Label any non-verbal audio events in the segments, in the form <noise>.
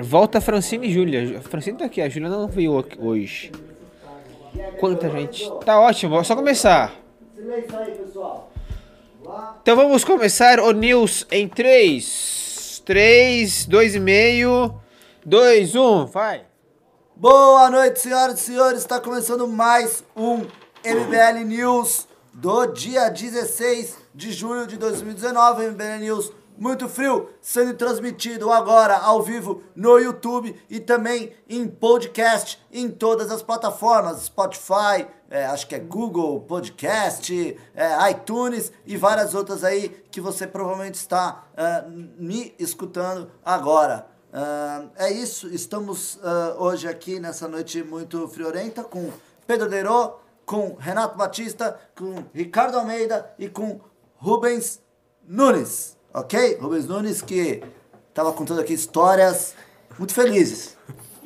Volta Francine e Júlia. Francine tá aqui, a Júlia não veio hoje. Quanta gente. Tá ótimo, é só começar. Então vamos começar o news em 3, 3, 2,5, 2, 1, vai. Boa noite, senhoras e senhores. Está começando mais um MBL News do dia 16 de junho de 2019. MBL News muito frio, sendo transmitido agora ao vivo no YouTube e também em podcast em todas as plataformas, Spotify, é, acho que é Google Podcast, é, iTunes e várias outras aí que você provavelmente está ah, me escutando agora. Ah, é isso, estamos ah, hoje aqui nessa noite muito friorenta com Pedro Deirô, com Renato Batista, com Ricardo Almeida e com Rubens Nunes, ok? Rubens Nunes que estava contando aqui histórias muito felizes.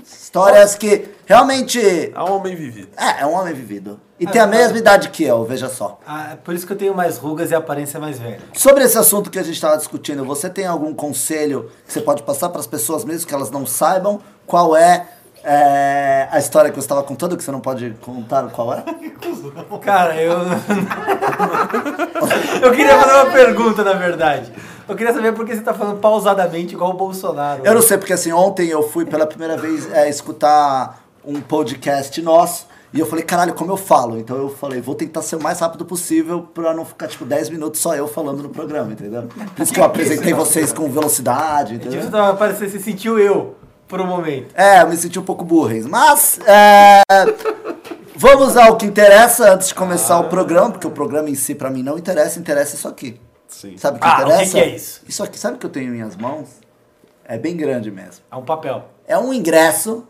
Histórias que realmente É um homem vivido. é, é um homem vivido. E tem a mesma idade que eu, veja só. Ah, é por isso que eu tenho mais rugas e a aparência mais velha. Sobre esse assunto que a gente estava discutindo, você tem algum conselho que você pode passar para as pessoas mesmo que elas não saibam qual é, é, a história que você estava contando, que você não pode contar qual é? Cara, eu. <laughs> eu queria fazer uma pergunta, na verdade. Eu queria saber por que você tá falando pausadamente igual o Bolsonaro. Eu não sei, porque assim, ontem eu fui pela primeira vez é, escutar um podcast nosso e eu falei, caralho, como eu falo? Então eu falei, vou tentar ser o mais rápido possível pra não ficar, tipo, 10 minutos só eu falando no programa, entendeu? Por isso que eu <laughs> apresentei vocês com velocidade, Tipo, entendeu? você tava parecendo, você sentiu eu por um momento. É, eu me senti um pouco burrens. Mas, é, vamos ao que interessa antes de começar o programa, porque o programa em si pra mim não interessa, interessa isso aqui. Sim. Sabe o que Ah, o que interessa? que é isso? Isso aqui, sabe o que eu tenho em minhas mãos? É bem grande mesmo. É um papel. É um ingresso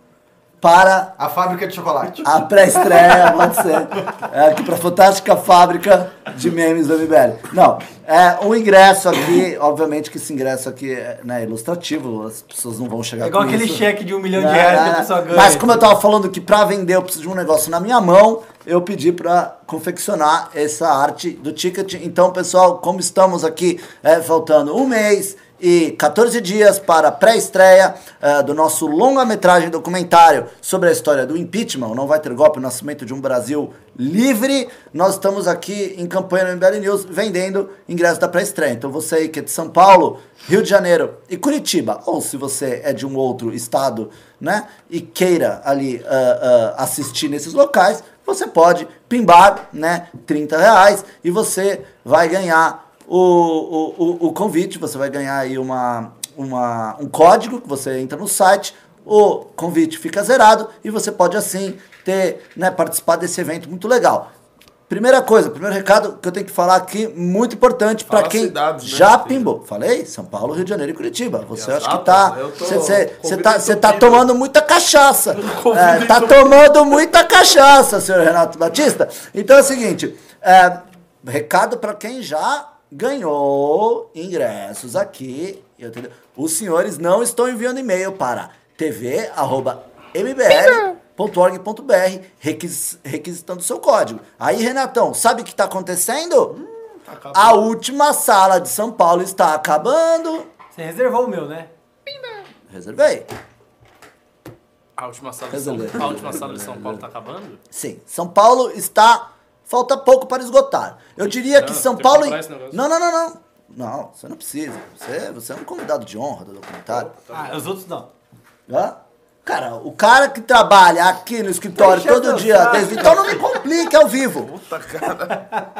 para A fábrica de chocolate. a pré-estreia, pode ser. É aqui pra fantástica fábrica de memes do MBL. Não, é um ingresso aqui, obviamente que esse ingresso aqui é né, ilustrativo, as pessoas não vão chegar É igual com aquele isso. cheque de um milhão de reais que a não. pessoa ganha. Mas como eu tava falando que pra vender eu preciso de um negócio na minha mão, eu pedi pra confeccionar essa arte do ticket. Então, pessoal, como estamos aqui é, faltando um mês e 14 dias para a pré-estreia é, do nosso longa-metragem documentário sobre a história do impeachment, não vai ter golpe, o nascimento de um Brasil livre, nós estamos aqui em campanha no MBL News vendendo ingressos da pré-estreia. Então você aí que é de São Paulo, Rio de Janeiro e Curitiba, ou se você é de um outro estado, né, e queira ali ah, ah, assistir nesses locais, você pode pimbar, né, 30 reais e você vai ganhar o, o, o, convite, você vai ganhar aí uma, uma, um código que você entra no site, o convite fica zerado e você pode assim ter, né, participar desse evento muito legal. Primeira coisa, primeiro recado que eu tenho que falar aqui, muito importante para quem cidades, né, já pimbou. Falei? São Paulo, Rio de Janeiro e Curitiba. Você acha que tá. Você tá, cê tá tomando muita cachaça. <laughs> É, tá tomando muita cachaça, senhor Renato Batista. Então é o seguinte: é, recado para quem já ganhou ingressos aqui. Os senhores não estão enviando e-mail para tv.mbl.org.br requis, requisitando seu código. Aí, Renatão, sabe o que está acontecendo? A última sala de São Paulo está acabando. Você reservou o meu, né? Reservei. A última sala de São, a última sala de São Paulo tá acabando? Sim, São Paulo está. Falta pouco para esgotar. Eu diria que Não, São que Paulo. esse negócio. Não, não, não, não. Não, você não precisa. Você, você é um convidado de honra do documentário. Ah, os outros não. Hã? Cara, o cara que trabalha aqui no escritório Deixa todo dia, desde então não me complique ao vivo. Puta cara.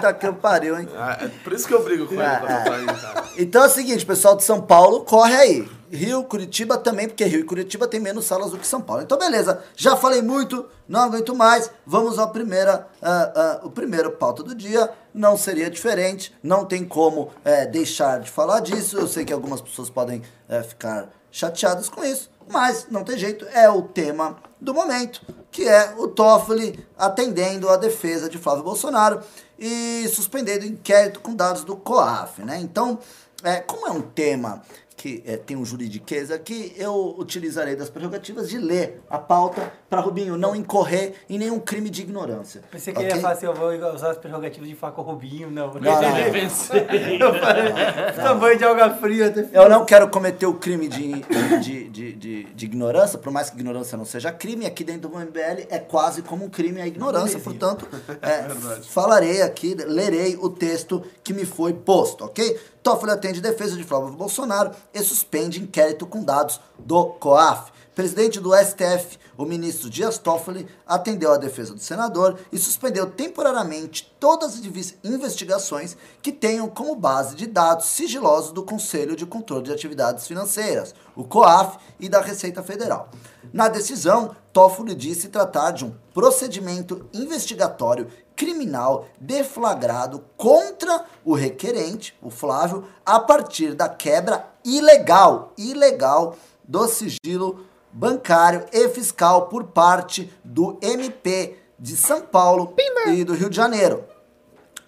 Tá que eu pariu, hein? Ah, é por isso que eu brigo com ele É, quando é. aí, cara. Então é o seguinte, pessoal de São Paulo, corre aí. Rio, Curitiba também, porque Rio e Curitiba tem menos salas do que São Paulo. Então, beleza. Já falei muito, não aguento mais. Vamos ao primeira, ah, ah, o primeiro pauta do dia. Não seria diferente. Não tem como eh, deixar de falar disso. Eu sei que algumas pessoas podem eh, ficar chateadas com isso, mas não tem jeito. É o tema do momento, que é o Toffoli atendendo a defesa de Flávio Bolsonaro e suspendendo o inquérito com dados do COAF, né? Então, é, como é um tema que é, tem um juridiquês aqui, eu utilizarei das prerrogativas de ler a pauta para Rubinho não incorrer em nenhum crime de ignorância. Pensei que ok? ele ia falar assim, eu vou usar as prerrogativas de falar com o Rubinho, não. Não, não, <laughs> não. falei, tamanho de alga fria. Eu não quero cometer o crime de, de, de, de, de ignorância, por mais que ignorância não seja crime, aqui dentro do MBL é quase como um crime a ignorância, portanto, é, <laughs> falarei aqui, lerei o texto que me foi posto, ok? Toffoli atende defesa de Flávio Bolsonaro e suspende inquérito com dados do COAF. Presidente do STF, o ministro Dias Toffoli, atendeu a defesa do senador e suspendeu temporariamente todas as inves- investigações que tenham como base de dados sigilosos do Conselho de Controle de Atividades Financeiras, o COAF, e da Receita Federal. Na decisão, Toffoli disse tratar de um procedimento investigatório criminal deflagrado contra o requerente, o Flávio, a partir da quebra ilegal, ilegal do sigilo bancário e fiscal por parte do MP de São Paulo e do Rio de Janeiro.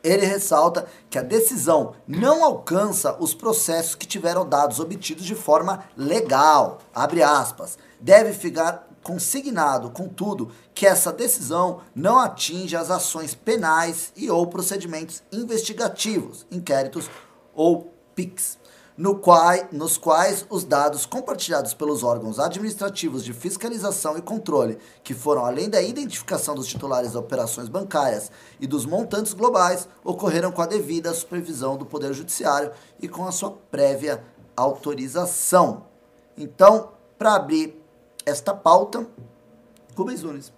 Ele ressalta que a decisão não alcança os processos que tiveram dados obtidos de forma legal, abre aspas. Deve ficar consignado, contudo, que essa decisão não atinge as ações penais e ou procedimentos investigativos, inquéritos ou PICs, no quai- nos quais os dados compartilhados pelos órgãos administrativos de fiscalização e controle, que foram além da identificação dos titulares das operações bancárias e dos montantes globais, ocorreram com a devida supervisão do Poder Judiciário e com a sua prévia autorização. Então, para abrir esta pauta, Rubens Nunes.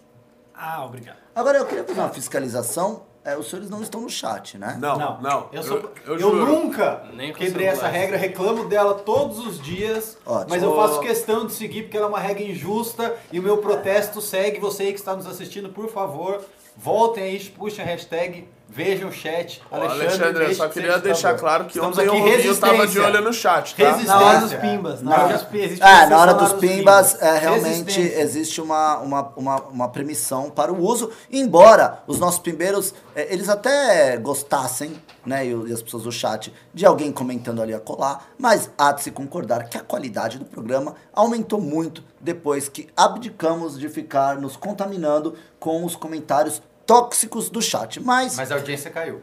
Ah, obrigado. Agora eu queria fazer uma fiscalização. É, os senhores não estão no chat, né? Não, não. Eu, sou, eu, eu, juro. nunca quebrei essa regra, reclamo dela todos os dias, Ótimo. mas eu faço questão de seguir porque ela é uma regra injusta e o meu protesto segue. Você aí que está nos assistindo, por favor, voltem aí, puxem a hashtag, vejam o chat. Ó, Alexandre, eu só queria deixar claro que Estamos ontem aqui, Rubinho tava de resistência. olho no chat, tá? Resistência. Na hora dos pimbas. Na Na- hora dos existe É, na hora dos pimbas, é, realmente existe uma, uma, uma, uma permissão para o uso, embora os nossos pimbeiros, é, eles até gostassem, né, e, o- e as pessoas do chat, de alguém comentando ali a colar, mas há de se concordar que a qualidade do programa aumentou muito depois que abdicamos de ficar nos contaminando com os comentários tóxicos do chat. Mas, Mas a audiência caiu.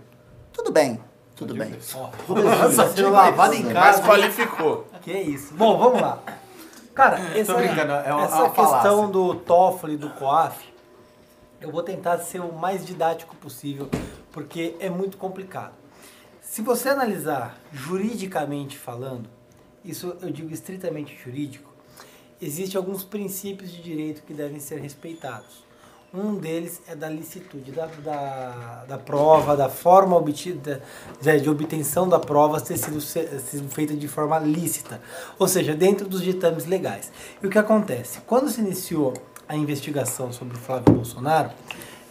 tudo bem, tudo bem. Nossa, sendo lavado em Mas casa. qualificou. Que isso. Bom, vamos lá. Cara, essa, brincando, é uma- essa é uma falácia. questão do TOEFL e do COAF, eu vou tentar ser o mais didático possível, porque é muito complicado. Se você analisar juridicamente falando, isso eu digo estritamente jurídico, existem alguns princípios de direito que devem ser respeitados. Um deles é da licitude da, da, da prova, da forma obtida, de, de obtenção da prova ter sido, sido feita de forma lícita, ou seja, dentro dos ditames legais. E o que acontece? Quando se iniciou a investigação sobre o Flávio Bolsonaro,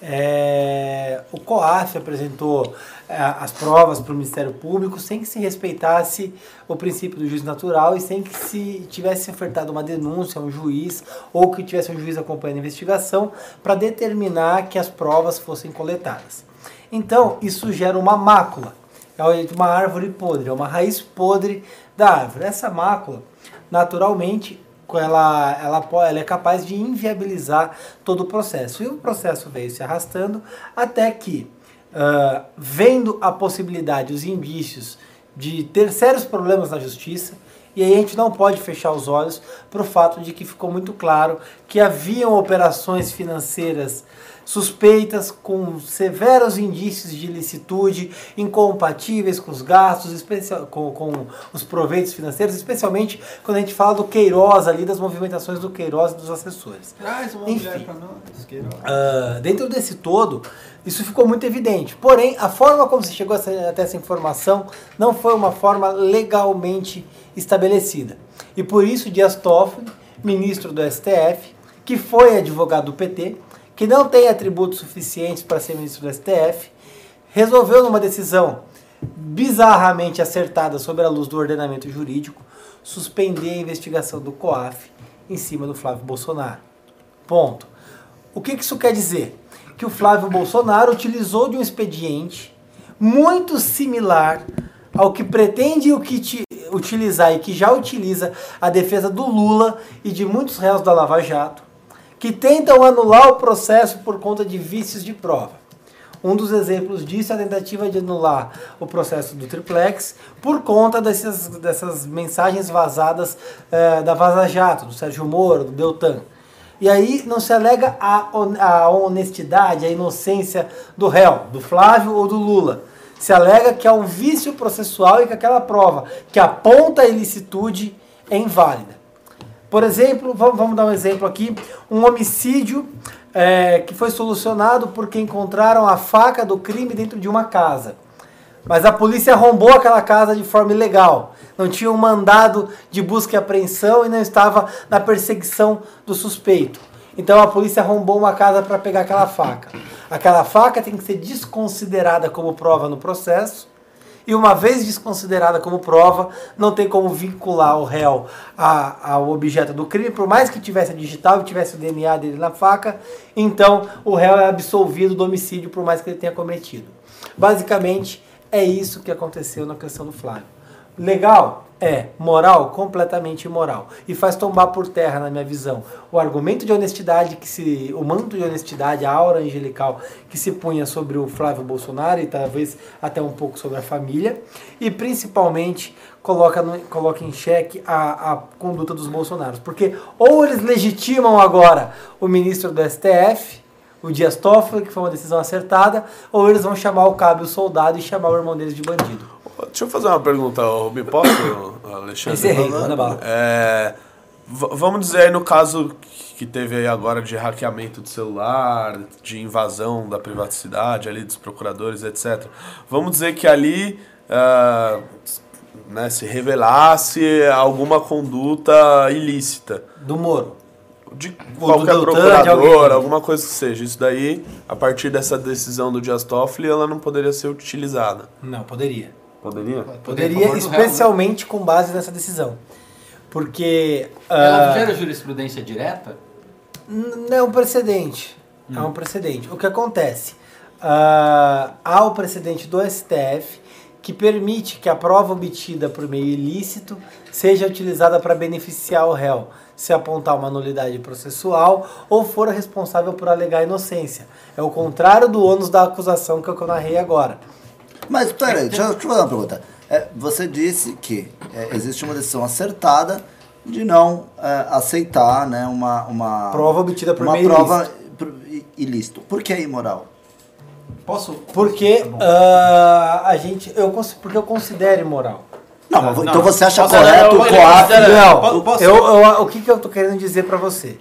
é, o COAF apresentou é, as provas para o Ministério Público sem que se respeitasse o princípio do juiz natural e sem que se tivesse ofertado uma denúncia a um juiz ou que tivesse um juiz acompanhando a investigação para determinar que as provas fossem coletadas. Então, isso gera uma mácula, é uma árvore podre, é uma raiz podre da árvore. Essa mácula, naturalmente, ela, ela, ela é capaz de inviabilizar todo o processo. E o processo veio se arrastando até que, ah, vendo a possibilidade, os indícios de ter sérios problemas na justiça, e aí a gente não pode fechar os olhos para o fato de que ficou muito claro que haviam operações financeiras suspeitas com severos indícios de ilicitude, incompatíveis com os gastos, com, com os proveitos financeiros, especialmente quando a gente fala do Queiroz ali, das movimentações do Queiroz e dos assessores. Traz uma Enfim. pra nós. Queiroz. Ah, dentro desse todo, isso ficou muito evidente. Porém, a forma como se chegou a essa- até essa informação não foi uma forma legalmente estabelecida. E por isso, Dias Toffoli, ministro do STF, que foi advogado do PT, que não tem atributos suficientes para ser ministro do STF, resolveu numa decisão bizarramente acertada sobre a luz do ordenamento jurídico, suspender a investigação do COAF em cima do Flávio Bolsonaro. Ponto. O que isso quer dizer? Que o Flávio Bolsonaro utilizou de um expediente muito similar ao que pretende o que ti- utilizar e que já utiliza a defesa do Lula e de muitos réus da Lava Jato, que tentam anular o processo por conta de vícios de prova. Um dos exemplos disso é a tentativa de anular o processo do triplex por conta dessas, dessas mensagens vazadas eh, da Vaza Jato, do Sérgio Moro, do Deltan. E aí não se alega a, a honestidade, a inocência do réu, do Flávio ou do Lula. Se alega que há um vício processual e que aquela prova que aponta a ilicitude é inválida. Por exemplo, vamos, dar um exemplo aqui: um homicídio é, que foi solucionado porque encontraram a faca do crime dentro de uma casa. Mas a polícia arrombou aquela casa de forma ilegal. Não tinha um mandado de busca e apreensão e não estava na perseguição do suspeito. Então a polícia arrombou uma casa para pegar aquela faca. Aquela faca tem que ser desconsiderada como prova no processo. E uma vez desconsiderada como prova, não tem como vincular o réu ao objeto do crime, por mais que tivesse a digital e tivesse o DNA dele na faca, então o réu é absolvido do homicídio, por mais que ele tenha cometido. Basicamente, é isso que aconteceu na questão do Flávio. Legal? É. Moral? Completamente imoral. E faz tombar por terra, na minha visão, o argumento de honestidade que se. o manto de honestidade, a aura angelical que se punha sobre o Flávio Bolsonaro e talvez até um pouco sobre a família. E principalmente coloca, no- coloca em xeque a, a conduta dos Bolsonaros. Porque ou eles legitimam agora o ministro do STF, o Dias Toffoli, que foi uma decisão acertada, ou eles vão chamar o cabo o soldado e chamar o irmão deles de bandido. Deixa eu fazer uma pergunta, me posso, <coughs> Alexandre? Encerrei, manda bala. É, vamos dizer aí no caso que teve aí agora de hackeamento de celular, de invasão da privacidade ali dos procuradores, etc. Vamos dizer que ali ah, né, se revelasse alguma conduta ilícita Do Moro. de qualquer do procurador, alguma coisa que seja. Isso daí, a partir dessa decisão do Dias Toffoli, ela não poderia ser utilizada. Não, poderia. Poderia? Poderia, especialmente com base nessa decisão. Porque. Ela ah, gera jurisprudência direta? Não é um precedente. É um precedente. O que acontece? Ah, há o precedente do STF que permite que a prova obtida por meio ilícito seja utilizada para beneficiar o réu, se apontar uma nulidade processual ou for responsável por alegar inocência. É o contrário do ônus da acusação que eu narrei agora. Mas peraí, deixa, eu- deixa eu fazer uma pergunta. É, você disse que é, existe uma decisão acertada de não é, aceitar né, uma, uma Prova obtida por uma meio prova ilícito. Por que imoral? Posso? Porque Tá ah, a gente. Eu, porque eu considero imoral. Não, Não, mas não. então você acha Posso- correto o COAF? Não, po- posso- eu, eu- o que, que eu tô querendo dizer pra você?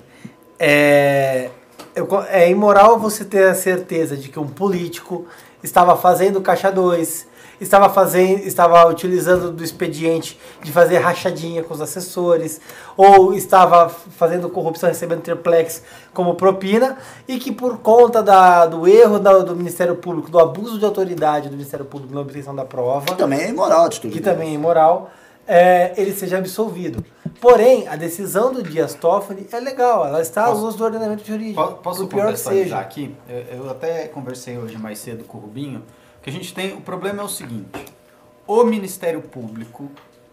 É, eu é imoral você ter a certeza de que um político estava fazendo caixa 2, estava fazendo, estava utilizando do expediente de fazer rachadinha com os assessores, ou estava fazendo corrupção recebendo triplex como propina, e que por conta da, do erro da- do Ministério Público, do abuso de autoridade do Ministério Público na obtenção da prova, Que também é imoral atitude que também é imoral, é, ele seja absolvido. Porém, a decisão do Dias Toffoli é legal, ela está Posso- aos usos do ordenamento jurídico. Po- Posso por pior que seja. aqui? Eu, eu até conversei hoje mais cedo com o Rubinho, que a gente tem. O problema é o seguinte: o Ministério Público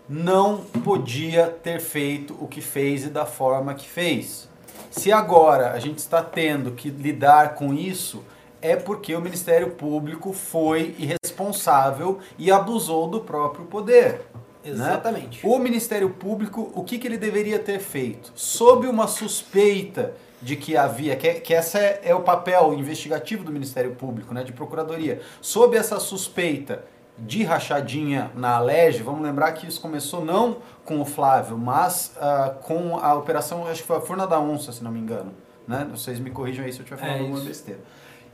não podia ter feito o que fez e da forma que fez. Se agora a gente está tendo que lidar com isso, é porque o Ministério Público foi irresponsável e abusou do próprio poder. Né? Exatamente. O Ministério Público, o que, que ele deveria ter feito? Sob uma suspeita de que havia, que, que essa é, é o papel investigativo do Ministério Público, né, de procuradoria, sob essa suspeita de rachadinha na Alerj, vamos lembrar que isso começou não com o Flávio, mas ah, com a operação, acho que foi a Furna da Onça, se não me engano. Né? Vocês me corrijam aí se eu estiver falando É alguma isso. besteira.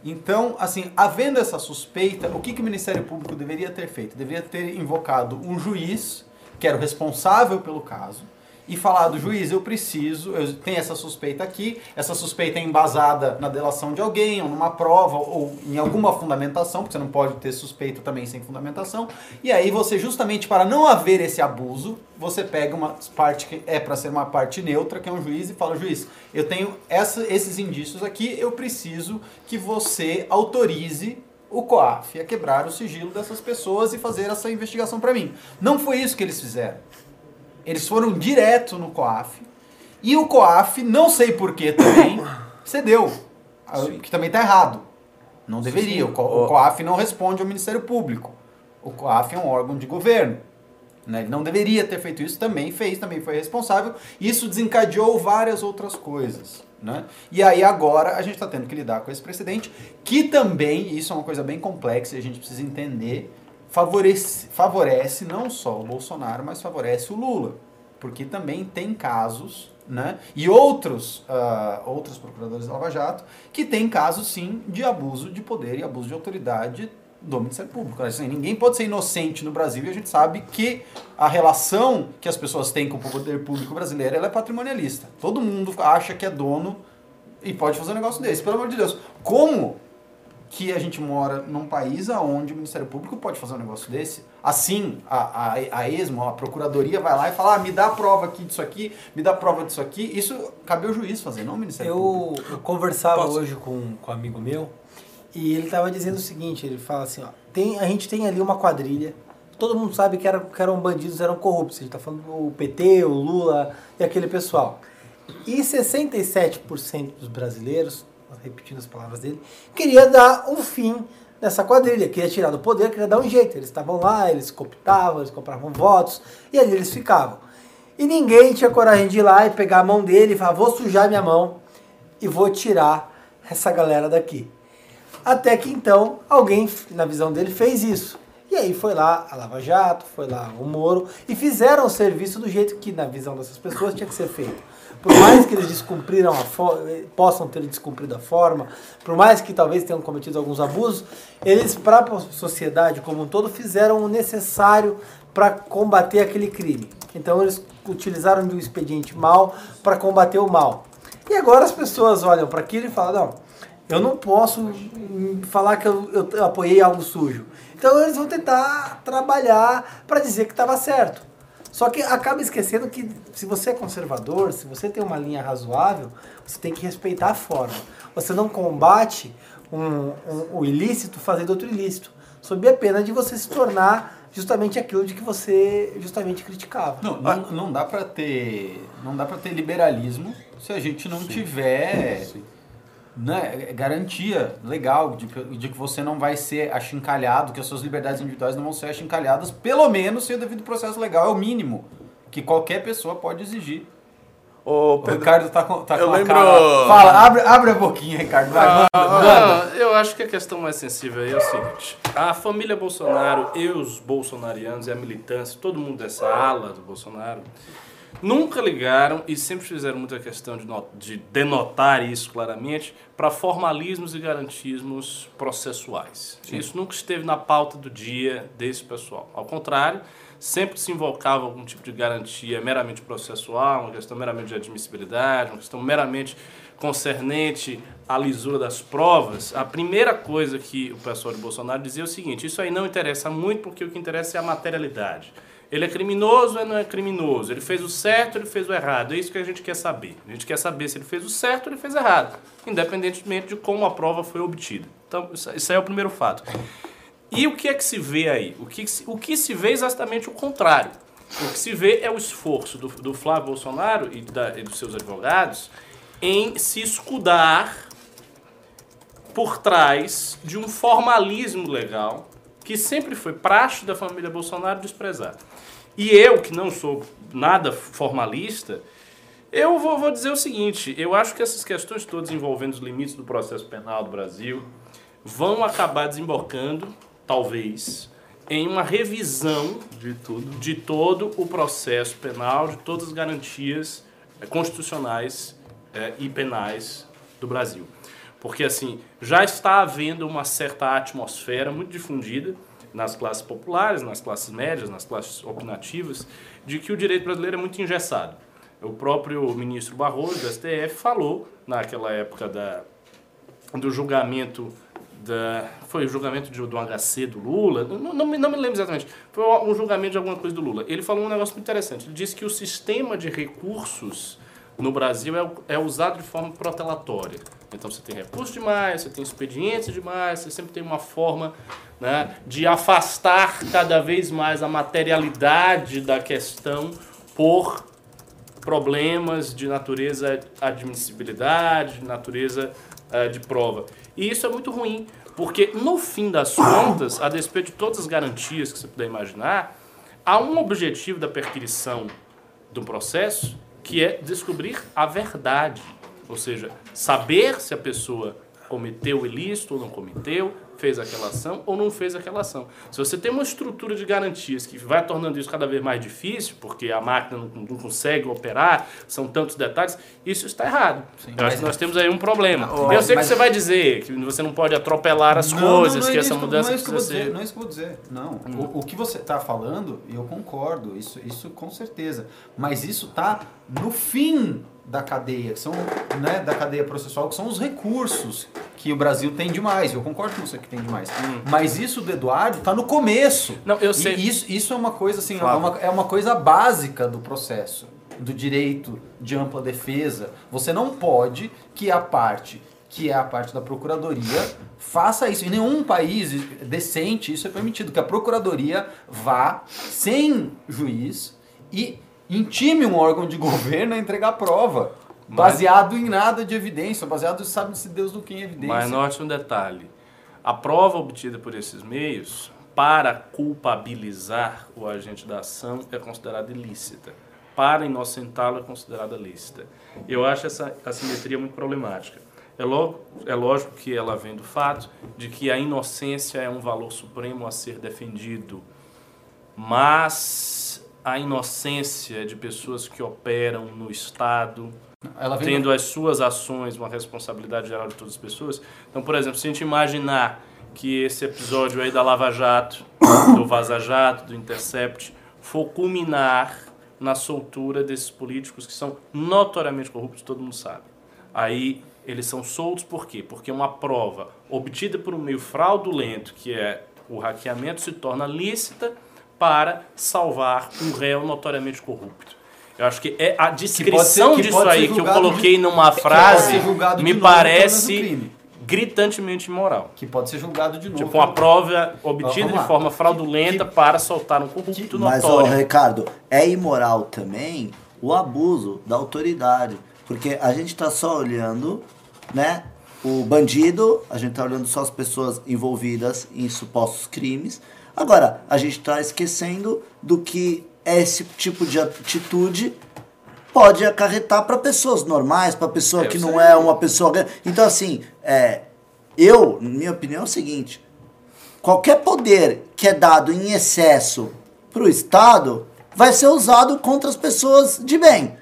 Então, assim, havendo essa suspeita, o que, que o Ministério Público deveria ter feito? Deveria ter invocado um juiz, que era o responsável pelo caso, e falado, juiz, eu preciso, eu tenho essa suspeita aqui, essa suspeita é embasada na delação de alguém, ou numa prova, ou em alguma fundamentação, porque você não pode ter suspeita também sem fundamentação, e aí você, justamente para não haver esse abuso, você pega uma parte que é para ser uma parte neutra, que é um juiz, e fala, juiz, eu tenho essa- esses indícios aqui, eu preciso que você autorize o COAF ia quebrar o sigilo dessas pessoas e fazer essa investigação para mim. Não foi isso que eles fizeram. Eles foram direto no COAF e o COAF, não sei porquê também, <coughs> cedeu. Ah, Que também está errado. Não deveria. O, Co- o COAF não responde ao Ministério Público. O COAF é um órgão de governo. né? Ele não deveria ter feito isso, também fez, também foi responsável. Isso desencadeou várias outras coisas. Né? E aí agora a gente está tendo que lidar com esse precedente, que também, isso é uma coisa bem complexa e a gente precisa entender, favorece, favorece não só o Bolsonaro, mas favorece o Lula. Porque também tem casos, né? E outros, ah, outros procuradores da Lava Jato, que tem casos sim de abuso de poder e abuso de autoridade do Ministério Público. Assim, ninguém pode ser inocente no Brasil e a gente sabe que a relação que as pessoas têm com o poder público brasileiro é patrimonialista. Todo mundo acha que é dono e pode fazer um negócio desse. Pelo amor de Deus. Como que a gente mora num país onde o Ministério Público pode fazer um negócio desse? Assim, a, a, a ESMO, a Procuradoria vai lá e fala, ah, me dá a prova aqui disso aqui, me dá a prova disso aqui. Isso cabe ao juiz fazer, não ao Ministério Público. Eu, eu conversava Posso? hoje com, com um amigo meu e ele estava dizendo o seguinte, ele fala assim, ó, tem, a gente tem ali uma quadrilha, todo mundo sabe que, era, que eram bandidos, eram corruptos, ele está falando o PT, o Lula e aquele pessoal. E 67% dos brasileiros, repetindo as palavras dele, queria dar um fim nessa quadrilha, queria tirar do poder, queria dar um jeito. Eles estavam lá, eles cooptavam, eles compravam votos e ali eles ficavam. E ninguém tinha coragem de ir lá e pegar a mão dele e falar: vou sujar minha mão e vou tirar essa galera daqui. Até que então alguém, na visão dele, fez isso. E aí foi lá a Lava Jato, foi lá o Moro e fizeram o serviço do jeito que, na visão dessas pessoas, tinha que ser feito. Por mais que eles descumpriram fo- possam ter descumprido a forma, por mais que talvez tenham cometido alguns abusos, eles, para a sociedade como um todo, fizeram o necessário para combater aquele crime. Então eles utilizaram de um expediente mal para combater o mal. E agora as pessoas olham para aquilo e falam: não, eu não posso hum, falar que eu, eu apoiei algo sujo. Então eles vão tentar trabalhar para dizer que estava certo. Só que acaba esquecendo que se você é conservador, se você tem uma linha razoável, você tem que respeitar a forma. Você não combate um, um- o ilícito fazendo outro ilícito, sob a pena de você se tornar justamente aquilo de que você justamente criticava. Não, não, não dá pra ter, não dá para ter liberalismo se a gente não tiver né, garantia legal de, que- de que você não vai ser achincalhado, que as suas liberdades individuais não vão ser achincalhadas, pelo menos sem o devido processo legal, é o mínimo que qualquer pessoa pode exigir. Ô, O Pedro, Ricardo tá com, tá eu com a lembro- cara... Fala, abre, abre a boquinha, Ricardo. Vai, manda, manda. Ah, eu acho que a questão mais sensível aí é o seguinte: a família Bolsonaro e os bolsonarianos e a militância, todo mundo dessa ala do Bolsonaro, nunca ligaram e sempre fizeram muita questão de, de denotar isso claramente para formalismos e garantismos processuais. Isso nunca esteve na pauta do dia desse pessoal. Ao contrário, sempre se invocava algum tipo de garantia meramente processual, uma questão meramente de admissibilidade, uma questão meramente concernente à lisura das provas, a primeira coisa que o pessoal de Bolsonaro dizia é o seguinte: isso aí não interessa muito porque o que interessa é a materialidade. Ele é criminoso ou não é criminoso? Ele fez o certo ou ele fez o errado? É isso que a gente quer saber. A gente quer saber se ele fez o certo ou ele fez errado, independentemente de como a prova foi obtida. Então, isso aí é o primeiro fato. E o que é que se vê aí? O que se, o que se vê é exatamente o contrário. O que se vê é o esforço do, do Flávio Bolsonaro e, da- e dos seus advogados em se escudar por trás de um formalismo legal que sempre foi praxe da família Bolsonaro desprezar. E eu, que não sou nada formalista, eu vou, vou dizer o seguinte: eu acho que essas questões todas envolvendo os limites do processo penal do Brasil vão acabar desembocando, talvez, em uma revisão de tudo. de todo o processo penal, de todas as garantias eh, constitucionais eh, e penais do Brasil. Porque, assim, já está havendo uma certa atmosfera muito difundida nas classes populares, nas classes médias, nas classes opinativas, de que o direito brasileiro é muito engessado. O próprio ministro Barroso, do STF, falou, naquela época da, do julgamento da foi o julgamento de, do HC do Lula não, não, me, não me lembro exatamente foi um julgamento de alguma coisa do Lula ele falou um negócio muito interessante ele disse que o sistema de recursos no Brasil é, é usado de forma protelatória. Então você tem recurso demais, você tem expedientes demais, você sempre tem uma forma né, de afastar cada vez mais a materialidade da questão por problemas de natureza admissibilidade, de natureza uh, de prova. E isso é muito ruim, porque no fim das contas, a despeito de todas as garantias que você puder imaginar, há um objetivo da perquisição do processo que é descobrir a verdade. Ou seja, saber se a pessoa cometeu o ilícito ou não cometeu, fez aquela ação ou não fez aquela ação. Se você tem uma estrutura de garantias que vai tornando isso cada vez mais difícil, porque a máquina não, não consegue operar, são tantos detalhes, isso está errado. Sim, Eu acho que nós temos aí um problema. Não, eu sei mas... que você vai dizer que você não pode atropelar as não, coisas, não, é que essa mudança não é precisa ser. Não é isso que eu vou dizer. Não. Hum. O, o, que você está falando, eu concordo, isso, isso com certeza. Mas isso está no fim da cadeia, que são, né, da cadeia processual, que são os recursos que o Brasil tem demais. Eu concordo com você que tem demais. Hum. Mas isso do Eduardo está no começo. Não, eu sei. E isso, isso é uma coisa assim, é, uma, é uma coisa básica do processo, do direito de ampla defesa. Você não pode que a parte que é a parte da procuradoria, faça isso. Em nenhum país decente isso é permitido, que a procuradoria vá sem juiz e intime um órgão de <laughs> governo a entregar prova. Baseado em nada de evidência, baseado sabe-se Deus do que em evidência. Mas note um detalhe. A prova obtida por esses meios, para culpabilizar o agente da ação, é considerada ilícita. Para inocentá-lo, é considerada lícita. Eu acho essa assimetria muito problemática. É, é lógico que ela vem do fato de que a inocência é um valor supremo a ser defendido. Mas a inocência de pessoas que operam no Estado, tendo as suas ações uma responsabilidade geral de todas as pessoas. Então, por exemplo, se a gente imaginar que esse episódio aí da Lava Jato, <coughs> do Vaza Jato, do Intercept, for culminar na soltura desses políticos que são notoriamente corruptos, todo mundo sabe. Aí eles são soltos por quê? Porque uma prova obtida por um meio fraudulento, que é o hackeamento, se torna lícita para salvar um réu notoriamente corrupto. Eu acho que é a descrição ser, disso aí que eu coloquei de, numa frase me parece gritantemente imoral. Que pode ser julgado de novo. Tipo, uma prova obtida de forma fraudulenta que, para soltar um corrupto que, notório. Mas, ô, Ricardo, é imoral também o abuso da autoridade. Porque a gente está só olhando, né? O bandido, a gente está olhando só as pessoas envolvidas em supostos crimes. Agora, a gente está esquecendo do que esse tipo de atitude pode acarretar para pessoas normais, para pessoa eu que não é uma pessoa. Então, assim, é, eu, minha opinião é o seguinte: qualquer poder que é dado em excesso para o Estado vai ser usado contra as pessoas de bem.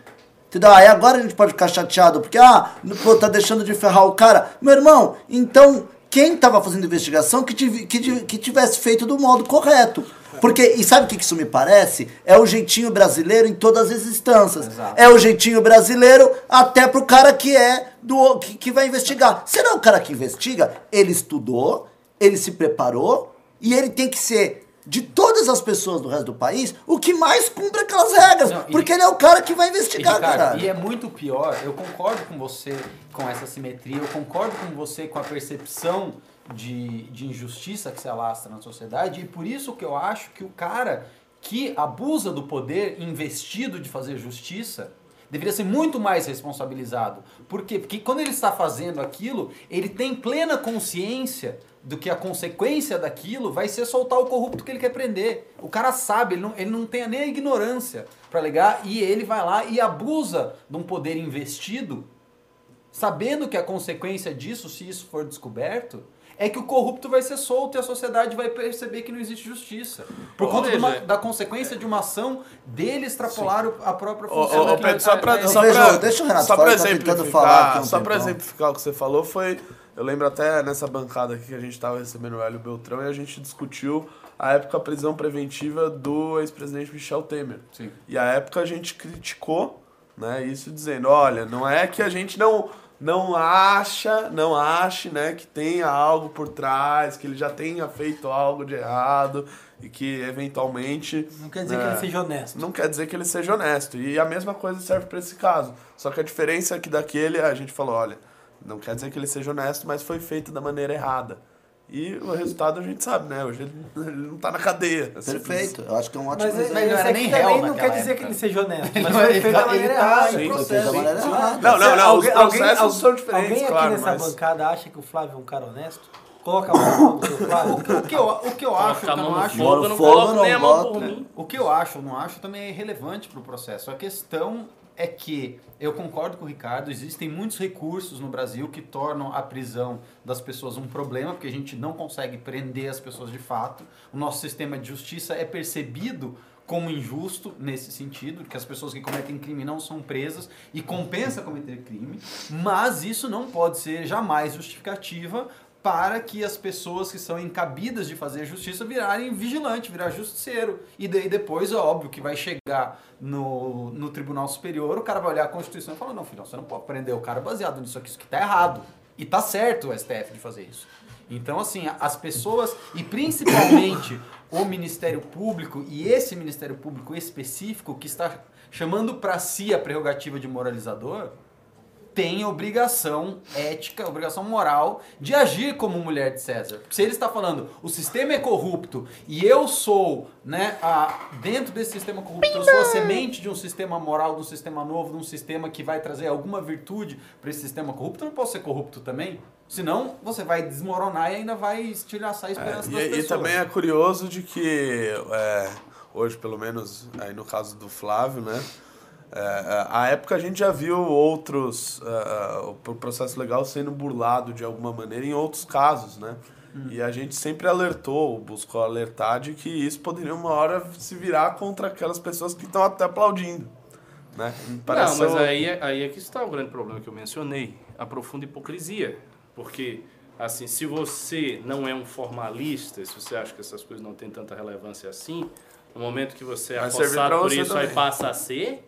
Entendeu? Aí agora a gente pode ficar chateado porque, ah, pô, tá deixando de ferrar o cara. Meu irmão, então quem estava fazendo investigação que, tiv que, que tivesse feito do modo correto. Porque, e sabe o que isso me parece? É o jeitinho brasileiro em todas as instâncias. Exato. É o jeitinho brasileiro até pro cara que é do que, que vai investigar. Será o cara que investiga? Ele estudou, ele se preparou e ele tem que ser de todas as pessoas do resto do país, o que mais cumpre aquelas regras. Não, porque e, ele é o cara que vai investigar, cara. E é muito pior, eu concordo com você com essa simetria, eu concordo com você com a percepção de, de injustiça que se alastra na sociedade, e por isso que eu acho que o cara que abusa do poder investido de fazer justiça deveria ser muito mais responsabilizado. Por quê? Porque quando ele está fazendo aquilo, ele tem plena consciência do que a consequência daquilo vai ser soltar o corrupto que ele quer prender. O cara sabe, ele não, ele não tem nem a ignorância para ligar e ele vai lá e abusa de um poder investido, sabendo que a consequência disso, se isso for descoberto, é que o corrupto vai ser solto e a sociedade vai perceber que não existe justiça. Por conta uma, da consequência de uma ação dele extrapolar Sim. a própria função. Ô, ô, Pedro, só para pra, deixa o Renato só para exemplificar, falar só para exemplificar o que você falou foi eu lembro até nessa bancada aqui que a gente estava recebendo o Hélio Beltrão e a gente discutiu a época a prisão preventiva do ex-presidente Michel Temer. Sim. E a época a gente criticou né, isso dizendo, olha, não é que a gente não não acha, não ache, né, que tenha algo por trás, que ele já tenha feito algo de errado e que eventualmente Não quer dizer né, que ele seja honesto. não quer dizer que ele seja honesto. E a mesma coisa serve para esse caso. Só que a diferença é que daquele a gente falou, olha, não quer dizer que ele seja honesto, mas foi feito da maneira errada. E o resultado a gente sabe, né? Hoje ele <laughs> ele não tá na cadeia. É simples. Perfeito, eu acho que é um ótimo Mas, exemplo. mas não era nem aqui também não quer dizer época. que ele seja honesto. Mas Ele foi feito da maneira errada. Sim, processo. errada. Não, não, não, os Alguém- processos alguém- são diferentes, Alguém aqui claro, nessa mas... bancada acha que o Flávio é um cara honesto? Coloca a mão no Flávio. O que eu, o que eu acho, Coloca eu não acho. fogo, eu não coloco nem a mão por mim. O que eu acho, não acho, também é irrelevante para o processo. A questão é que eu concordo com o Ricardo, existem muitos recursos no Brasil que tornam a prisão das pessoas um problema, porque a gente não consegue prender as pessoas de fato. O nosso sistema de justiça é percebido como injusto nesse sentido, que as pessoas que cometem crime não são presas e compensa cometer crime, mas isso não pode ser jamais justificativa para que as pessoas que são encabidas de fazer justiça virarem vigilante, virar justiceiro. E daí depois, é óbvio, que vai chegar no, no Tribunal Superior, o cara vai olhar a Constituição e falar, não, filhão, você não pode prender o cara baseado nisso aqui, isso que tá errado. E tá certo o STF de fazer isso. Então, assim, as pessoas, e principalmente o Ministério Público, e esse Ministério Público específico, que está chamando para si a prerrogativa de moralizador, tem obrigação ética, obrigação moral de agir como mulher de César. Se ele está falando, o sistema é corrupto e eu sou, né, a, dentro desse sistema corrupto, eu sou a semente de um sistema moral, de um sistema novo, de um sistema que vai trazer alguma virtude para esse sistema corrupto, eu não posso ser corrupto também? Senão você vai desmoronar e ainda vai estilhaçar a esperança das É, E, e pessoas. também é curioso de que é, hoje, pelo menos aí no caso do Flávio, né? É, a época a gente já viu outros é, o processo legal sendo burlado de alguma maneira em outros casos, né? E a gente sempre alertou, buscou alertar de que isso poderia uma hora se virar contra aquelas pessoas que estão até aplaudindo, né? Parece não, mas aí, é- aí é que está o grande problema que eu mencionei, a profunda hipocrisia. Porque, assim, se você não é um formalista, se você acha que essas coisas não têm tanta relevância assim, no momento que você é Vai por isso, aí também. passa a ser...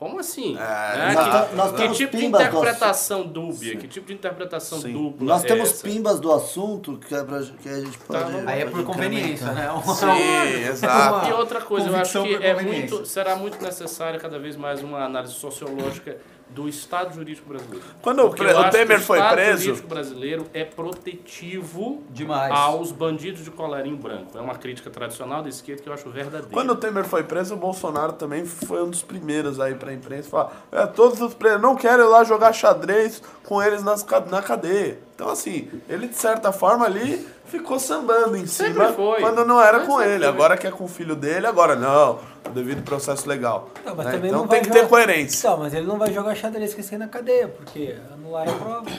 Como assim? É, Né? exato. Que, Nós que temos tipo de interpretação dúbia? Que tipo de interpretação Sim. dupla Nós é temos essa? pimbas do assunto que, é pra, que a gente pode. vamos Aí é por conveniência, né? Sim, <laughs> exato. E outra coisa, eu acho que é muito, será muito necessária cada vez mais uma análise sociológica do Estado jurídico brasileiro. Quando o Porque o acho que Temer foi Estado preso- jurídico brasileiro é protetivo Demais. aos bandidos de colarinho branco. É uma crítica tradicional da esquerda que eu acho verdadeira. Quando o Temer foi preso, o Bolsonaro também foi um dos primeiros aí pra imprensa falar: é, todos os presos não querem ir lá jogar xadrez com eles nas, na cadeia. Então, assim, ele de certa forma ali ficou sambando em Sempre cima foi. quando não era Mas com ele. foi. Agora que é com o filho dele, agora não, devido processo legal. Não, né? também Então não tem que ter jogar- coerência. Então, mas ele não vai jogar xadrez esse aí na cadeia, porque anular a prova.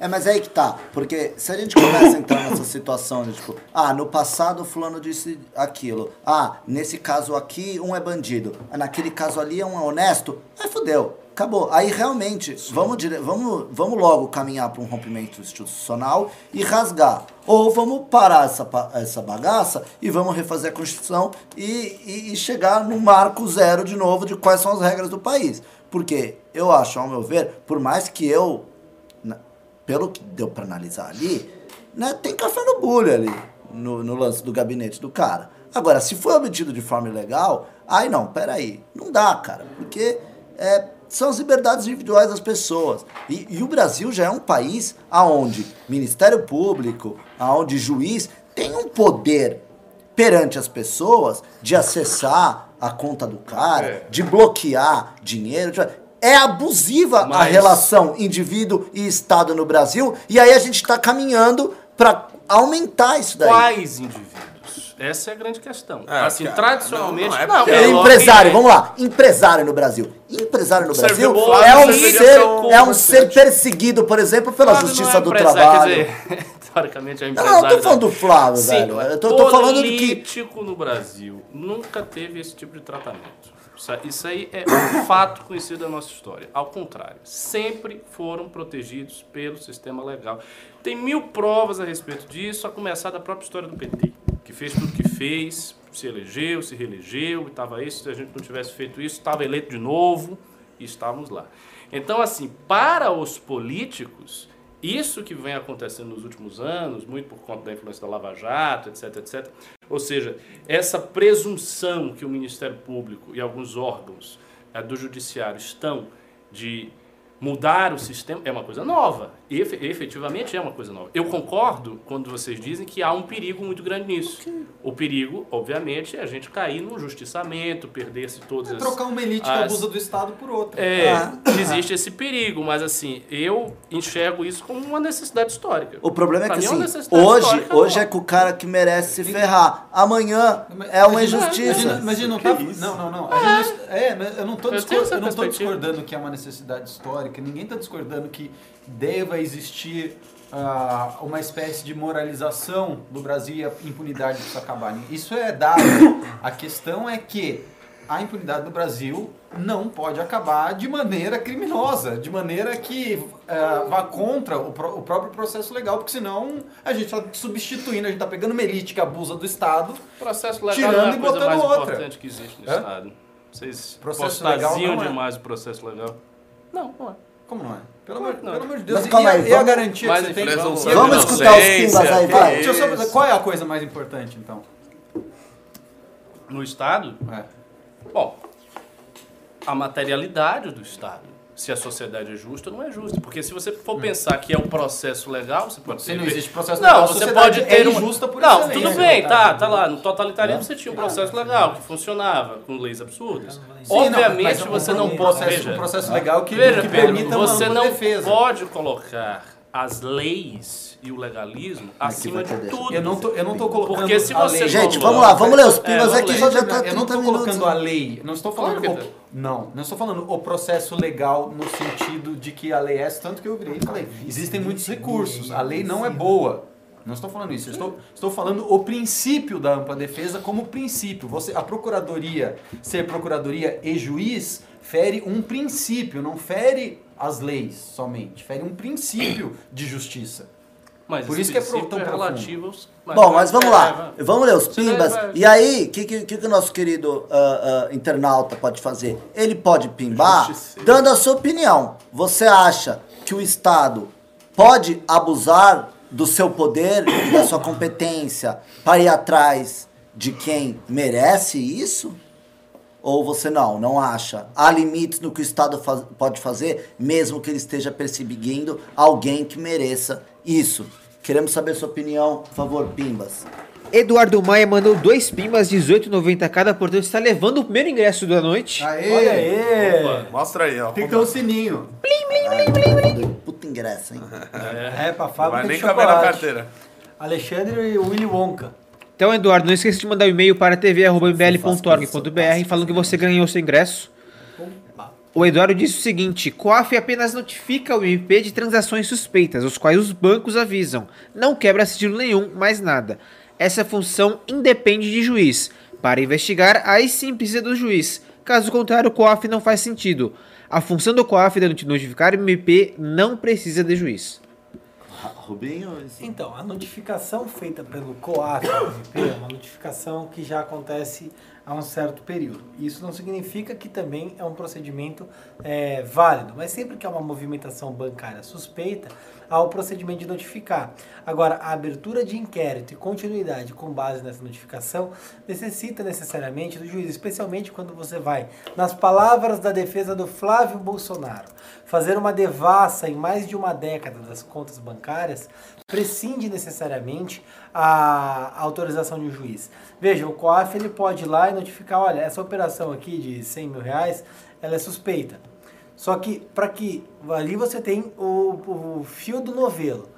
É, mas aí que tá. Porque se a gente começa a entrar nessa situação de tipo, ah, no passado o fulano disse aquilo. Ah, nesse caso aqui um é bandido. Ah, naquele caso ali é um honesto. Aí fudeu. Acabou. Aí realmente, vamos, dire... vamos, vamos logo caminhar para um rompimento institucional e rasgar. Ou vamos parar essa, essa bagaça e vamos refazer a Constituição e, e, e chegar no marco zero de novo de quais são as regras do país. Porque eu acho, ao meu ver, por mais que eu pelo que deu pra analisar ali, né, tem café no bulho ali, no, no lance do gabinete do cara. Agora, se foi obtido de forma ilegal, aí não, peraí, não dá, cara, porque é, são as liberdades individuais das pessoas. E, e o Brasil já é um país aonde Ministério Público, aonde juiz tem um poder perante as pessoas de acessar a conta do cara, É. de bloquear dinheiro. de- É abusiva a Mas- relação indivíduo e Estado no Brasil, e aí a gente está caminhando para aumentar isso daí. Quais indivíduos? Essa é a grande questão. É, assim, cara, tradicionalmente. não, não é não, É, lógico empresário, vamos lá. Empresário no Brasil. Empresário no Brasil é um, ser, é um ser perseguido, por exemplo, pela Justiça é do empresário, Trabalho. Quer dizer, <laughs> teoricamente é um Não, empresário. não, tô falando do Flávio, Sim, velho. Eu tô, tô falando do que. político no Brasil nunca teve esse tipo de tratamento. Isso- aí é um <coughs> fato conhecido da nossa história. Ao contrário, sempre foram protegidos pelo sistema legal. Tem mil provas a respeito disso, a começar da própria história do PT, que fez tudo que fez, se elegeu, se reelegeu, estava isso. Se a gente não tivesse feito isso, estava eleito de novo e estávamos lá. Então, assim, para os políticos, isso que vem acontecendo nos últimos anos, muito por conta da influência da Lava Jato, etc, etc. Ou seja, essa presunção que o Ministério Público e alguns órgãos eh, do Judiciário estão de mudar o sistema é uma coisa nova. Efe- efetivamente é uma coisa nova. Eu concordo quando vocês dizem que há um perigo muito grande nisso. O perigo, obviamente, é a gente cair num justiçamento, perder-se todas as... Trocar uma elite que as- abusa do Estado por outra. É, Ah. existe esse perigo, mas assim, eu enxergo isso como uma necessidade histórica. O problema é Pra que é assim, uma necessidade hoje, hoje é com o cara que merece se ferrar. Amanhã Mas- é uma injustiça. Mas, mas não Que tá. Não, não, não. A gente é, mas eu não tô, Eu discor- tenho essa eu não tô perspectiva. discordando que é uma necessidade histórica. Ninguém está discordando que deva existir ah, uma espécie de moralização do Brasil e a impunidade precisa acabar. Isso é dado. A questão é que a impunidade do Brasil não pode acabar de maneira criminosa, de maneira que ah, vá contra o, pró- o próprio processo legal, porque senão a gente está substituindo, a gente está pegando uma elite que abusa do Estado O processo legal Tirando é e botando outra. que no Hã? Estado. Vocês legal é. demais o processo legal. Não, não é. Como não é? Pelo, amor, que não. pelo amor de Deus. Mas e, calma a, aí, e a vamos- garantia Mas que você tem? a- Vamos de escutar os pimbas aí, vai. Deixa eu só perguntar, qual é a coisa mais importante, então? No Estado, É. bom, a materialidade do Estado. Se a sociedade é justa ou não é justa. Porque se você for pensar que é um processo legal, você pode Se ter- não existe processo Não, legal, a você pode ter é uma- injusta por Não, tudo bem, Tá. tá, lá. No totalitarismo você tinha um processo legal que funcionava com leis absurdas. Sim, não, Obviamente mas você não pode. Veja, um processo legal que, veja que Pedro, permita uma você não defesa. pode colocar as leis e o legalismo acima vai ter de tudo. Eu não tô, eu não tô colocando Porque se a você lei... Gente, vamos lá, vamos ler os pimbas vamos aqui, já tá eu não 30 estou colocando a lei, não estou falando Claro o, não, não estou falando o processo legal no sentido de que a lei é essa, tanto que eu virei e falei, existem muitos recursos, a lei não é boa. Não estou falando isso, eu estou, estou falando o princípio da ampla defesa como princípio. Você, a procuradoria ser procuradoria e juiz fere um princípio, não fere as leis somente, fere um princípio de justiça. Mas Por isso que é tão profundo. relativo aos- Bom, mas vamos é, lá. Vamos ler os pimbas. vai- E aí, o que, que, que o nosso querido ah, ah, internauta pode fazer? Ele pode pimbar dando a sua opinião. Você acha que o Estado pode abusar do seu poder e da sua competência para ir atrás de quem merece isso? Ou você não, não acha? Há limites no que o Estado faz- pode fazer, mesmo que ele esteja perseguindo alguém que mereça isso. Queremos saber sua opinião, por favor, Pimbas. Eduardo Maia mandou dois pimbas, 18,90 cada, portanto está levando o primeiro ingresso da noite. Aê! Olha aí! Mostra aí, ó. Tem que ter um sininho. Puta ingresso, hein? <laughs> É, pra Não fábrica vai nem de caber na carteira. Alexandre e Willy Wonka. Então, Eduardo, não esqueça de mandar um e-mail para tv.mbl.org.br falando que você ganhou seu ingresso. O Eduardo disse o seguinte: COAF apenas notifica o MP de transações suspeitas, os quais os bancos avisam. Não quebra sigilo nenhum, mais nada. Essa função independe de juiz. Para investigar, aí sim precisa do juiz. Caso contrário, o COAF não faz sentido. A função do COAF de notificar o MP não precisa de juiz. Rubinho? Então, a notificação feita pelo COAF é uma notificação que já acontece há um certo período. Isso não significa que também é um procedimento é, válido, mas sempre que há uma movimentação bancária suspeita, há o procedimento de notificar. Agora, a abertura de inquérito e continuidade com base nessa notificação necessita necessariamente do juiz, especialmente quando você vai, nas palavras da defesa do Flávio Bolsonaro, fazer uma devassa em mais de uma década das contas bancárias, prescinde necessariamente a autorização de um juiz. Veja, o COAF ele pode ir lá e notificar, olha, essa operação aqui de 100 mil reais, ela é suspeita. Só que para que ali você tem o, o fio do novelo.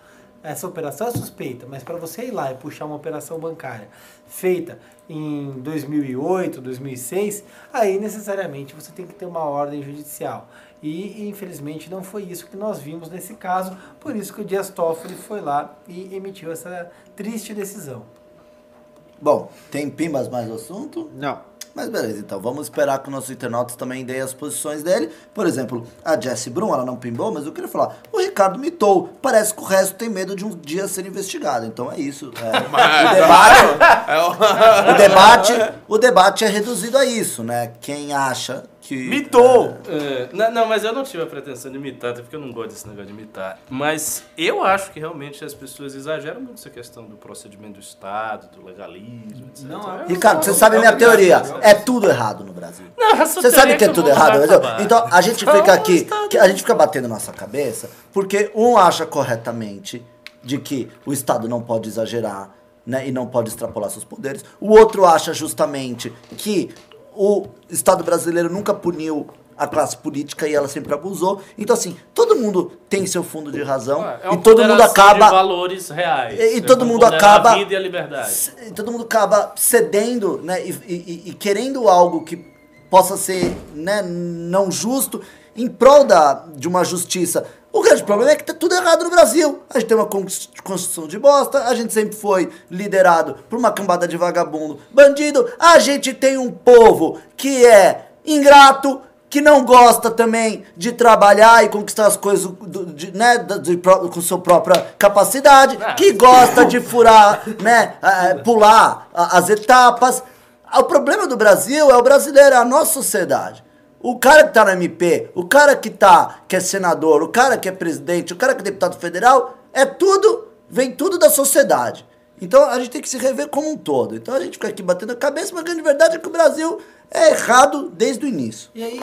Essa operação é suspeita, mas para você ir lá e puxar uma operação bancária feita em 2008, 2006, aí necessariamente você tem que ter uma ordem judicial. E infelizmente não foi isso que nós vimos nesse caso, por isso que o Dias Toffoli foi lá e emitiu essa triste decisão. Bom, tem Pimbas mais no assunto? Não. Mas beleza, então vamos esperar que os nossos internautas também deem as posições dele. Por exemplo, a Jessie Brum, ela não pimbou, mas eu queria falar, o Ricardo mitou. Parece que o resto tem medo de um dia ser investigado. Então é isso. É, <laughs> o, debate, <laughs> É o- o, debate, o debate é reduzido a isso, né? Quem acha que mitou. É, não, não, mas eu não tive a pretensão de imitar, até porque eu não gosto desse negócio de imitar. Mas eu acho que realmente as pessoas exageram muito essa questão do procedimento do Estado, do legalismo, etc. Não, é- Eu Ricardo, você sabe a minha teoria. É tudo errado no Brasil. Não, Você sabe que é tudo errado, entendeu? acabar. Então a gente Então, fica aqui, a gente fica batendo nossa cabeça, porque um acha corretamente de que o Estado não pode exagerar, né, e não pode extrapolar seus poderes. O outro acha justamente que o Estado brasileiro nunca puniu a classe política e ela sempre abusou. Então assim, todo mundo tem seu fundo de razão É e uma todo mundo acaba de valores reais. E- e É todo mundo acaba- A vida e a liberdade. C- todo mundo acaba cedendo, né, e, e- e querendo algo que possa ser, né, não justo em prol da, de uma justiça. O grande problema é que tá tudo errado no Brasil. A gente tem uma cons- Constituição de bosta, a gente sempre foi liderado por uma cambada de vagabundo, bandido. A gente tem um povo que é ingrato, que não gosta também de trabalhar e conquistar as coisas do- de, né, de com sua própria capacidade, Ah. que gosta de furar, né, eh, pular as etapas. O problema do Brasil é o brasileiro, é a nossa sociedade. O cara que tá no MP, o cara que tá, que é senador, o cara que é presidente, o cara que é deputado federal, é tudo, vem tudo da sociedade. Então a gente tem que se rever como um todo. Então a gente fica aqui batendo a cabeça, mas a grande verdade é que o Brasil é errado desde o início. E aí,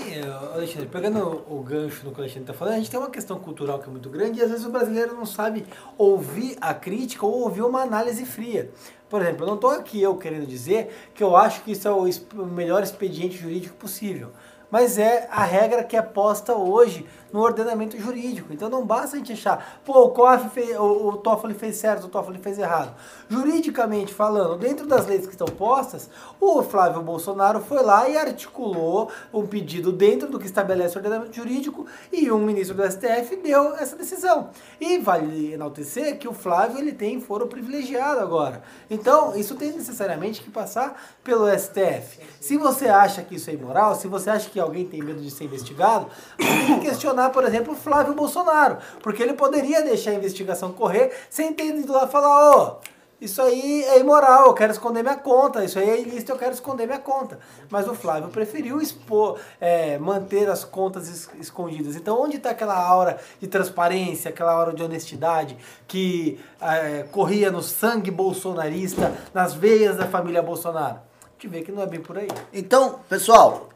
Alexandre, pegando o gancho no que o Alexandre está falando, a gente tem uma questão cultural que é muito grande e às vezes o brasileiro não sabe ouvir a crítica ou ouvir uma análise fria. Por exemplo, eu não estou aqui eu querendo dizer que eu acho que isso é o melhor expediente jurídico possível. Mas é a regra que é posta hoje no ordenamento jurídico. Então não basta a gente achar, pô, o COAF fez, o, o Toffoli fez certo, o Toffoli fez errado. Juridicamente falando, dentro das leis que estão postas, o Flávio Bolsonaro foi lá e articulou um pedido dentro do que estabelece o ordenamento jurídico e um ministro do STF deu essa decisão. E vale enaltecer que o Flávio ele tem foro privilegiado agora. Então, isso tem necessariamente que passar pelo STF. Se você acha que isso é imoral, se você acha que alguém tem medo de ser investigado, <clears throat> tem que questionar, por exemplo, o Flávio Bolsonaro, porque ele poderia deixar a investigação correr sem ter ido lá falar, ô, isso aí é imoral, eu quero esconder minha conta, isso aí é ilícito, eu quero esconder minha conta. Mas o Flávio preferiu expor, é, manter as contas es- escondidas. Então, onde está aquela aura de transparência, aquela aura de honestidade que é, corria no sangue bolsonarista, nas veias da família Bolsonaro? A gente vê que não é bem por aí. Então, pessoal,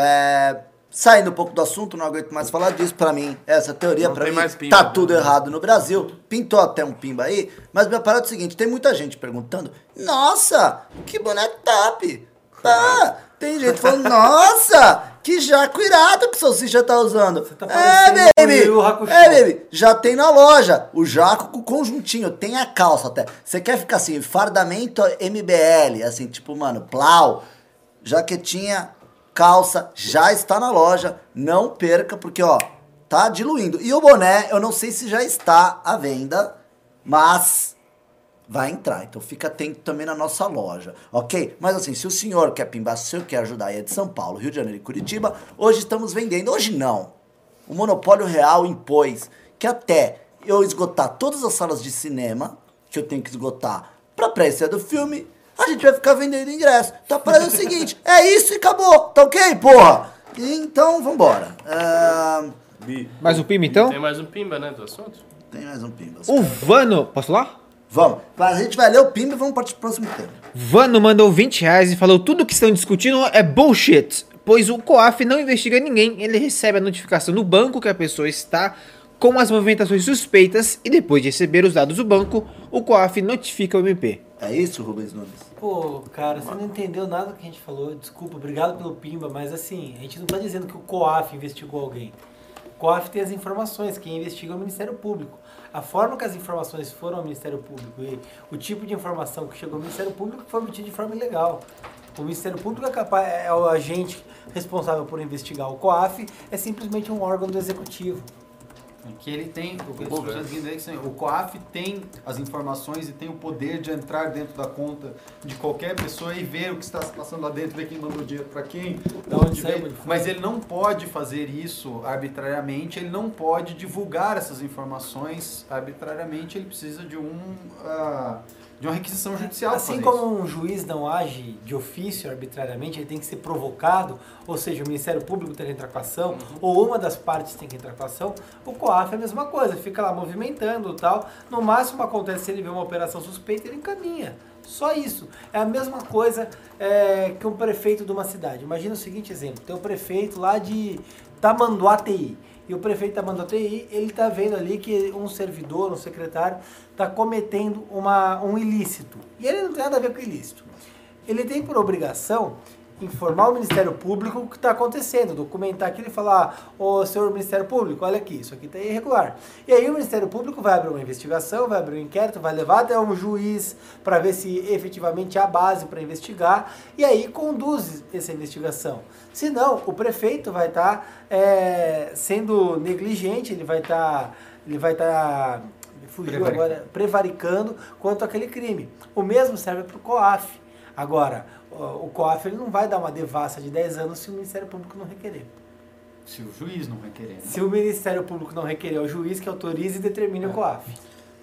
é, saindo um pouco do assunto, não aguento mais falar disso. Pra mim, essa teoria, tem mim, mais pimba, tá né? tudo errado no Brasil. Pintou até um pimba aí, mas minha parada é o seguinte: tem muita gente perguntando, nossa, que boneco top! Tá, tem gente falando, nossa, que jaco irado que o Salsicha tá usando. tá é, o baby! Hakusho. É, baby! Já tem na loja o jaco com conjuntinho, tem a calça até. Você quer ficar assim, fardamento MBL, assim, tipo, mano, plau, jaquetinha, calça, já está na loja. Não perca, porque, ó, tá diluindo. E o boné, eu não sei se já está à venda, mas vai entrar. Então fica atento também na nossa loja, ok? Mas assim, se o senhor quer pimbar, se o senhor quer ajudar aí é de São Paulo, Rio de Janeiro e Curitiba, hoje estamos vendendo. Hoje não. O Monopólio Real impôs que até eu esgotar todas as salas de cinema, que eu tenho que esgotar pra pré-estreia do filme, a gente vai ficar vendendo ingresso. Então a parada é o seguinte, é isso e acabou, tá ok, porra? Então, vambora. Bi. Mais um pimba, então? Tem mais um pimba, né, do assunto? tem mais um pimba. O Vano... Posso falar? Vamos. A gente vai ler o pimba e vamos partir pro próximo tema. Vano mandou 20 reais e falou tudo que estão discutindo é bullshit, pois o COAF não investiga ninguém, ele recebe a notificação no banco que a pessoa está com as movimentações suspeitas e depois de receber os dados do banco, o COAF notifica o MP. É isso, Rubens Nunes? Pô, cara, você não entendeu nada do que a gente falou. Desculpa, obrigado pelo Pimba, mas assim, a gente não tá dizendo que o COAF investigou alguém. O COAF tem as informações, quem investiga é o Ministério Público. A forma que as informações foram ao Ministério Público e o tipo de informação que chegou ao Ministério Público foi obtido de forma ilegal. O Ministério Público é, capaz, é o agente responsável por investigar o COAF, é simplesmente um órgão do Executivo. Que ele tem, o que é. que o COAF tem as informações e tem o poder de entrar dentro da conta de qualquer pessoa e ver o que está se passando lá dentro, ver quem mandou dinheiro para quem, Da onde mas ele não pode fazer isso arbitrariamente, ele não pode divulgar essas informações arbitrariamente, ele precisa de um ah, de uma requisição judicial. Assim como isso. um juiz não age de ofício arbitrariamente, ele tem que ser provocado, ou seja, o Ministério Público tem que entrar com a ação, ou uma das partes tem que entrar com a ação, o COAF é a mesma coisa, fica lá movimentando e tal. No máximo acontece se ele vê uma operação suspeita, ele encaminha. Só isso. É a mesma coisa é, que um prefeito de uma cidade. Imagina o seguinte exemplo: tem o prefeito lá de Tamanduateí. E o prefeito da Manduateí, ele está vendo ali que um servidor, um secretário, está cometendo uma, um ilícito. E ele não tem nada a ver com ilícito. Ele tem por obrigação informar o Ministério Público o que está acontecendo, documentar aquilo e falar, ô senhor Ministério Público, olha aqui, isso aqui está irregular. E aí o Ministério Público vai abrir uma investigação, vai abrir um inquérito, vai levar até um juiz para ver se efetivamente há base para investigar, e aí conduz essa investigação. Se não, o prefeito vai estar sendo negligente, ele vai estar. ele vai estar. fugiu Prevaricando. agora, prevaricando quanto àquele crime. O mesmo serve para o COAF. Agora, o COAF ele não vai dar uma devassa de 10 anos se o Ministério Público não requerer. Se o juiz não requerer. né? Se o Ministério Público não requerer, é o juiz que autoriza e determina o COAF.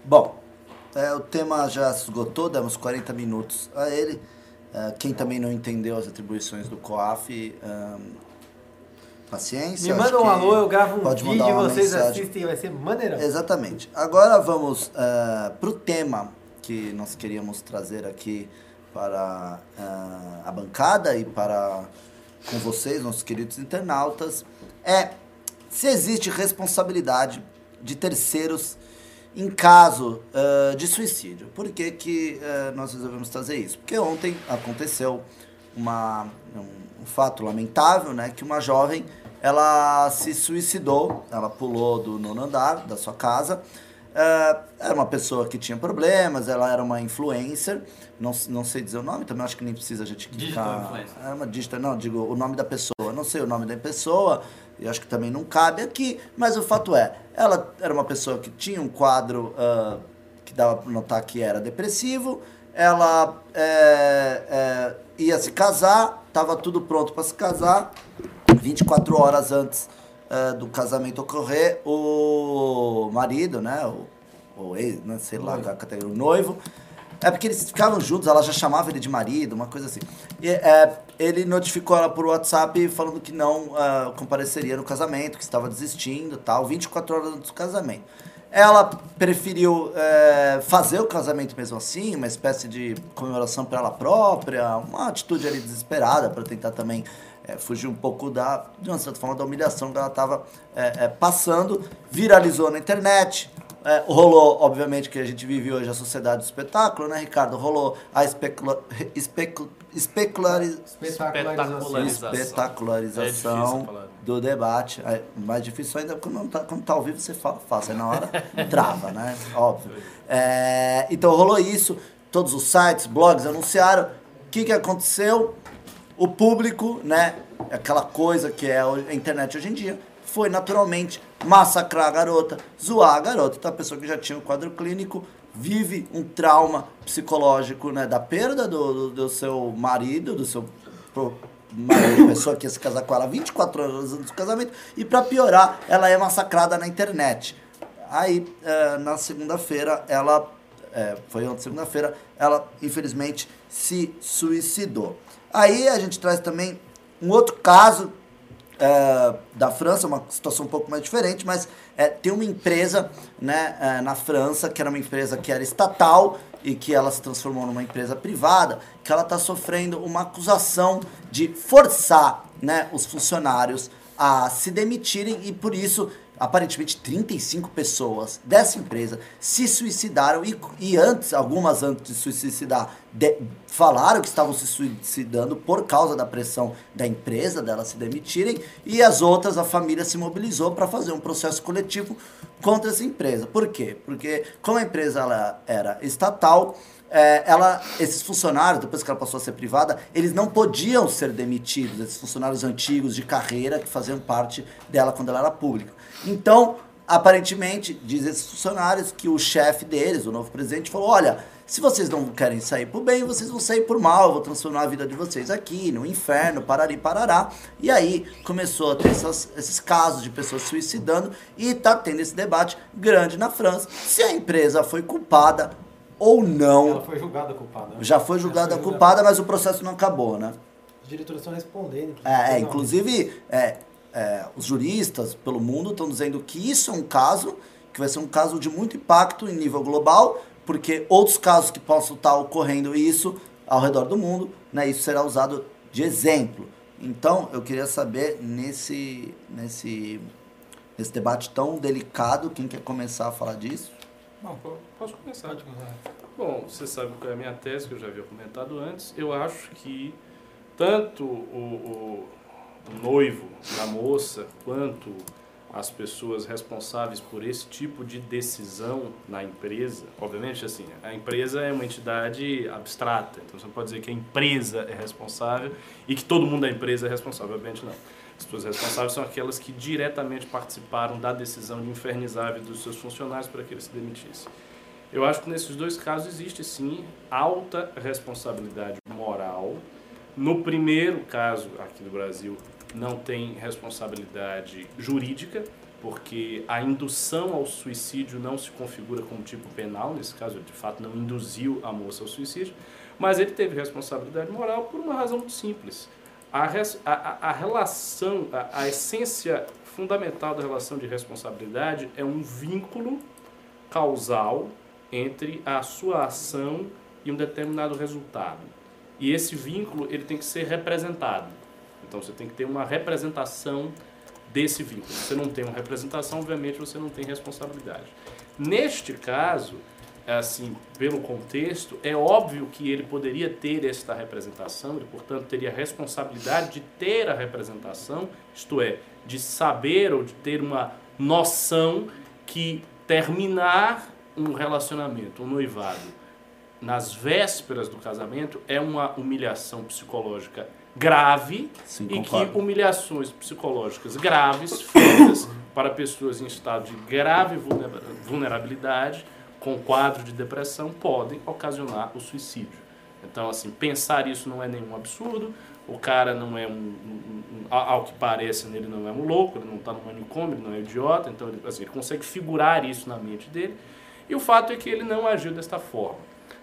Bom, é, o tema já se esgotou, demos 40 minutos a ele. É, quem também não entendeu as atribuições do COAF, paciência. Me manda um alô, eu gravo um pode vídeo e vocês mensagem. assistem, vai ser maneirão. Exatamente. Agora vamos para o tema que nós queríamos trazer aqui para ah, a bancada e para com vocês, nossos queridos internautas, é se existe responsabilidade de terceiros em caso ah, de suicídio. Por que, que ah, nós resolvemos trazer isso? Porque ontem aconteceu uma, um, um fato lamentável, né, que uma jovem ela se suicidou, ela pulou do nono andar da sua casa. Ah, era uma pessoa que tinha problemas, ela era uma influencer, não, não sei dizer o nome, também acho que nem precisa a gente Digital influencer. Era uma digital, não, digo o nome da pessoa, não sei o nome da pessoa, e acho que também não cabe aqui, mas o fato é, ela era uma pessoa que tinha um quadro ah, que dava para notar que era depressivo, ela é, é, ia se casar, estava tudo pronto para se casar, 24 horas antes eh, do casamento ocorrer, o marido, né, o, o ex, né, sei lá, a categoria, o noivo, é porque eles ficavam juntos, ela já chamava ele de marido, uma coisa assim. E, é, ele notificou ela por WhatsApp falando que não ah, compareceria no casamento, que estava desistindo tal, 24 horas antes do casamento. Ela preferiu é, fazer o casamento mesmo assim, uma espécie de comemoração para ela própria, uma atitude ali desesperada para tentar também é, fugir um pouco da, de uma certa forma, da humilhação que ela estava passando. Viralizou na internet, é, rolou, obviamente, que a gente vive hoje a sociedade do espetáculo, né, Ricardo? Rolou a especula, especu, especulari, Espetacularização. Espetacularização. É do debate. É mais difícil ainda quando não tá, quando tá ao vivo você fala fácil, aí na hora <laughs> trava, né? Óbvio. É, então rolou isso, todos os sites, blogs anunciaram. O que, que aconteceu? O público, né? Aquela coisa que é a internet hoje em dia, foi naturalmente massacrar a garota, zoar a garota. Então a pessoa que já tinha um quadro clínico vive um trauma psicológico, né? Da perda do, do, do seu marido, do seu pro- marido, pessoa que ia se casar com ela 24 horas antes do casamento. E pra piorar, ela é massacrada na internet. Aí, eh, na segunda-feira, ela. eh, foi ontem, segunda-feira, ela infelizmente se suicidou. Aí a gente traz também um outro caso é, da França, uma situação um pouco mais diferente, mas é, tem uma empresa né, é, na França, que era uma empresa que era estatal e que ela se transformou numa empresa privada, que ela está sofrendo uma acusação de forçar né, os funcionários a se demitirem e por isso aparentemente 35 pessoas dessa empresa se suicidaram e, e antes, algumas antes de suicidar, de- falaram que estavam se suicidando por causa da pressão da empresa delas se demitirem e as outras, a família se mobilizou para fazer um processo coletivo contra essa empresa. Por quê? Porque como a empresa ela era estatal, é, ela, esses funcionários, depois que ela passou a ser privada, eles não podiam ser demitidos, esses funcionários antigos de carreira que faziam parte dela quando ela era pública. Então, aparentemente, diz esses funcionários que o chefe deles, o novo presidente, falou: olha, se vocês não querem sair por bem, vocês vão sair por mal, eu vou transformar a vida de vocês aqui, no inferno, parari, parará. E aí começou a ter essas, esses casos de pessoas suicidando e tá tendo esse debate grande na França se a empresa foi culpada ou não. Ela foi julgada culpada. né? Já foi julgada foi culpada, mas o processo não acabou, né? Os diretores estão respondendo. É, é, inclusive, é, é, os juristas pelo mundo estão dizendo que isso é um caso que vai ser um caso de muito impacto em nível global, porque outros casos que possam estar ocorrendo isso ao redor do mundo, né, isso será usado de exemplo. Então, eu queria saber nesse, nesse, nesse debate tão delicado, quem quer começar a falar disso? Bom, po- posso começar. Pode começar. Bom, você sabe qual é a minha tese, que eu já havia comentado antes. Eu acho que tanto o- o noivo da moça, quanto as pessoas responsáveis por esse tipo de decisão na empresa, obviamente, assim, a empresa é uma entidade abstrata, então você não pode dizer que a empresa é responsável e que todo mundo da empresa é responsável, obviamente não. As pessoas responsáveis são aquelas que diretamente participaram da decisão de infernizar a vida dos seus funcionários para que eles se demitissem. Eu acho que nesses dois casos existe sim alta responsabilidade moral. No primeiro caso, aqui no Brasil, não tem responsabilidade jurídica, porque a indução ao suicídio não se configura como tipo penal, nesse caso, ele de fato não induziu a moça ao suicídio, mas ele teve responsabilidade moral por uma razão muito simples. A, res- a- a- relação, a, a essência fundamental da relação de responsabilidade é um vínculo causal entre a sua ação e um determinado resultado. E esse vínculo ele tem que ser representado. Então você tem que ter uma representação desse vínculo. Se você não tem uma representação, obviamente você não tem responsabilidade. Neste caso, assim, pelo contexto, é óbvio que ele poderia ter esta representação, ele, portanto, teria a responsabilidade de ter a representação, isto é, de saber ou de ter uma noção que terminar um relacionamento, um noivado, nas vésperas do casamento é uma humilhação psicológica grave Sim, e que humilhações psicológicas graves <coughs> feitas para pessoas em estado de grave vulnera- vulnerabilidade com quadro de depressão podem ocasionar o suicídio. Então, assim, pensar isso não é nenhum absurdo. O cara não é um, um- um- ao que parece, ele não é um louco, ele não está no manicômio, ele não é idiota. Então, ele, assim, ele consegue figurar isso na mente dele. E o fato é que ele não agiu desta forma.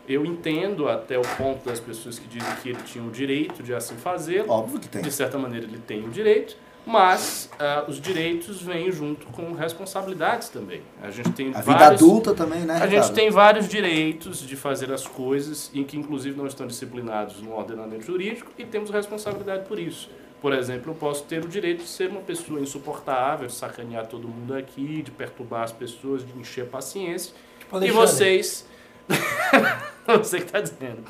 Eu entendo até o ponto das pessoas que dizem que ele tinha o direito de assim fazer. Óbvio que tem. De certa maneira ele tem o direito, mas ah, os direitos vêm junto com responsabilidades também. A gente tem A vida vários, adulta também, né? a gente Ricardo? tem vários direitos de fazer as coisas em que inclusive não estão disciplinados no ordenamento jurídico e temos responsabilidade por isso. Por exemplo, eu posso ter o direito de ser uma pessoa insuportável, de sacanear todo mundo aqui, de perturbar as pessoas, de encher a paciência. Tipo E vocês. <laughs> você que está dizendo.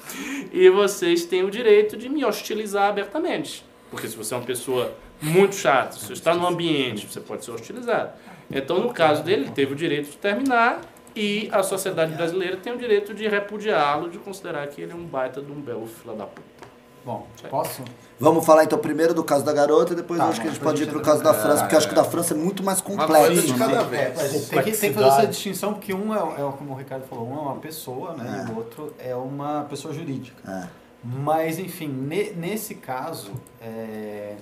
E vocês têm o direito de me hostilizar abertamente. Porque se você é uma pessoa muito chata, se você está num ambiente, você pode ser hostilizado. Então, no caso dele, ele teve o direito de terminar e a sociedade brasileira tem o direito de repudiá-lo, de considerar que ele é um baita de um belo fila da puta. Bom, posso? Vamos falar então primeiro do caso da garota e depois Tá, acho que a gente pode ir pro caso da França, porque eu acho que o da França é muito mais coisa complexo. de né? cada É, vez. gente tem que, tem que fazer essa distinção, porque um é, é como o Ricardo falou, um é uma pessoa, né? E o outro é uma pessoa jurídica. É. Mas, enfim, ne- nesse caso, é,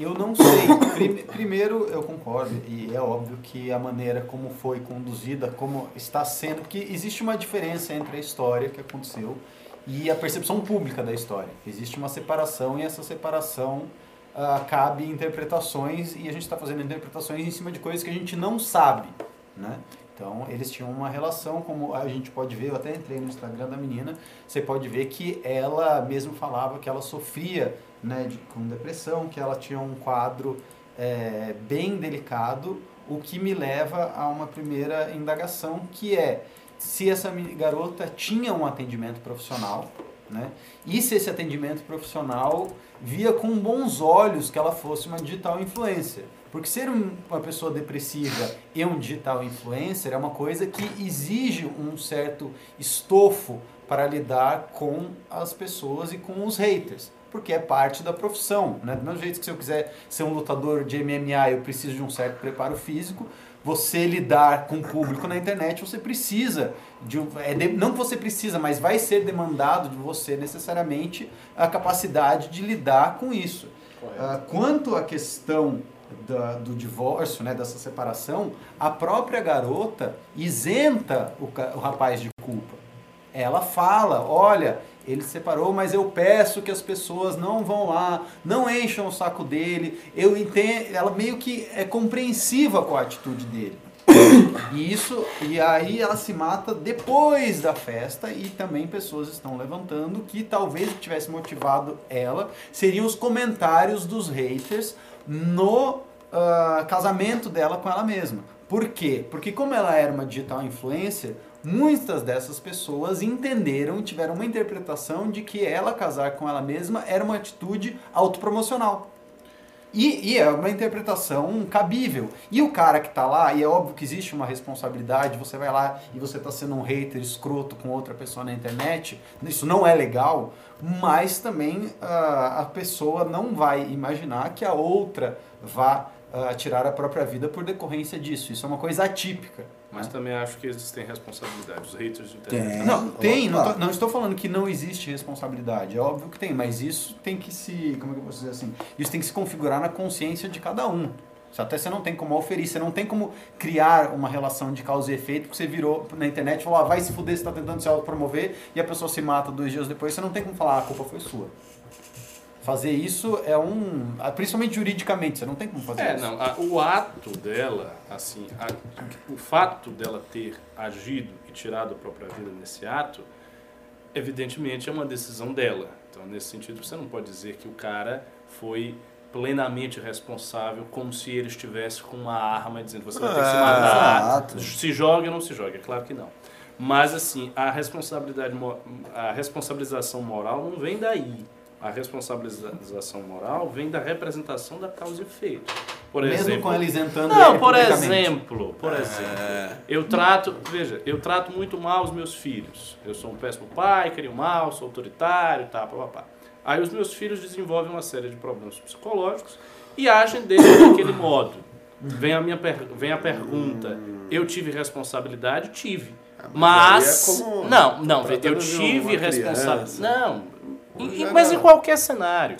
eu não sei. Prime- primeiro, eu concordo, e é óbvio que a maneira como foi conduzida, como está sendo, porque existe uma diferença entre a história que aconteceu e a percepção pública da história. Existe uma separação e essa separação ah, cabe interpretações e a gente está fazendo interpretações em cima de coisas que a gente não sabe, né? Então, eles tinham uma relação, como a gente pode ver, eu até entrei no Instagram da menina, você pode ver que ela mesmo falava que ela sofria né, de, com depressão, que ela tinha um quadro é, bem delicado, o que me leva a uma primeira indagação, que é se essa garota tinha um atendimento profissional, né? E se esse atendimento profissional via com bons olhos que ela fosse uma digital influencer. Porque ser um- uma pessoa depressiva e um digital influencer é uma coisa que exige um certo estofo para lidar com as pessoas e com os haters. Porque é parte da profissão. Né? Do mesmo jeito que se eu quiser ser um lutador de MMA eu preciso de um certo preparo físico, você lidar com o público na internet, você precisa de, é de- não que você precisa, mas vai ser demandado de você necessariamente a capacidade de lidar com isso. Ah, quanto à questão da- do divórcio, né, dessa separação, a própria garota isenta o, o rapaz de culpa. Ela fala, olha, ele se separou, mas eu peço que as pessoas não vão lá, não encham o saco dele. Eu entendo, ela meio que é compreensiva com a atitude dele. E isso, e aí ela se mata depois da festa e também pessoas estão levantando que talvez o que tivesse motivado ela seriam os comentários dos haters no ah, casamento dela com ela mesma. Por quê? Porque como ela era uma digital influencer, muitas dessas pessoas entenderam e tiveram uma interpretação de que ela casar com ela mesma era uma atitude autopromocional. E, e é uma interpretação cabível. E o cara que tá lá, e é óbvio que existe uma responsabilidade, você vai lá e você tá sendo um hater escroto com outra pessoa na internet, isso não é legal, mas também ah, a pessoa não vai imaginar que a outra vá ah, tirar a própria vida por decorrência disso. Isso é uma coisa atípica. Mas também acho que existem responsabilidades. Os haters de Tem. internet. Não, tem, não, tô- não estou falando que não existe responsabilidade, é óbvio que tem, mas isso tem que se, como é que eu posso dizer assim, isso tem que se configurar na consciência de cada um. Até você não tem como oferir, você não tem como criar uma relação de causa e efeito, porque você virou na internet e falou, ah, vai se fuder, você está tentando se autopromover, e a pessoa se mata dois dias depois, você não tem como falar, ah, a culpa foi sua. Fazer isso é um. ah, Principalmente juridicamente, você não tem como fazer É, isso. não. a- o ato dela, assim, a- o fato dela ter agido e tirado a própria vida nesse ato, evidentemente é uma decisão dela. Então, nesse sentido, você não pode dizer que o cara foi plenamente responsável, como se ele estivesse com uma arma dizendo você vai ter que se É, matar, se joga ou não se joga. É claro que não. Mas, assim, a responsabilidade, a responsabilização moral não vem daí. A responsabilização moral vem da representação da causa e efeito. Por Mesmo exemplo, com ela isentando não, por exemplo, por exemplo, eu trato, veja, eu trato muito mal os meus filhos. Eu sou um péssimo pai, crio mal, sou autoritário, tá, pá, pá, pá. Aí os meus filhos desenvolvem uma série de problemas psicológicos e agem desse <coughs> daquele modo. Vem a minha per- vem a pergunta, eu tive responsabilidade? Tive. mas Mas, aí é como não, não, eu tive responsabilidade. Não, em- Já mas em qualquer cenário.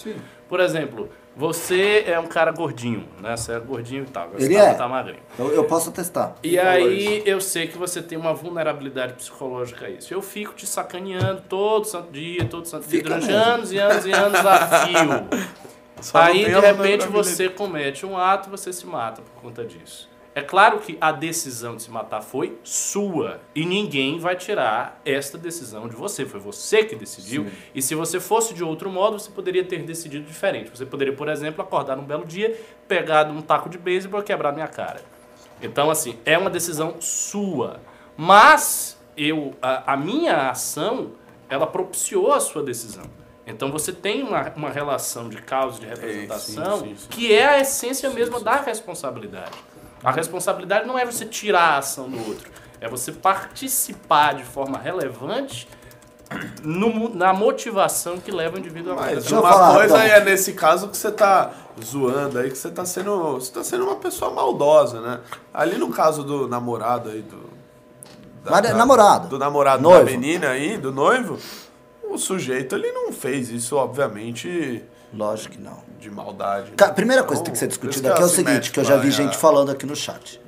Por exemplo, você é um cara gordinho, né? Você é gordinho e tal. agora Ele você tá- é. tá magrinho. Eu, eu posso atestar. E aí eu sei que você tem uma vulnerabilidade psicológica a isso. Eu fico te sacaneando todo santo dia, todo santo dia, Fica durante mesmo. anos e anos e anos a fio. <laughs> Só aí, de repente, você comete um ato e você se mata por conta disso. É claro que a decisão de se matar foi sua. E ninguém vai tirar esta decisão de você. Foi você que decidiu. E se você fosse de outro modo, você poderia ter decidido diferente. Você poderia, por exemplo, acordar num belo dia, pegar um taco de beisebol e quebrar minha cara. Então, assim, é uma decisão sua. Mas eu, a, a minha ação, ela propiciou a sua decisão. Então você tem uma, uma relação de causa e de representação sim, sim, sim. que é a essência mesma da responsabilidade. A responsabilidade não é você tirar a ação do outro, é você participar de forma relevante no- na motivação que leva o indivíduo a Mas uma falar, coisa então. é nesse caso que você tá zoando aí, que você tá sendo. Você tá sendo uma pessoa maldosa, né? Ali no caso do namorado aí, do. Mas é namorado. Do namorado Noivo. da menina aí, do noivo, o sujeito ele não fez isso, obviamente, Lógico que não. de maldade. né? Ca- primeira coisa que tem que ser discutida aqui é o seguinte, que eu já vi gente falando aqui no chat.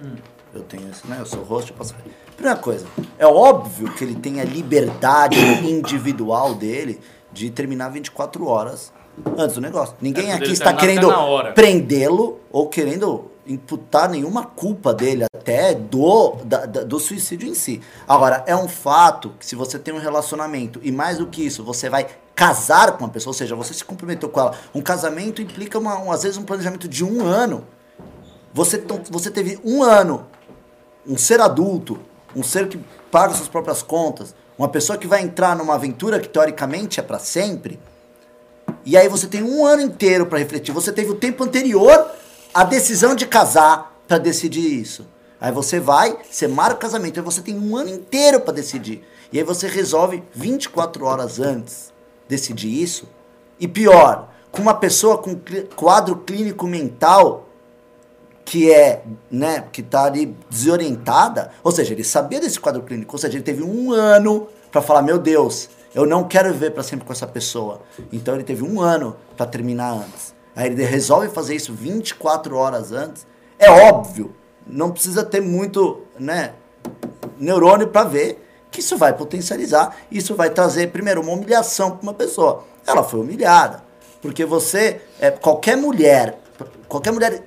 Eu tenho isso, né? Eu sou host, eu posso. Primeira coisa, é óbvio que ele tem a liberdade <coughs> individual dele de terminar 24 horas antes do negócio. Ninguém É, aqui está querendo prendê-lo ou querendo imputar nenhuma culpa dele até do, da- da- do suicídio em si. Agora, é um fato que se você tem um relacionamento e mais do que isso, você vai casar com uma pessoa, ou seja, você se comprometeu com ela. Um casamento implica, uma, um- às vezes, um planejamento de um ano. Você, você teve um ano, um ser adulto, um ser que paga suas próprias contas, uma pessoa que vai entrar numa aventura que teoricamente é para sempre. E aí você tem um ano inteiro para refletir. Você teve o tempo anterior à decisão de casar para decidir isso. Aí você vai, você marca o casamento, aí você tem um ano inteiro para decidir. E aí você resolve 24 horas antes decidir isso. E pior, com uma pessoa com quadro clínico mental que é, né, que tá ali desorientada, ou seja, ele sabia desse quadro clínico, ou seja, ele teve um ano para falar, meu Deus, eu não quero viver para sempre com essa pessoa. Então ele teve um ano para terminar antes. Aí ele resolve fazer isso 24 horas antes. É óbvio, não precisa ter muito, né, neurônio para ver que isso vai potencializar, isso vai trazer primeiro uma humilhação para uma pessoa. Ela foi humilhada, porque você, é, qualquer mulher, qualquer mulher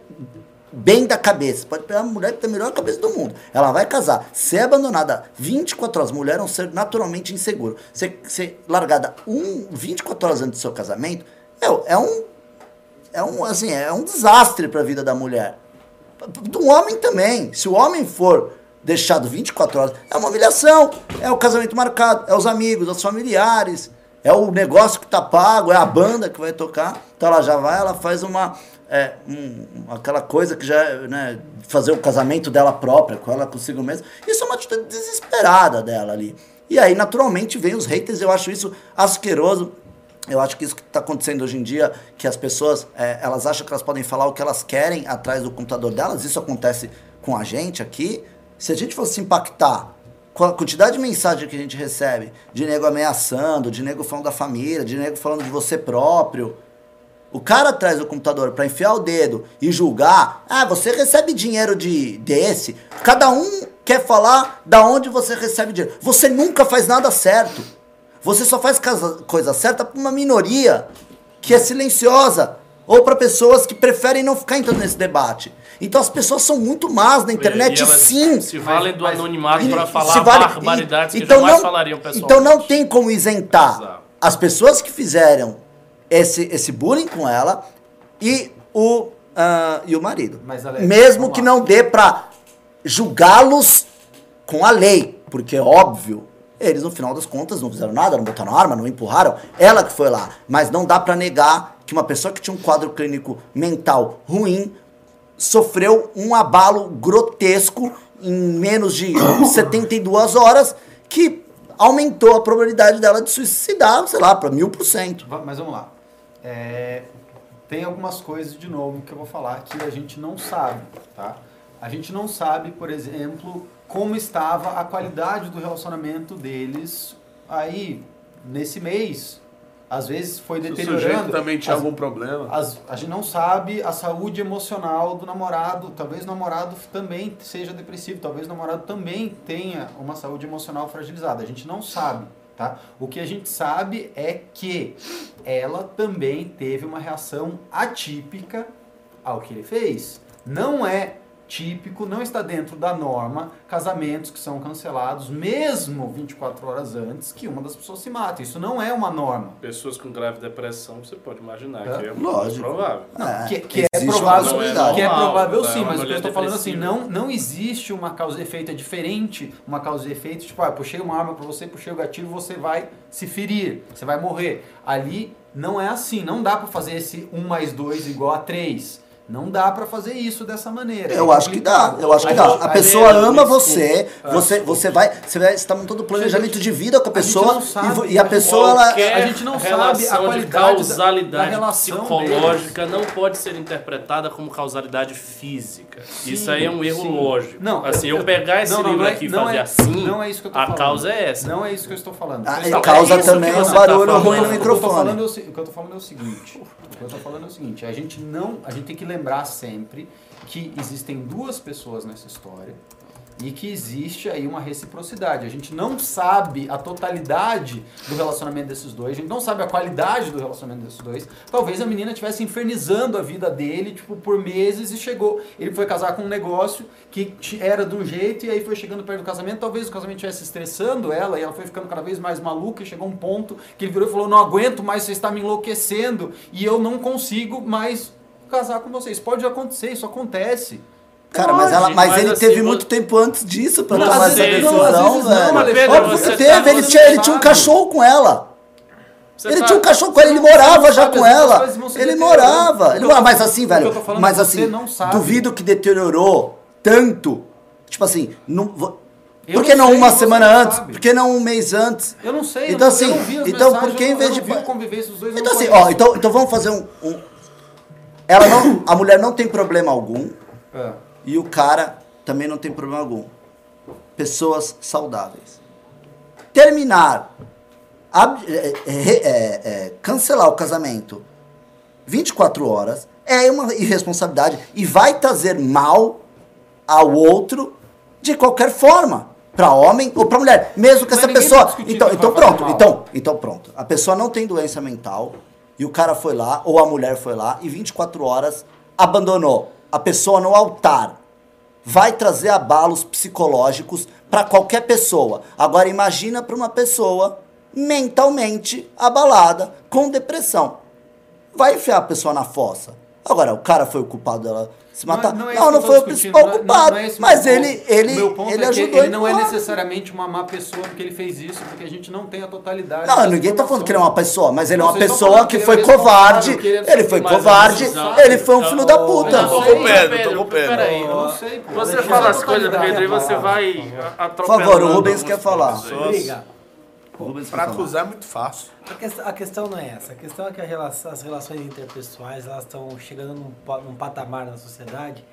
bem da cabeça, pode pegar uma mulher que tem a melhor cabeça do mundo, ela vai casar, ser abandonada 24 horas, mulher é um ser naturalmente inseguro, ser, ser largada um, 24 horas antes do seu casamento, meu, é um, é um, assim, é um desastre para a vida da mulher. Do homem também, se o homem for deixado 24 horas, é uma humilhação. É o casamento marcado, é os amigos, os familiares, é o negócio que tá pago, é a banda que vai tocar. Então ela já vai, ela faz uma. É, um, aquela coisa que já é, né, fazer o casamento dela própria, com ela consigo mesma. Isso é uma atitude desesperada dela ali. E aí, naturalmente, vem os haters, eu acho isso asqueroso. Eu acho que isso que está acontecendo hoje em dia, que as pessoas, é, elas acham que elas podem falar o que elas querem atrás do computador delas, isso acontece com a gente aqui, se a gente fosse impactar com a quantidade de mensagem que a gente recebe, de nego ameaçando, de nego falando da família, de nego falando de você próprio, o cara atrás do computador para enfiar o dedo e julgar, ah, você recebe dinheiro de desse. Cada um quer falar da onde você recebe dinheiro. Você nunca faz nada certo. Você só faz coisa certa para uma minoria que é silenciosa ou para pessoas que preferem não ficar entrando nesse debate. Então as pessoas são muito más na internet, E elas sim. Se valem do anonimato para se falar vale- barbaridades e- que então jamais não- falariam pessoalmente. Então não tem como isentar Exato. as pessoas que fizeram esse, esse bullying com ela e o, ah, e o marido. Mas, Alex, Mesmo que lá. não dê pra julgá-los com a lei, porque é óbvio. Eles, no final das contas, não fizeram nada, não botaram arma, não empurraram. Ela que foi lá. Mas não dá pra negar que uma pessoa que tinha um quadro clínico mental ruim sofreu um abalo grotesco em menos de <coughs> 72 horas que aumentou a probabilidade dela de suicidar, sei lá, para mil por cento. Mas vamos lá. É, tem algumas coisas, de novo, que eu vou falar que a gente não sabe, tá? A gente não sabe, por exemplo, como estava a qualidade do relacionamento deles aí, nesse mês. Às vezes foi Se o deteriorando. sujeito também tinha Às- algum problema. as- a gente não sabe a saúde emocional do namorado. Talvez o namorado também seja depressivo. Talvez o namorado também tenha uma saúde emocional fragilizada. A gente não sabe, tá? O que a gente sabe é que ela também teve uma reação atípica ao que ele fez. Não é típico, não está dentro da norma casamentos que são cancelados mesmo 24 horas antes que uma das pessoas se mate. Isso não é uma norma. Pessoas com grave depressão, você pode imaginar É, que é lógico. provável. É, que, que é provável, possibilidade. que é provável é sim, uma mas o que eu estou falando assim, não, não existe uma causa e efeito, é diferente uma causa e efeito, tipo, ah, puxei uma arma para você, puxei o gatilho, você vai se ferir, você vai morrer. Ali não é assim, não dá para fazer esse 1 mais 2 igual a 3. Não dá para fazer isso dessa maneira. Eu É acho que dá, eu acho que A dá. gente- A a pessoa ama desculpa. você, Ah, você, você vai, você vai, você tá montando planejamento de vida com a a pessoa não sabe, e a a gente- pessoa ela, a gente não sabe a relação qualidade de da- causalidade da relação psicológica não pode ser interpretada como causalidade física. Isso aí é um erro sim. lógico. Não, assim, eu- eu pegar esse não, livro não é- aqui e fazer é- assim, não é isso que eu tô a falando. causa é essa. Não é isso que eu estou falando. Ah, Eu e estou- causa é também que um você tá barulho falando. ruim no microfone. é o que eu tô falando é o seguinte. O que eu tô falando é o seguinte. A gente não, a gente tem que lembrar sempre que existem duas pessoas nessa história e que existe aí uma reciprocidade. A gente não sabe a totalidade do relacionamento desses dois, a gente não sabe a qualidade do relacionamento desses dois. Talvez a menina estivesse infernizando a vida dele, tipo, por meses e chegou. Ele foi casar com um negócio que era de um jeito e aí foi chegando perto do casamento. Talvez o casamento estivesse estressando ela e ela foi ficando cada vez mais maluca e chegou um ponto que ele virou e falou: Não aguento mais, você está me enlouquecendo e eu não consigo mais casar com você. Isso pode acontecer, isso acontece. Cara, mas, ela, mas, mas ele assim, teve muito tempo antes disso pra Não, tomar essa decisão, não, velho. mas, Pedro, Óbvio você que tá- teve, ele tinha, ele tinha um cachorro com ela. Você ele tá- tinha um cachorro com ela, ele morava já com ela. Ele morava. Ele morava, mas assim, velho. falando Mas é que assim, você não sabe. duvido que deteriorou tanto. Tipo assim, não, por que não não sei, uma semana antes? sabe. Por que não um mês antes? Eu não sei, Então, eu, não, assim, eu não vi as então, por que em vez eu de não vi pa- a convivência dos dois. eu Então assim, ó, então, então vamos fazer um, um- Ela não. A mulher não tem problema algum É. E o cara também não tem problema algum. Pessoas saudáveis. Terminar, ab- é, é, é, é, cancelar o casamento 24 horas é uma irresponsabilidade e vai trazer mal ao outro de qualquer forma. Pra homem ou pra mulher. Mesmo que Mas essa pessoa. tá discutindo então, então pronto. Então, então pronto. A pessoa não tem doença mental e o cara foi lá, ou a mulher foi lá, e 24 horas abandonou a pessoa no altar. Vai trazer abalos psicológicos para qualquer pessoa. Agora imagina para uma pessoa mentalmente abalada, com depressão. Vai enfiar a pessoa na fossa. Agora, o cara foi o culpado dela se Não matar? não Não, é não, eu tô foi o principal não culpado. não é o mas meu ele, ponto. ele, o meu ponto ele é ajudou ele não é necessariamente uma má pessoa porque ele fez isso, porque a gente não tem a totalidade. Não, ninguém tá falando que ele é uma pessoa, mas ele é uma Vocês pessoa que que foi é covarde. ele é- Ele foi covarde, ele foi um filho da puta. Não, Tô com Pedro, Pedro, tô com Pedro. Peraí, Eu não sei, pô. Você fala eu as coisas, Pedro, e você vai Por atropelando. favor, o Rubens quer falar. pessoas. Falar. acusar é muito fácil. A, ques- a questão não é essa. A questão é que a relação- as relações interpessoais elas estão chegando num, num patamar na sociedade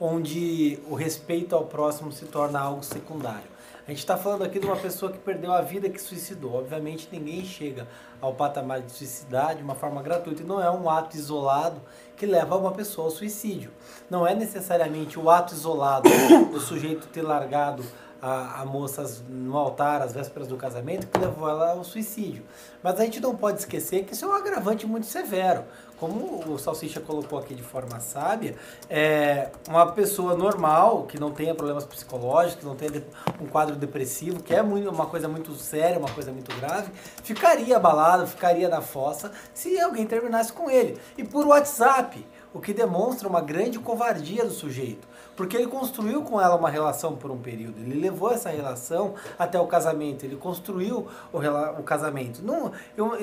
onde o respeito ao próximo se torna algo secundário. A gente está falando aqui de uma pessoa que perdeu a vida, que suicidou. Obviamente, ninguém chega ao patamar de suicidar de uma forma gratuita. E não é um ato isolado que leva uma pessoa ao suicídio. Não é necessariamente o ato isolado do sujeito ter largado a, a moça no altar às vésperas do casamento que levou ela ao suicídio. Mas a gente não pode esquecer que isso é um agravante muito severo. Como o Salsicha colocou aqui de forma sábia, é uma pessoa normal, que não tenha problemas psicológicos, que não tenha um quadro depressivo, que é muito, uma coisa muito séria, uma coisa muito grave, ficaria abalado, ficaria na fossa se alguém terminasse com ele. E por WhatsApp, o que demonstra uma grande covardia do sujeito. Porque ele construiu com ela uma relação por um período. Ele levou essa relação até o casamento. Ele construiu o, o casamento. Num,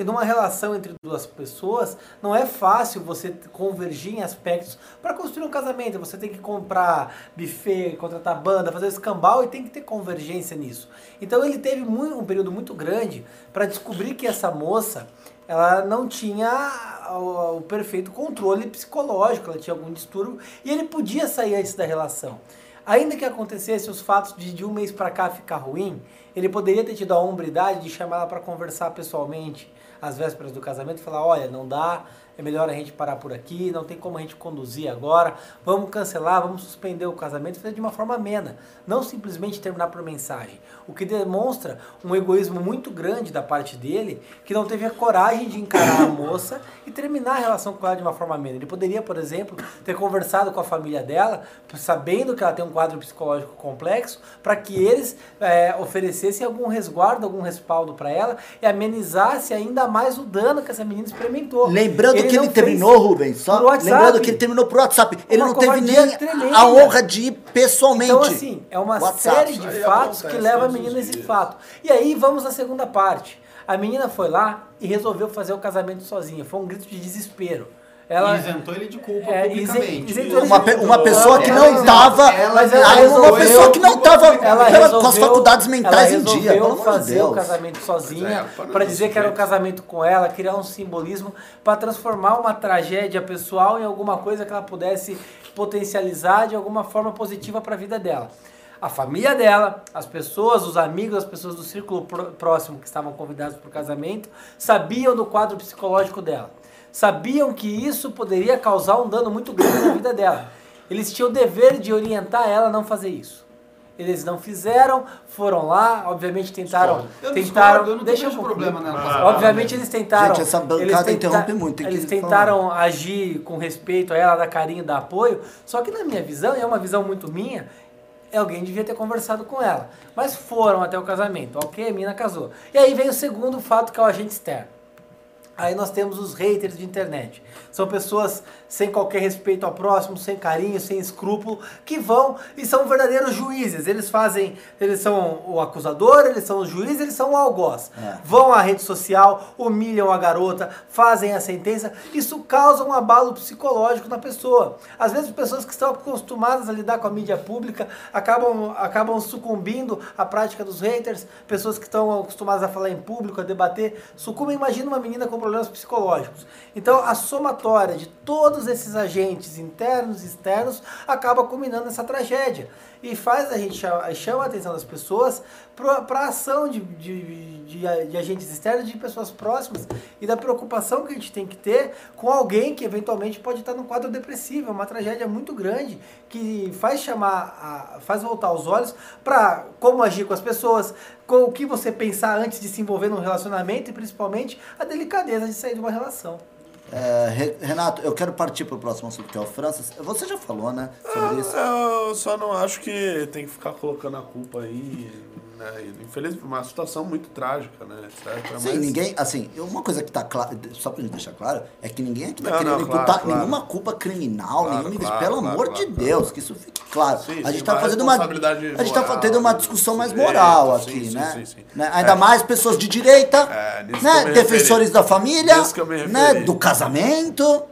numa relação entre duas pessoas, não é fácil você convergir em aspectos para construir um casamento. Você tem que comprar buffet, contratar banda, fazer escambau e tem que ter convergência nisso. Então ele teve mui- um período muito grande para descobrir que essa moça ela não tinha o, o perfeito controle psicológico, ela tinha algum distúrbio e ele podia sair antes da relação. Ainda que acontecesse os fatos de de um mês para cá ficar ruim, ele poderia ter tido a hombridade de chamar ela para conversar pessoalmente às vésperas do casamento e falar: olha, não dá, é melhor a gente parar por aqui, não tem como a gente conduzir agora, vamos cancelar, vamos suspender o casamento, fazer de uma forma amena, não simplesmente terminar por mensagem. O que demonstra um egoísmo muito grande da parte dele, que não teve a coragem de encarar a moça <laughs> e terminar a relação com ela de uma forma amena. Ele poderia, por exemplo, ter conversado com a família dela, sabendo que ela tem um quadro psicológico complexo, para que eles é, oferecessem algum resguardo, algum respaldo para ela e amenizasse ainda mais o dano que essa menina experimentou. Lembrando que ele terminou, Rubens, só por WhatsApp. lembrando que ele terminou por WhatsApp. Ele Uma não teve nem tremenda. a honra de ir pessoalmente. Então, assim, é uma WhatsApp. série de aí fatos que leva a menina a esse fato. E aí, vamos à segunda parte. A menina foi lá e resolveu fazer o casamento sozinha. Foi um grito de desespero. Ela, isentou ele de culpa É, publicamente. isentou Uma, pe- uma pessoa que Ela não resolveu- tava. ela Mas ela aí uma resolveu- pessoa que não tava ela pela- com as resolveu- faculdades mentais ela em dia. resolveu amor de fazer o Deus. casamento sozinha é, para dizer que era um casamento com ela, criar um simbolismo para transformar uma tragédia pessoal em alguma coisa que ela pudesse potencializar de alguma forma positiva para a vida dela. A família dela, as pessoas, os amigos, as pessoas do círculo pró- próximo que estavam convidados para o casamento, sabiam do quadro psicológico dela. Sabiam que isso poderia causar um dano muito grande na vida dela. Eles tinham o dever de orientar ela a não fazer isso. Eles não fizeram, foram lá, obviamente tentaram, Eu tentaram, discordo, eu não deixa eu problema Ah, nela. Obviamente eles tentaram. Gente, essa bancada eles tenta- interrompe muito, Eles falar. tentaram agir com respeito a ela, dar carinho, dar apoio. Só que na minha visão, e é uma visão muito minha, alguém devia ter conversado com ela. Mas foram até o casamento. Ok, a mina casou. E aí vem o segundo fato que é o agente externo. Aí nós temos os haters de internet. São pessoas sem qualquer respeito ao próximo, sem carinho, sem escrúpulo, que vão e são verdadeiros juízes. Eles fazem, eles são o acusador, eles são os juízes, eles são o algoz. É. Vão à rede social, humilham a garota, fazem a sentença. Isso causa um abalo psicológico na pessoa. Às vezes pessoas que estão acostumadas a lidar com a mídia pública acabam, acabam sucumbindo à prática dos haters. Pessoas que estão acostumadas a falar em público, a debater, sucumbem. Imagina uma menina com problema problemas psicológicos. Então, a somatória de todos esses agentes internos e externos acaba culminando nessa tragédia. E faz a gente chama, chama a atenção das pessoas para a ação de, de, de, de agentes externos, de pessoas próximas e da preocupação que a gente tem que ter com alguém que eventualmente pode estar num quadro depressivo. É uma tragédia muito grande que faz chamar, a, faz voltar os olhos para como agir com as pessoas, com o que você pensar antes de se envolver num relacionamento e principalmente a delicadeza de sair de uma relação. É, Re- Renato, eu quero partir pro próximo assunto, que é o França. Você já falou, né, sobre isso. Eu só não acho que tem que ficar colocando a culpa aí. Né? Infelizmente, uma situação muito trágica, né? Etc. Sim, ninguém, assim, uma coisa que tá clara, só pra gente deixar claro, é que ninguém aqui tá Não, querendo não, imputar claro. nenhuma culpa criminal, Claro, nenhuma, claro, pelo amor de. Deus, que isso fique claro. Sim, a gente tá fazendo uma, a responsabilidade gente tá moral, tendo uma discussão mais moral sim, aqui, sim, né? né? Ainda É. mais pessoas de direita, É, né? Defensores da família, né? Do casamento,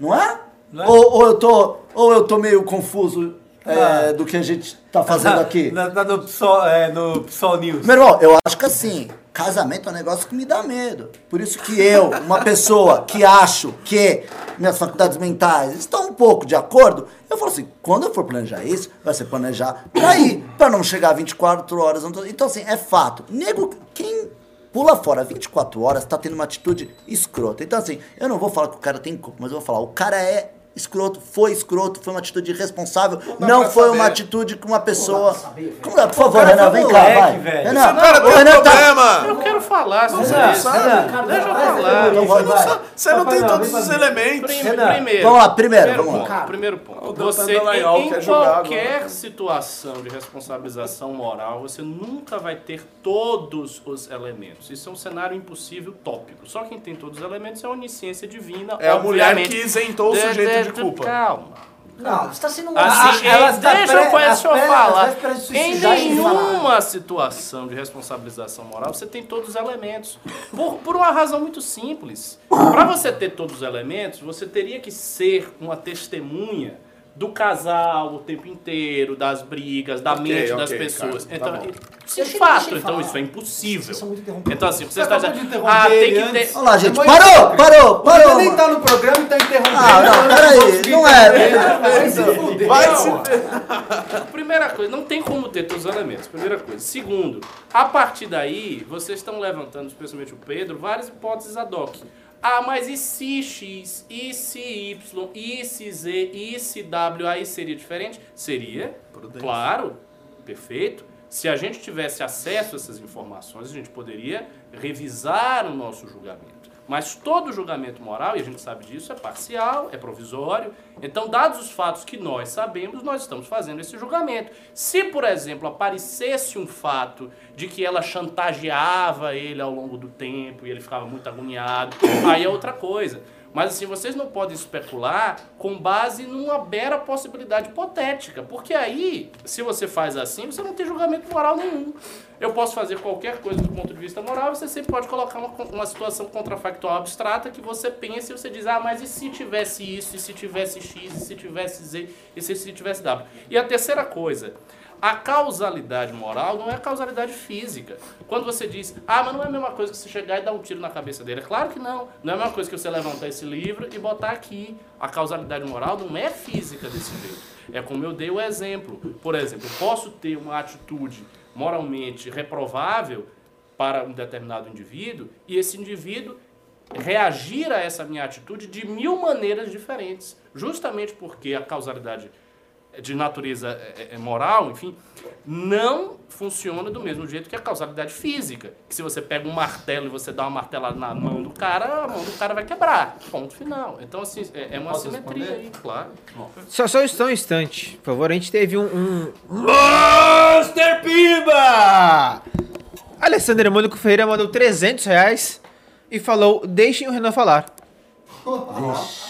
não é? Não é? Ou, ou eu tô, ou eu tô meio confuso é, Ah. do que a gente tá fazendo aqui. Na, na- no, PSOL, é, no PSOL News. Meu irmão, eu acho que assim, casamento é um negócio que me dá medo. Por isso que eu, uma pessoa que acho que minhas faculdades mentais estão um pouco de acordo, eu falo assim, quando eu for planejar isso, vai ser planejar pra ir, pra não chegar 24 horas. Então assim, é fato. Nego, quem pula fora 24 horas tá tendo uma atitude escrota. Então assim, eu não vou falar que o cara tem culpa, mas eu vou falar, o cara é escroto, foi escroto, foi uma atitude irresponsável, não pra foi saber. uma atitude que uma pessoa... Como dá? Por favor, Renan, vem cá, moleque, vai. velho. Renan, cara tem Renan tá- problema! Eu quero falar sobre Renan, isso. Renan, Deixa eu vai, falar. Você não vai. sabe- Você não tem todos os elementos. Primeiro, vamos lá, primeiro, vamos ponto, lá. Primeiro ponto. O Você, em, qualquer agora. situação de responsabilização moral, você nunca vai ter todos os elementos. Isso é um cenário impossível, tópico. Só quem tem todos os elementos é a onisciência divina. É a mulher que isentou o sujeito de de- culpa. Calma. Não, você está sendo um Assim, ela em- está deixa pré- eu conhecer eu falar. de Em nenhuma situação de responsabilização moral você tem todos os elementos. Por, por uma razão muito simples. Para você ter todos os elementos, você teria que ser uma testemunha do casal o tempo inteiro, das brigas, da Ok, mente das ok, pessoas. cara, tá então, bom. isso é ele- fato, ele então falar. isso é impossível. Então assim, você está dizendo, de interromper ah, tem ele que ter... Olha lá, gente, Mas- parou, parou, Você parou. nem tá no programa e tá interrompendo. Ah, não, peraí, não é. Vai se <laughs> Primeira coisa, não tem como ter todos os elementos. Primeira coisa. Segundo, a partir daí, vocês estão levantando, especialmente o Pedro, várias hipóteses ad hoc. Ah, mas e se X, e se Y, e se Z, e se W, aí seria diferente? Seria, claro, perfeito. Se a gente tivesse acesso a essas informações, a gente poderia revisar o nosso julgamento. Mas todo julgamento moral, e a gente sabe disso, é parcial, é provisório. Então, dados os fatos que nós sabemos, nós estamos fazendo esse julgamento. Se, por exemplo, aparecesse um fato de que ela chantageava ele ao longo do tempo e ele ficava muito agoniado, aí é outra coisa. Mas assim, vocês não podem especular com base numa mera possibilidade hipotética, porque aí, se você faz assim, você não tem julgamento moral nenhum. Eu posso fazer qualquer coisa do ponto de vista moral, você sempre pode colocar uma, uma situação contrafactual abstrata que você pensa e você diz, ah, mas e se tivesse isso, e se tivesse X, e se tivesse Z, e se, se tivesse W. E a terceira coisa, a causalidade moral não é causalidade física. Quando você diz, ah, mas não é a mesma coisa que você chegar e dar um tiro na cabeça dele. É claro que não. Não é a mesma coisa que você levantar esse livro e botar aqui. A causalidade moral não é física desse jeito. É como eu dei o exemplo. Por exemplo, posso ter uma atitude moralmente reprovável para um determinado indivíduo e esse indivíduo reagir a essa minha atitude de mil maneiras diferentes. Justamente porque a causalidade de natureza é, é, moral, enfim, não funciona do mesmo jeito que a causalidade física. Que se você pega um martelo e você dá uma martelada na mão do cara, a mão do cara vai quebrar. Ponto final. Então, assim, é, é uma Posso simetria responder? aí, claro. Só, só só um instante, por favor. A gente teve um. um... Monster Pimba! Alessandra Mônico Ferreira mandou 300 reais e falou: Deixem o Renan falar.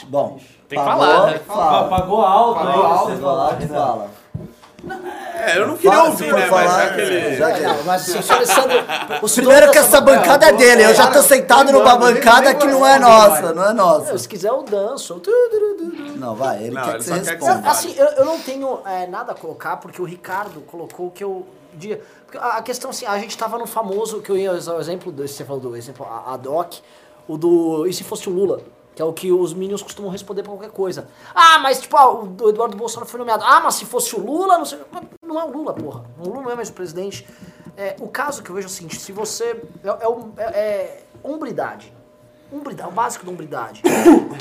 Bom. Tem que pagou, falar, né? Fala. Pagou alto Pagou aí, alto, você Fala, falou. fala. É, eu não queria Fala, ouvir, né? Mas falar, já que ele. já que- Não, mas o senhor Alessandro. os Primeiro que essa bancada é dele, eu já tô sentado numa Não, bancada que não vou é nossa, não é nossa. Se quiser, eu danço. Não, vai, ele Não, quer ele que só você quer que responda. você Assim, eu, eu não tenho é, nada a colocar, porque o Ricardo colocou que eu. Porque a a questão assim, a gente tava no famoso, que eu ia usar o exemplo, desse, você falou do exemplo a- ad hoc, O do. E se fosse o Lula? Que é o que os meninos costumam responder pra qualquer coisa. Ah, mas tipo, ah, o Eduardo Bolsonaro foi nomeado. Ah, mas se fosse o Lula, não sei. Não é o Lula, porra. O Lula não é mais o presidente. É, o caso que eu vejo é o seguinte: se você. É, é, é- é hombridade. Hombridade, o básico da hombridade.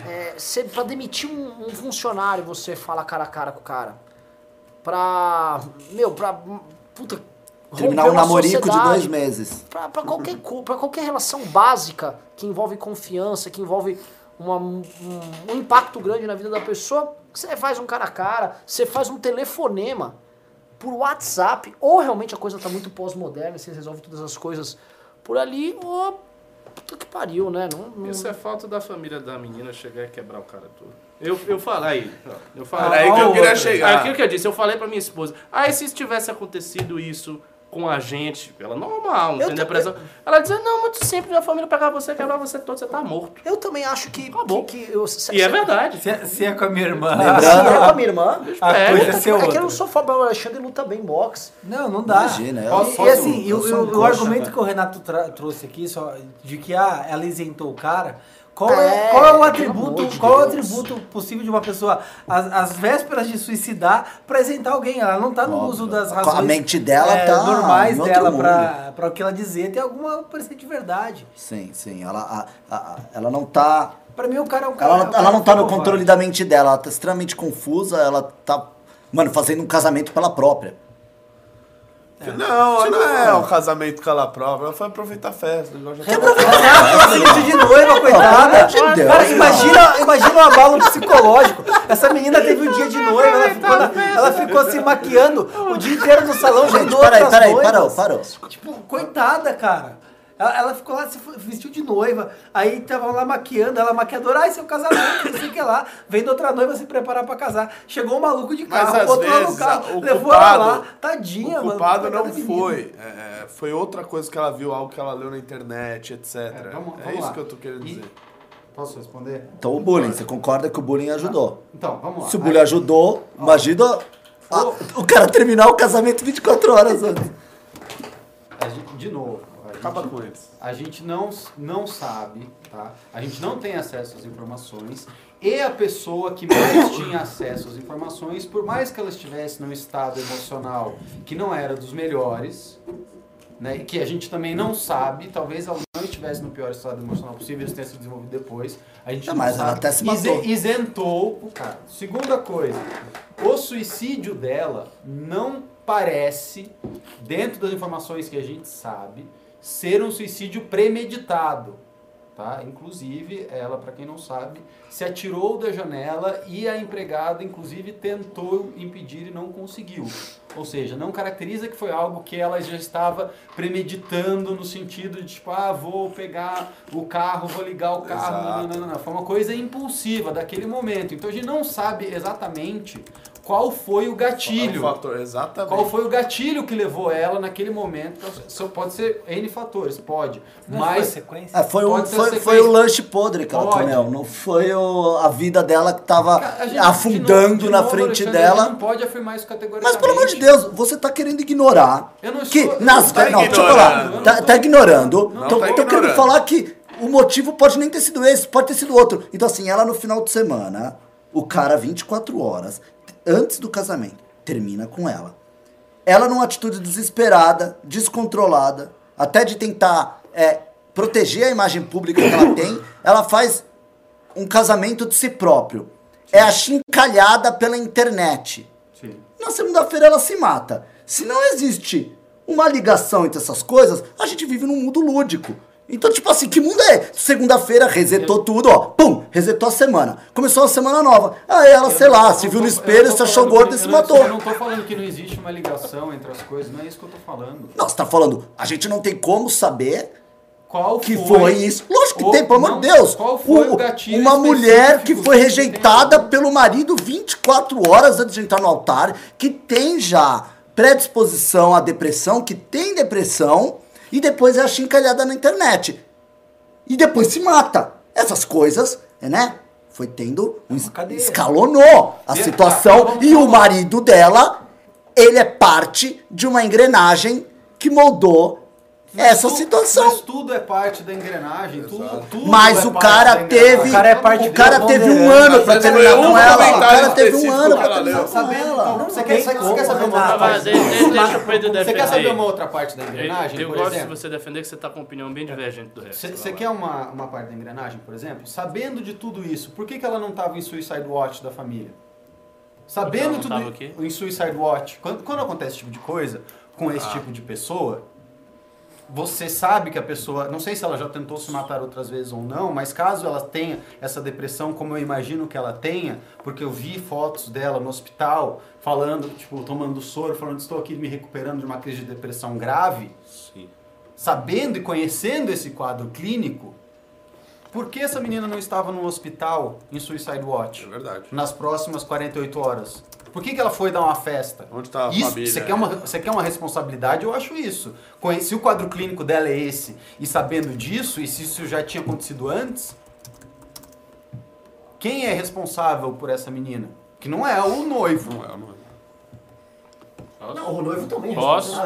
É, você, pra demitir um, um funcionário, você fala cara a cara com o cara. Pra. Meu, pra. Puta. Terminar um namorico de dois meses. Pra, pra qualquer, pra qualquer relação básica que envolve confiança, que envolve uma- um, um impacto grande na vida da pessoa, você faz um cara a cara, você faz um telefonema por WhatsApp, ou realmente a coisa tá muito pós-moderna, você resolve todas as coisas por ali, ou puta que pariu, né? Não, não- Isso é falta da família da menina chegar e quebrar o cara todo. Eu, eu falei, eu falei. Era aí que eu queria chegar. Aquilo que eu disse, eu falei pra minha esposa. Aí se tivesse acontecido isso com a gente, ela normal, não Eu tem depressão. Ela dizia, não, muito simples, a família pegar você, quebrar você todo, você tá morto. Eu também acho que. Acabou. que, que eu, se- E é verdade. Se, é- se é com a minha irmã. Lembrando- Se é com a minha irmã. <laughs> A É, coisa é É ser que eu outra. não sou fã, o Alexandre luta bem boxe. Não, não dá. Imagina, eu E- e assim, e eu o, sou um o coxa, argumento velho. que o Renato trouxe aqui, só, de que ah, ela isentou o cara, qual É, é, qual é o atributo, de qual é o atributo possível de uma pessoa, às, às vésperas de suicidar, pra isentar alguém? Ela não tá no Óbvio. uso das A razões mente dela é, tá normais dela pra o que ela dizer, tem alguma parecer de verdade. Sim, sim. Ela, a- a- a- ela não tá. Pra mim o cara é um cara... Ela, é um ela cara não tá no controle da mente dela, ela tá extremamente confusa, ela tá, mano, fazendo um casamento pela própria. Não, não é um casamento com ela própria. Ela foi aproveitar a festa. igual já Que falou. Exato, filho de noiva, coitada. Pelo amor de Deus, Cara, imagina, imagina um abalo psicológico. Essa menina teve um dia de noiva, ela ficou, na- ela ficou se maquiando o dia inteiro no salão, Gente, peraí, peraí, parou, parou. Tipo, coitada, cara. Ela, ela ficou lá, se vestiu de noiva, aí tava lá maquiando, ela maquiadora, ai, seu casamento, não sei o que lá, vendo outra noiva se preparar pra casar. Chegou um maluco de carro, botou ela no carro, o levou ela culpado, lá, tadinha, o mano. culpado coitada não foi. É, foi outra coisa que ela viu, algo que ela leu na internet, etc. É, vamos- vamos isso lá. que eu tô querendo E- dizer. Posso responder? Então o bullying, você concorda que o bullying ajudou? Então, vamos lá. Se o bullying ajudou, imagina a- o cara terminar o casamento 24 horas antes. De novo, Acaba com eles. a gente não, não sabe, tá? A gente não tem acesso às informações. E a pessoa que mais tinha acesso às informações, por mais que ela estivesse num estado emocional que não era dos melhores, né? e Que a gente também não sabe, talvez ela não estivesse no pior estado emocional possível, isso tenha se desenvolvido depois. A gente Não, não mas sabe. ela até se matou. isentou o cara. Segunda coisa, o suicídio dela não parece, dentro das informações que a gente sabe, ser um suicídio premeditado. Tá? Inclusive, ela, para quem não sabe, se atirou da janela e a empregada, inclusive, tentou impedir e não conseguiu. Ou seja, não caracteriza que foi algo que ela já estava premeditando no sentido de tipo, ah, vou pegar o carro, vou ligar o carro. Não, não, não, não. Foi uma coisa impulsiva daquele momento. Então a gente não sabe exatamente qual foi o gatilho. É um fator, exatamente. Qual foi o gatilho que levou ela naquele momento? Só pode ser N fatores, pode. Não foi Mas sequência? É, foi, um, foi, foi o lanche podre que ela comeu. Não foi o- a vida dela que tava A gente, de afundando novo- de na novo, frente Alexandre, a gente dela. Não pode afirmar isso categoricamente. Mas pelo amor de Deus, você tá querendo ignorar Eu não que estou- nas tá não, deixa eu ignorando. falar, Eu não tá, tô- tá ignorando. Não Então tá tô querendo falar que o motivo pode nem ter sido esse, pode ter sido outro. Então assim, ela no final de semana, o cara 24 horas antes do casamento termina com ela. Ela numa atitude desesperada, descontrolada, até de tentar é, proteger a imagem pública que ela <coughs> tem, ela faz um casamento de si próprio. É achincalhada pela internet. Sim. Na segunda-feira ela se mata. Se não existe uma ligação entre essas coisas, a gente vive num mundo lúdico. Então, tipo assim, que mundo é? Segunda-feira resetou tudo, ó. Pum! Resetou a semana. Começou a semana nova. Aí ela, sei Eu lá, não se viu no espelho, se achou que- e se matou. Eu não tô falando que não existe uma ligação entre as coisas, não é isso que eu tô falando. Não, você tá falando, a gente não tem como saber Qual que foi, foi isso. Lógico que tem, pelo amor de Deus. Qual foi o, O- gatilho uma mulher que foi rejeitada pelo marido 24 horas antes de entrar no altar, que tem já predisposição à depressão, que tem depressão, e depois é achincalhada na internet. E depois se mata. Essas coisas, né? Foi tendo um cadeia. escalonou a situação e o marido dela, ele é parte de uma engrenagem que moldou essa tu- situação. Mas tudo é parte da engrenagem. Tudo, tudo Mas é o cara teve. O cara é parte o cara teve um ano pra terminar com ela. O cara teve um ano pra terminar com Sabendo, ela. você quer, saber uma outra parte? deixa, deixa o Pedro Você quer saber uma outra parte da engrenagem, Eu por gosto de você defender que você tá com uma opinião bem divergente do resto. Você quer uma, uma parte da engrenagem, por exemplo? Sabendo de tudo isso, por que, que ela não estava em Suicide Watch da família? Sabendo tudo tava em Suicide Watch, quando, quando acontece esse tipo de coisa, com esse tipo de pessoa, você sabe que a pessoa, não sei se ela já tentou se matar outras vezes ou não, mas caso ela tenha essa depressão, como eu imagino que ela tenha, porque eu vi fotos dela no hospital falando, tipo, tomando soro, falando estou aqui me recuperando de uma crise de depressão grave, Sim. sabendo e conhecendo esse quadro clínico, por que essa menina não estava no hospital em Suicide É Watch verdade. nas próximas 48 horas? Por que, que ela foi dar uma festa? Onde tá a isso, família, Você é? quer, uma, você quer uma responsabilidade? Eu acho isso. Se o quadro clínico dela é esse, e sabendo disso, e se isso já tinha acontecido antes, quem é responsável por essa menina? Que não é o noivo. Não é, não é. Não, o noivo também. é Posso?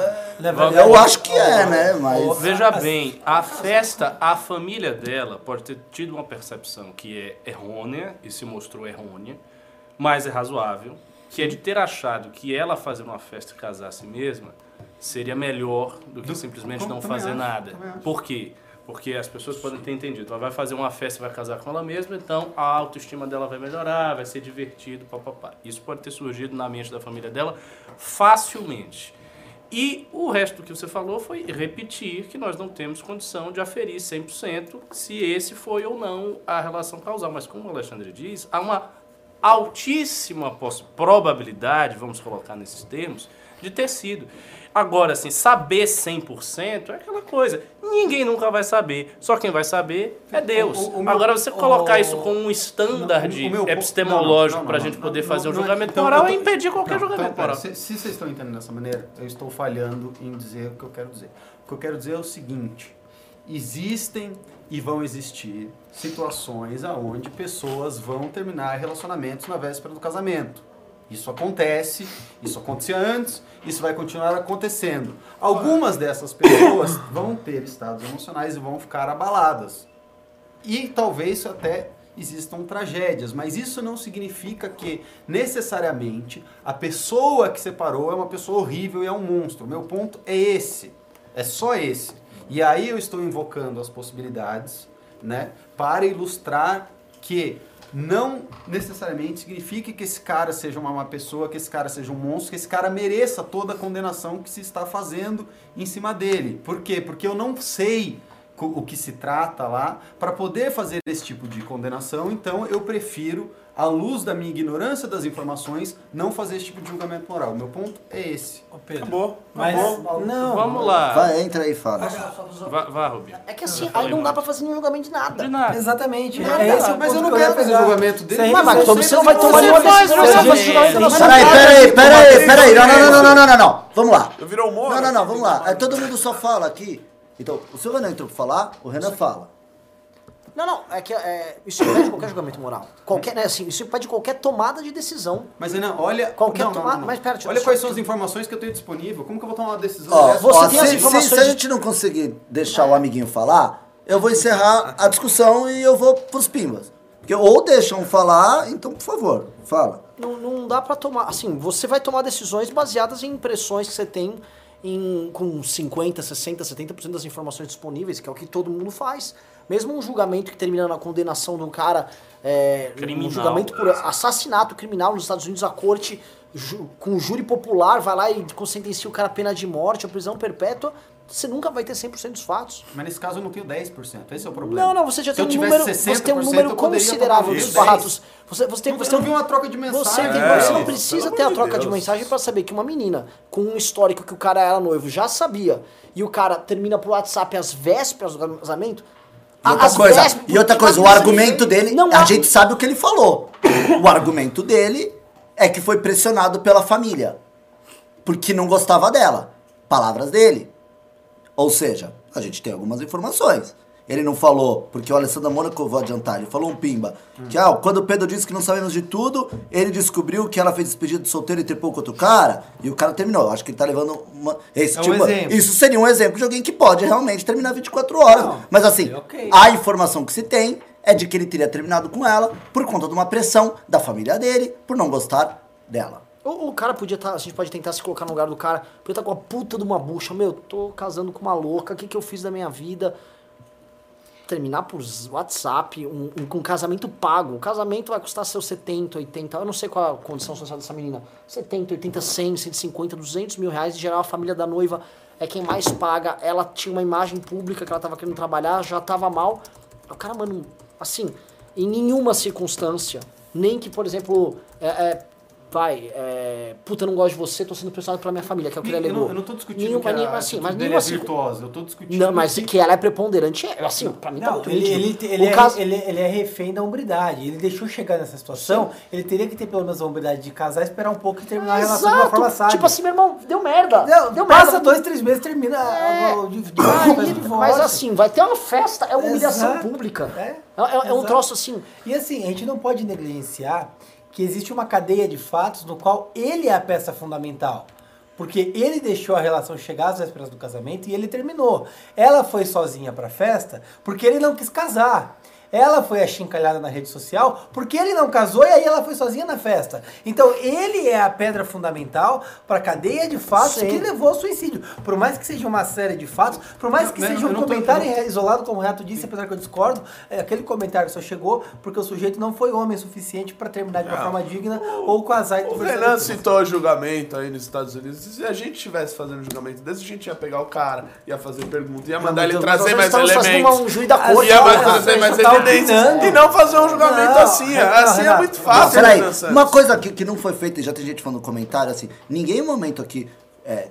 Eu acho que é, né? Mas. Veja bem, a festa, a família dela pode ter tido uma percepção que é errônea e se mostrou errônea, mas é razoável, que é de ter achado que ela fazer uma festa e casar a si mesma seria melhor do que Do- simplesmente não fazer acho, nada. Por quê? Porque as pessoas podem ter entendido. Ela vai fazer uma festa e vai casar com ela mesma, então a autoestima dela vai melhorar, vai ser divertido, papapá. Isso pode ter surgido na mente da família dela facilmente. E o resto do que você falou foi repetir que nós não temos condição de aferir 100% se esse foi ou não a relação causal. Mas como o Alexandre diz, há uma altíssima probabilidade, vamos colocar nesses termos, de ter sido. Agora, assim, saber 100% é aquela coisa. Ninguém nunca vai saber. Só quem vai saber é Deus. O- o meu- Agora, você colocar o- isso como um standard Não, o- o meu ponto- epistemológico para a gente poder não, fazer um não é- julgamento então, moral é impedir qualquer Não, julgamento então, moral. Se, se vocês estão entendendo dessa maneira, eu estou falhando em dizer o que eu quero dizer. O que eu quero dizer é o seguinte: existem e vão existir situações aonde pessoas vão terminar relacionamentos na véspera do casamento. Isso acontece, isso acontecia antes, isso vai continuar acontecendo. Algumas dessas pessoas <coughs> vão ter estados emocionais e vão ficar abaladas. E talvez até existam tragédias, mas isso não significa que necessariamente a pessoa que separou é uma pessoa horrível e é um monstro. Meu ponto é esse. É só esse. E aí eu estou invocando as possibilidades, né, para ilustrar que não necessariamente significa que esse cara seja uma má pessoa, que esse cara seja um monstro, que esse cara mereça toda a condenação que se está fazendo em cima dele. Por quê? Porque eu não sei o que se trata lá para poder fazer esse tipo de condenação, então eu prefiro, à luz da minha ignorância das informações, não fazer esse tipo de julgamento moral. Meu ponto é esse. Ô, Pedro, Acabou. Mas, Acabou. não. Vamos lá. Vai, entra aí e fala. Vá, vá Rubinho. É que assim, aí não dá pra fazer nenhum julgamento de nada. De nada. Exatamente. Nada. É esse o Mas eu não que quero fazer julgamento dele. Mas, então você não vai tomar nenhuma decisão, Peraí, peraí, peraí, peraí. Não, não, não, não, não, não, não. Vamos lá. Virou humor? Não, não, não, vamos lá. É, todo mundo só fala aqui. Então, o seu Renan entrou pra falar, o Renan fala. Não, não, é que é, isso impede qualquer julgamento moral. Qualquer, né, assim, isso impede qualquer tomada de decisão. Mas Renan, olha. Qualquer não, não, tomada- não. mas pera, olha só- quais são as informações que eu tenho disponível. Como que eu vou tomar uma decisão Ó, você ó, tem as se, se- informações se a de- gente não conseguir deixar o amiguinho falar, eu vou encerrar a discussão e eu vou pros pimbas. Porque ou deixam falar, então, por favor, fala. Não, não dá pra tomar. Assim, você vai tomar decisões baseadas em impressões que você tem em, com 50, 60, 70% das informações disponíveis, que é o que todo mundo faz. Mesmo um julgamento que termina na condenação de um cara, é, Criminal. um julgamento por assassinato criminal nos Estados Unidos, a corte ju- com júri popular vai lá e sentencia o cara a pena de morte ou prisão perpétua, você nunca vai ter 100% dos fatos. Mas nesse caso eu não tenho 10%. Esse é o problema. Não, não, você já tem um número, você tem um 60%, número considerável dos fatos. Você, você tem, Não, você eu tem não vi uma troca de Você, mensagem. tem- É, você não precisa ter a de troca de Deus. mensagem pra saber que uma menina com um histórico que o cara era noivo já sabia e o cara termina pro WhatsApp às vésperas do casamento. E outra às coisa, vésperas- e outra coisa o argumento dele, não a há- gente sabe o que ele falou. O argumento dele é que foi pressionado pela família. Porque não gostava dela. Palavras dele. Ou seja, a gente tem algumas informações. Ele não falou, porque o Alessandro Mônaco, eu vou adiantar, ele falou um pimba. Que ah, quando o Pedro disse que não sabemos de tudo, ele descobriu que ela fez despedida de solteiro e trepou com outro cara, e o cara terminou. Eu acho que ele tá levando uma. Esse É um tipo. exemplo. Isso seria um exemplo de alguém que pode realmente terminar 24 horas. Não, Mas assim, ok. a informação que se tem é de que ele teria terminado com ela por conta de uma pressão da família dele, por não gostar dela. O, o cara podia estar, a gente pode tentar se colocar no lugar do cara, podia estar com a puta de uma bucha, meu, tô casando com uma louca, o que, que eu fiz da minha vida? Terminar por WhatsApp, um, um- com casamento pago. O casamento vai custar seus 70, 80, eu não sei qual a condição social dessa menina. 70, 80, 100, 150, 200 mil reais. Em geral, a família da noiva é quem mais paga. Ela tinha uma imagem pública que ela tava querendo trabalhar, já tava mal. O cara, mano, assim, em nenhuma circunstância, nem que, por exemplo, é, é, vai, é, puta, eu não gosto de você, tô sendo pressionado pela minha família, que é o que ele Eu alegou. não, eu não tô discutindo Nenhuma, que a atitude assim, mas dele nenhuma é circun- virtuosa. Eu tô discutindo Não, mas que... que ela é preponderante, é, assim, pra mim tá Não, muito ele, ele, é, caso- ele, ele é refém da hombridade. Ele deixou chegar nessa situação, ele teria que ter pelo menos a hombridade de casar, esperar um pouco e terminar a relação de uma forma sábia. Tipo assim, meu irmão, deu merda. Deu, deu passa merda. dois, três meses, termina É. o divórcio. mas assim, vai ter uma festa, é uma humilhação Exato. pública. É, É, é- é um exato. troço assim. E assim, a gente não pode negligenciar que existe uma cadeia de fatos no qual ele é a peça fundamental. Porque ele deixou a relação chegar às vésperas do casamento e ele terminou. Ela foi sozinha pra festa porque ele não quis casar. Ela foi achincalhada na rede social porque ele não casou e aí ela foi sozinha na festa. Então ele é a pedra fundamental para a cadeia de fatos Sim. que levou ao suicídio. Por mais que seja uma série de fatos, por mais que Não, seja um não tô- comentário eu isolado, como o Renato disse, apesar que eu discordo, é, aquele comentário só chegou porque o sujeito não foi homem o suficiente para terminar de uma Não. forma digna ou casar e O Renan citou o julgamento aí nos Estados Unidos. Se a gente estivesse fazendo julgamento desse, a gente ia pegar o cara, ia fazer pergunta, ia mandar ele Mas trazer mais elementos. uma- um juiz da corte. Ia Olha, trazer você mais tá E não fazer um julgamento Não, assim. Renato, assim é Renato. muito Não, fácil, peraí, uma coisa que, que não foi feita, e já tem gente falando no comentário, assim, ninguém em momento aqui é,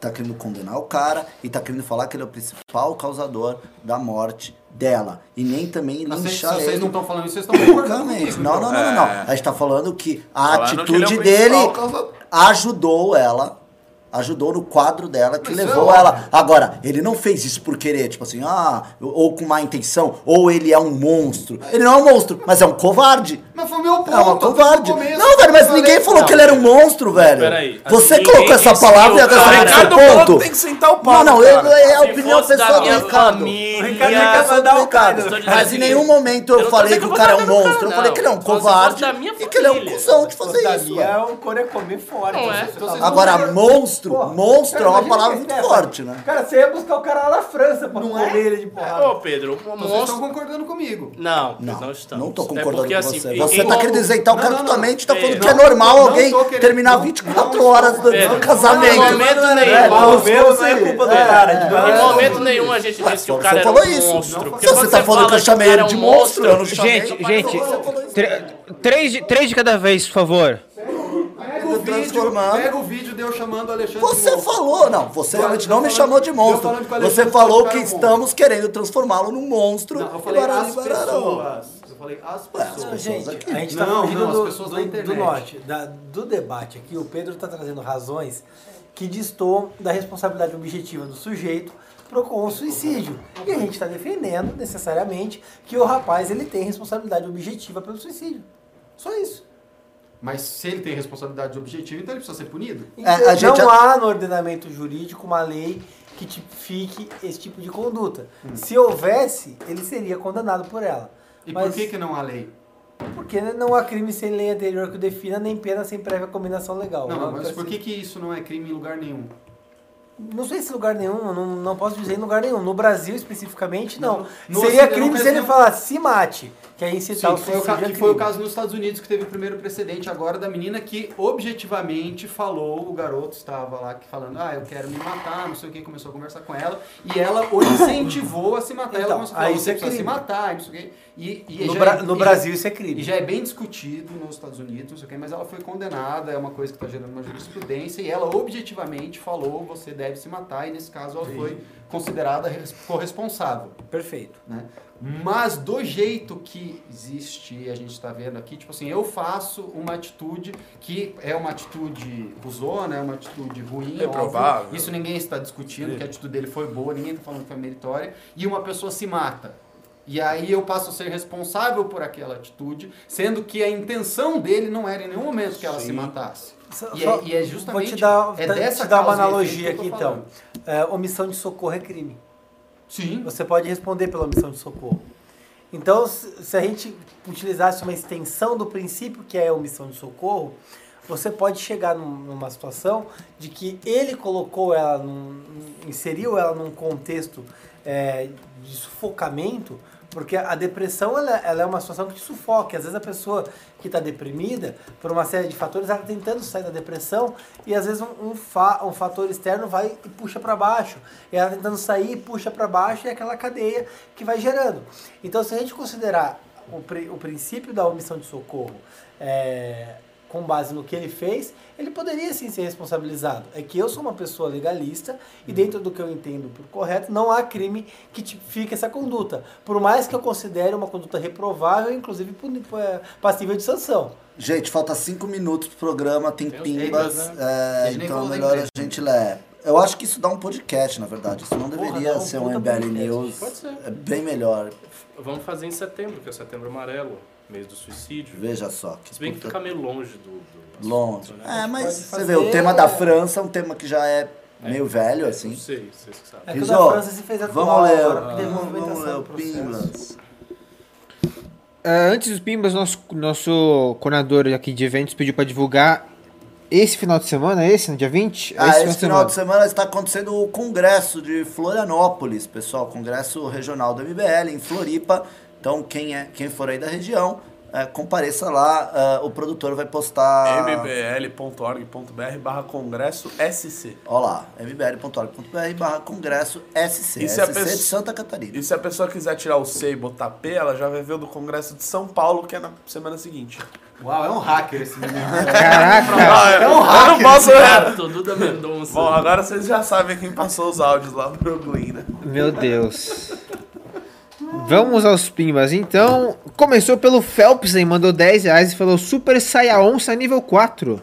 tá querendo condenar o cara e tá querendo falar que ele é o principal causador da morte dela. E nem também linchar vocês ele. não estão falando isso, vocês estão concordando. Não, não, não, não, não. É. A gente tá falando que a Falando que é atitude principal dele causador. ajudou ela. Ajudou no quadro dela que Mas levou é ela. Agora, ele não fez isso por querer, tipo assim, ah, ou com má intenção, ou ele é um monstro. Ele não é um monstro, mas é um covarde. Mas foi o meu ponto. É uma covarde. começo, Não, velho, mas ninguém falou que ele era um monstro, velho. peraí. Você Assim, colocou ninguém essa palavra e agora cara- você Bonato ponto. tem que sentar o pau, Não, não, cara. eu, é a opinião pessoal do minha Ricardo. família- O Ricardo quer Essa mandar do o dizendo Mas em nenhum momento eu eu não falei que o cara é um monstro. Eu cara, falei que ele é um não. Covarde e que ele é um cuzão de fazer isso. é um é comer fora. Não é? Agora, não- monstro, Pô, monstro é cara, uma imagina palavra muito é, forte, né? Cara, você ia buscar o cara lá na França pra Não comer é? ele de porrada. Ô, Pedro, o Então vocês estão monstro... concordando comigo. Não, Não, não estamos. não tô É concordando porque, com assim, você. Você em- tá querendo dizer, então, Não, que não, não. totalmente tá É, falando que é normal não alguém terminar não, 24 não, horas do, Pedro, do casamento. Em momento É, nenhum. não é culpa do cara. de Em momento nenhum a gente disse que o Você cara era falou um isso. monstro. Você tá falando fala que eu chamei o cara ele de é monstro. Gente, gente, três de cada vez, por favor. Vídeo, transformando. pega o vídeo de eu chamando o Alexandre de Você monstro. falou, não, você Eu realmente não me falando- chamou de monstro. Você falou que estamos querendo transformá-lo num monstro. Não, eu falei as pessoas. Eu falei as as pessoas. Gente, aqui. a gente tá Não, fugindo não, as do, pessoas do, do norte, da- do debate aqui. O Pedro está trazendo razões que distorcem da responsabilidade objetiva do sujeito pro com o suicídio. E a gente está defendendo, necessariamente, que o rapaz ele tem responsabilidade objetiva pelo suicídio. Só isso. Mas se ele tem responsabilidade objetiva, então ele precisa ser punido. É, a Então, gente não há no ordenamento jurídico uma lei que tipifique esse tipo de conduta. Hum. Se houvesse, ele seria condenado por ela. E Mas- por que, que não há lei? Porque não há crime sem lei anterior que o defina, nem pena sem prévia combinação legal. Não, Uma mas por assim. que, que isso não é crime em lugar nenhum? Não sei se lugar nenhum, não, não posso dizer em lugar nenhum. No Brasil, especificamente, não. No Seria crime não se ele falasse se mate, que aí incitar Sim, o que foi, o suicídio é que foi o caso nos Estados Unidos que teve o primeiro precedente agora da menina que objetivamente falou, o garoto estava lá falando, ah, eu quero me matar, não sei o que, começou a conversar com ela, e ela o incentivou a se matar. ela Então, começou a falar, você é precisa se matar, não sei o que. E, e No, já Bra- é- no e- Brasil isso é E crime. já é bem discutido nos Estados Unidos, não sei o que, mas ela foi condenada, é uma coisa que está gerando uma jurisprudência, e ela objetivamente falou, você deve deve se matar, e nesse caso ela foi considerada res- corresponsável. Perfeito. né? Mas do jeito que existe, a gente está vendo aqui, tipo assim, eu faço uma atitude que é uma atitude cuzona, é uma atitude ruim, Reprovável. óbvio. Isso ninguém está discutindo, que a atitude dele foi boa, ninguém está falando que foi meritória, e uma pessoa se mata. E aí eu passo a ser responsável por aquela atitude, sendo que a intenção dele não era em nenhum momento que ela se matasse. Só- E só- é, e é justamente Vou te dar, é te dessa dar uma e analogia aqui então. É, omissão de socorro é crime. Sim. Você pode responder pela omissão de socorro. Então, se a gente utilizasse uma extensão do princípio que é a omissão de socorro, você pode chegar num- numa situação de que ele colocou ela, num, inseriu ela num contexto é, de sufocamento, porque a depressão ela, ela é uma situação que te sufoca. Às vezes a pessoa que está deprimida, por uma série de fatores, ela está tentando sair da depressão e às vezes um, um, fa- um fator externo vai e puxa para baixo. E ela tentando sair, puxa para baixo e é aquela cadeia que vai gerando. Então, se a gente considerar o, o princípio da omissão de socorro é, com base no que ele fez, ele poderia sim ser responsabilizado. É que eu sou uma pessoa legalista e dentro do que eu entendo por correto, não há crime que tipifique essa conduta. Por mais que eu considere uma conduta reprovável, inclusive é, passível de sanção. Gente, falta cinco minutos pro programa, tem Tem pimbas, é, A gente nem então melhor a gente ler. Eu acho que isso dá um podcast, na verdade. Isso não deveria dá um ser um MBL. News. Pode ser. É bem melhor. Vamos fazer em setembro, que é setembro amarelo, mês do suicídio. Veja só. Que Se bem que fica meio longe do. do longe. assunto, né? É, mas você vê, o tema da França é um tema que já é meio velho, É, assim. Não sei, vocês que sabem. É que o da França se fez atual vamos ler, agora, vamos, ler o. Pimbas. Ah, antes dos Pimbas, nosso, nosso coordenador aqui de eventos pediu para divulgar esse final de semana, esse, no dia 20? É Ah, esse final de semana está acontecendo o congresso de Florianópolis, pessoal, congresso regional do MBL em Floripa. Então, quem, é, quem for aí da região, é, compareça lá. ah, o produtor vai postar. mbl.org.br barra congresso SC. Ó lá, mbl.org.br barra congresso SC. E se a SC de pessoa- Santa Catarina. E se a pessoa quiser tirar o C e botar P, ela já vai ver o do Congresso de São Paulo, que é na semana seguinte. Uau, é um hacker esse menino. <laughs> Caraca! Ah, eu, eu não posso... Certo, Duda Mendonça. Bom, agora vocês já sabem quem passou os áudios lá no Brooklyn, né? Meu Deus. Vamos aos pimbas. Então, começou pelo Phelps aí, mandou 10 reais e falou Super Saia Onça nível 4.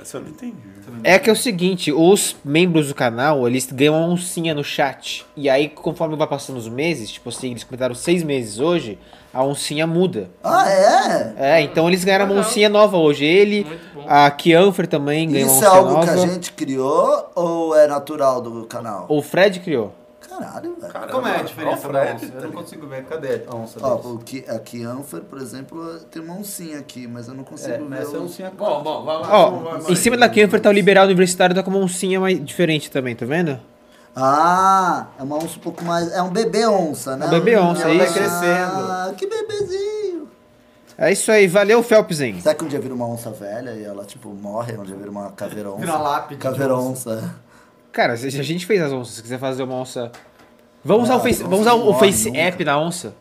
Essa eu não entendi. É que é o seguinte, os membros do canal, eles ganham uma oncinha no chat. E aí, conforme vai passando os meses, tipo assim, eles comentaram seis meses hoje, a oncinha muda. Ah, é? É, então eles ganharam uma oncinha nova hoje. Ele, a Kianfer também ganhou Isso uma é oncinha algo nova. que a gente criou ou é natural do canal? O Fred criou. Caralho, velho. Caramba, Como é a diferença Fred, onça? tá Eu não ligado? consigo ver. Cadê a onça Ó, desse? o Ki- a Kianfer, por exemplo, tem uma oncinha aqui, mas eu não consigo É, ver. essa é oncinha Bom, bom, vai lá. Ó, vai, vai. em cima da Kianfer tá o liberal universitário, tá com uma oncinha mais diferente também, tá vendo? Ah, é uma onça um pouco mais. É um bebê onça, né? Um bebê onça, Ah, é isso. Ah, que bebezinho. É isso aí, valeu Phelpsen. Será que um dia vira uma onça velha e ela, tipo, morre? Um dia vira uma caveira onça? Vira uma lápide de Caveira onça. onça. Cara, se a gente fez as onças, se quiser fazer uma onça... Vamos usar Ah, o Face, vamos usar o face nunca. App na onça?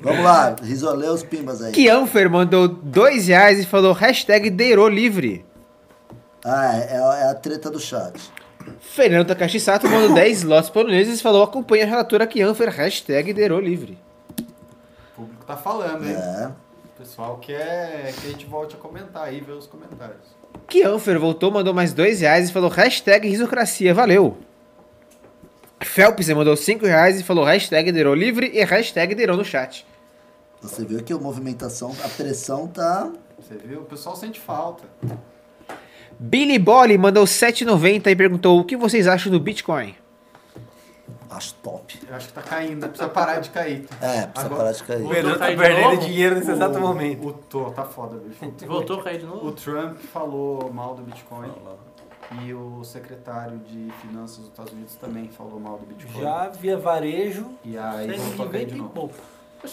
Vamos lá, risolê os pimbas aí. Kianfer mandou dois reais e falou hashtag Deiro Livre. Ah, é, é a treta do chat. Fernando Takashi Sato mandou <coughs> 10 lotes poloneses e falou acompanha a relatora Kianfer, hashtag Deiro Livre. O público tá falando, hein? É. O pessoal quer que a gente volte a comentar aí, ver os comentários. Kianfer voltou, mandou mais dois reais e falou hashtag risocracia, valeu. Phelps mandou 5 reais e falou hashtag Deiro Livre e hashtag Deiro no chat. Você viu que a movimentação, a pressão tá. Você viu? O pessoal sente falta. Billy Bolly mandou 7,90 e perguntou o que vocês acham do Bitcoin. Acho top. Eu acho que tá caindo, precisa parar de cair. É, precisa Agora- parar de cair. O- Pedro tá perdendo dinheiro nesse exato O- momento. O, tô, tá foda, bicho. Voltou a cair de O novo? Trump falou mal do Bitcoin. E o secretário de finanças dos Estados Unidos também falou mal do Bitcoin. Já via varejo, E aí voltou a de e novo.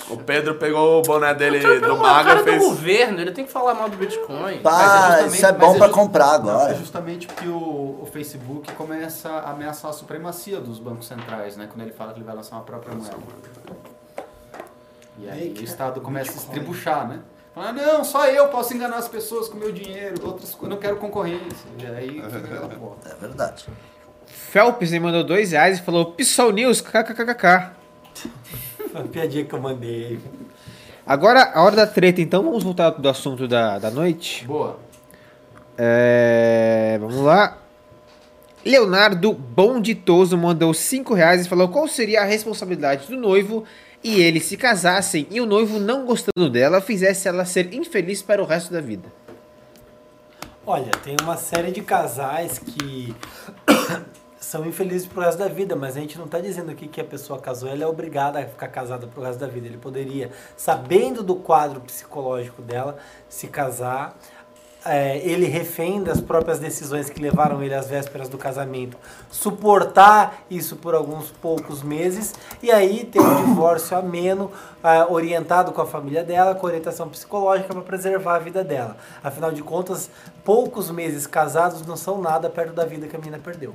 O Pedro pegou o boné dele é do Maga do fez. governo, ele tem que falar mal do Bitcoin. Pá, Mas é isso é mas bom é pra just- comprar agora. é justamente porque o, o Facebook começa a ameaçar a supremacia dos bancos centrais, né? Quando ele fala que ele vai lançar uma própria moeda. E aí o Estado começa a se estribuchar, né? Fala, não, só eu posso enganar as pessoas com meu dinheiro, outras eu não quero concorrência. E aí <laughs> fica aquela porra. É verdade. Phelps me mandou dois reais e falou: Pissol News, kkkk. Uma piadinha que eu mandei. Agora, a hora da treta, então, vamos voltar do assunto da, da noite. Boa. É, vamos lá. Leonardo Bonditoso mandou 5 reais e falou qual seria a responsabilidade do noivo e eles se casassem e o noivo, não gostando dela, fizesse ela ser infeliz para o resto da vida. Olha, tem uma série de casais que <coughs> são infelizes pro resto da vida, mas a gente não está dizendo aqui que a pessoa casou, ela é obrigada a ficar casada pro resto da vida. Ele poderia, sabendo do quadro psicológico dela, se casar. É, ele refém das próprias decisões que levaram ele às vésperas do casamento, suportar isso por alguns poucos meses e aí ter um <coughs> divórcio ameno, ah, orientado com a família dela, com orientação psicológica para preservar a vida dela. Afinal de contas, poucos meses casados não são nada perto da vida que a menina perdeu.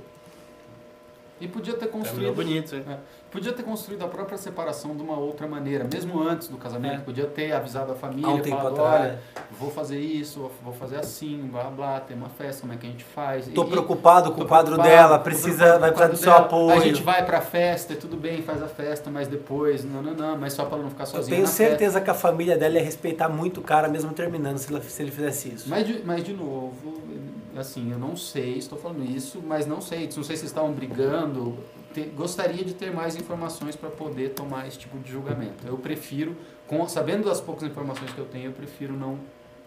E podia ter Terminou construído. bonito, hein? É, podia ter construído a própria separação de uma outra maneira, mesmo antes do casamento. É. Podia ter avisado a família, Há um tempo falado, olha, vou fazer isso, vou fazer assim, blá blá, tem uma festa, como é que a gente faz? Tô E- preocupado com tô o quadro preocupado, dela, precisa, vai precisar do seu apoio. A gente vai pra festa, e tudo bem, faz a festa, mas depois, não, não, não, mas só pra ela não ficar Eu sozinha tenho na festa. certeza que a família dela ia respeitar muito o cara, mesmo terminando, se, ela- se ele fizesse isso. Mas de, mas de novo, assim, eu não sei, estou falando isso, mas não sei, não sei se estavam brigando. Te- gostaria de ter mais informações para poder tomar esse tipo de julgamento. Eu prefiro, com, sabendo das poucas informações que eu tenho, eu prefiro não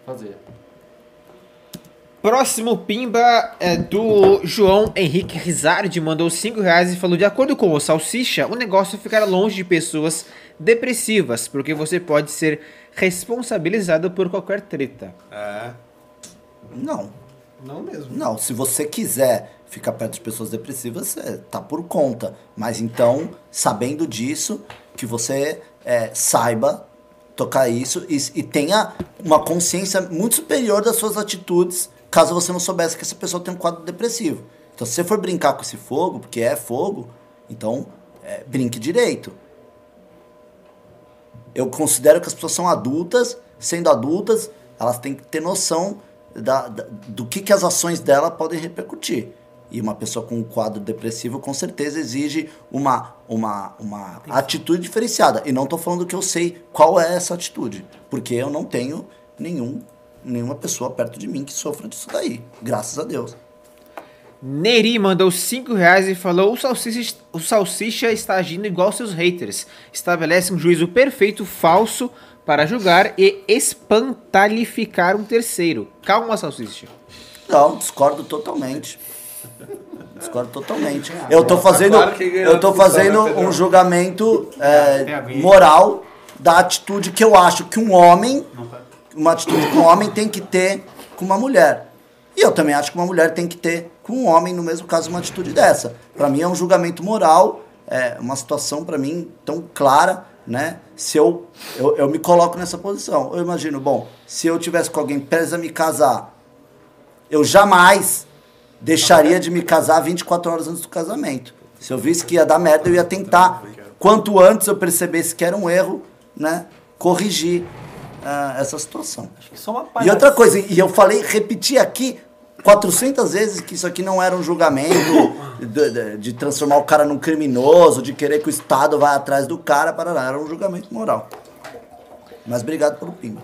fazer. Próximo pimba é do João Henrique Rizardi, mandou 5 reais e falou: De acordo com o Salsicha, o negócio ficará longe de pessoas depressivas, porque você pode ser responsabilizado por qualquer treta. É. Não. Não mesmo. Não, se você quiser ficar perto de pessoas depressivas, você tá por conta. Mas então, sabendo disso, que você é, saiba tocar isso e, e tenha uma consciência muito superior das suas atitudes, caso você não soubesse que essa pessoa tem um quadro depressivo. Então, se você for brincar com esse fogo, porque é fogo, então é, brinque direito. Eu considero que as pessoas são adultas, sendo adultas, elas têm que ter noção da, da- do que, que as ações dela podem repercutir. E uma pessoa com um quadro depressivo com certeza exige uma, uma, uma atitude diferenciada. E não estou falando que eu sei qual é essa atitude, porque eu não tenho nenhum, nenhuma pessoa perto de mim que sofra disso daí, graças a Deus. Neri mandou 5 reais e falou: o salsicha, o salsicha está agindo igual seus haters. Estabelece um juízo perfeito falso para julgar e espantalificar um terceiro. Calma, salsicha. Não, discordo totalmente. Discordo totalmente. Eu tô fazendo, eu tô fazendo né, um julgamento é, aguinha? moral da atitude que eu acho que um homem, uma atitude que um homem tem que ter com uma mulher. E eu também acho que uma mulher tem que ter com um homem, no mesmo caso, uma atitude dessa. Pra mim é um julgamento moral, é uma situação pra mim tão clara, né? Se eu, eu, eu me coloco nessa posição, eu imagino, bom, se eu tivesse com alguém prestes a me casar, eu jamais deixaria de me casar 24 horas antes do casamento. Se eu visse que ia dar merda, eu ia tentar, quanto antes eu percebesse que era um erro, né, corrigir ah, essa situação. É uma E outra coisa, e eu falei, repeti aqui 400 vezes que isso aqui não era um julgamento de, de- de transformar o cara num criminoso, de querer que o Estado vá atrás do cara, para era um julgamento moral. Mas obrigado pelo pimba.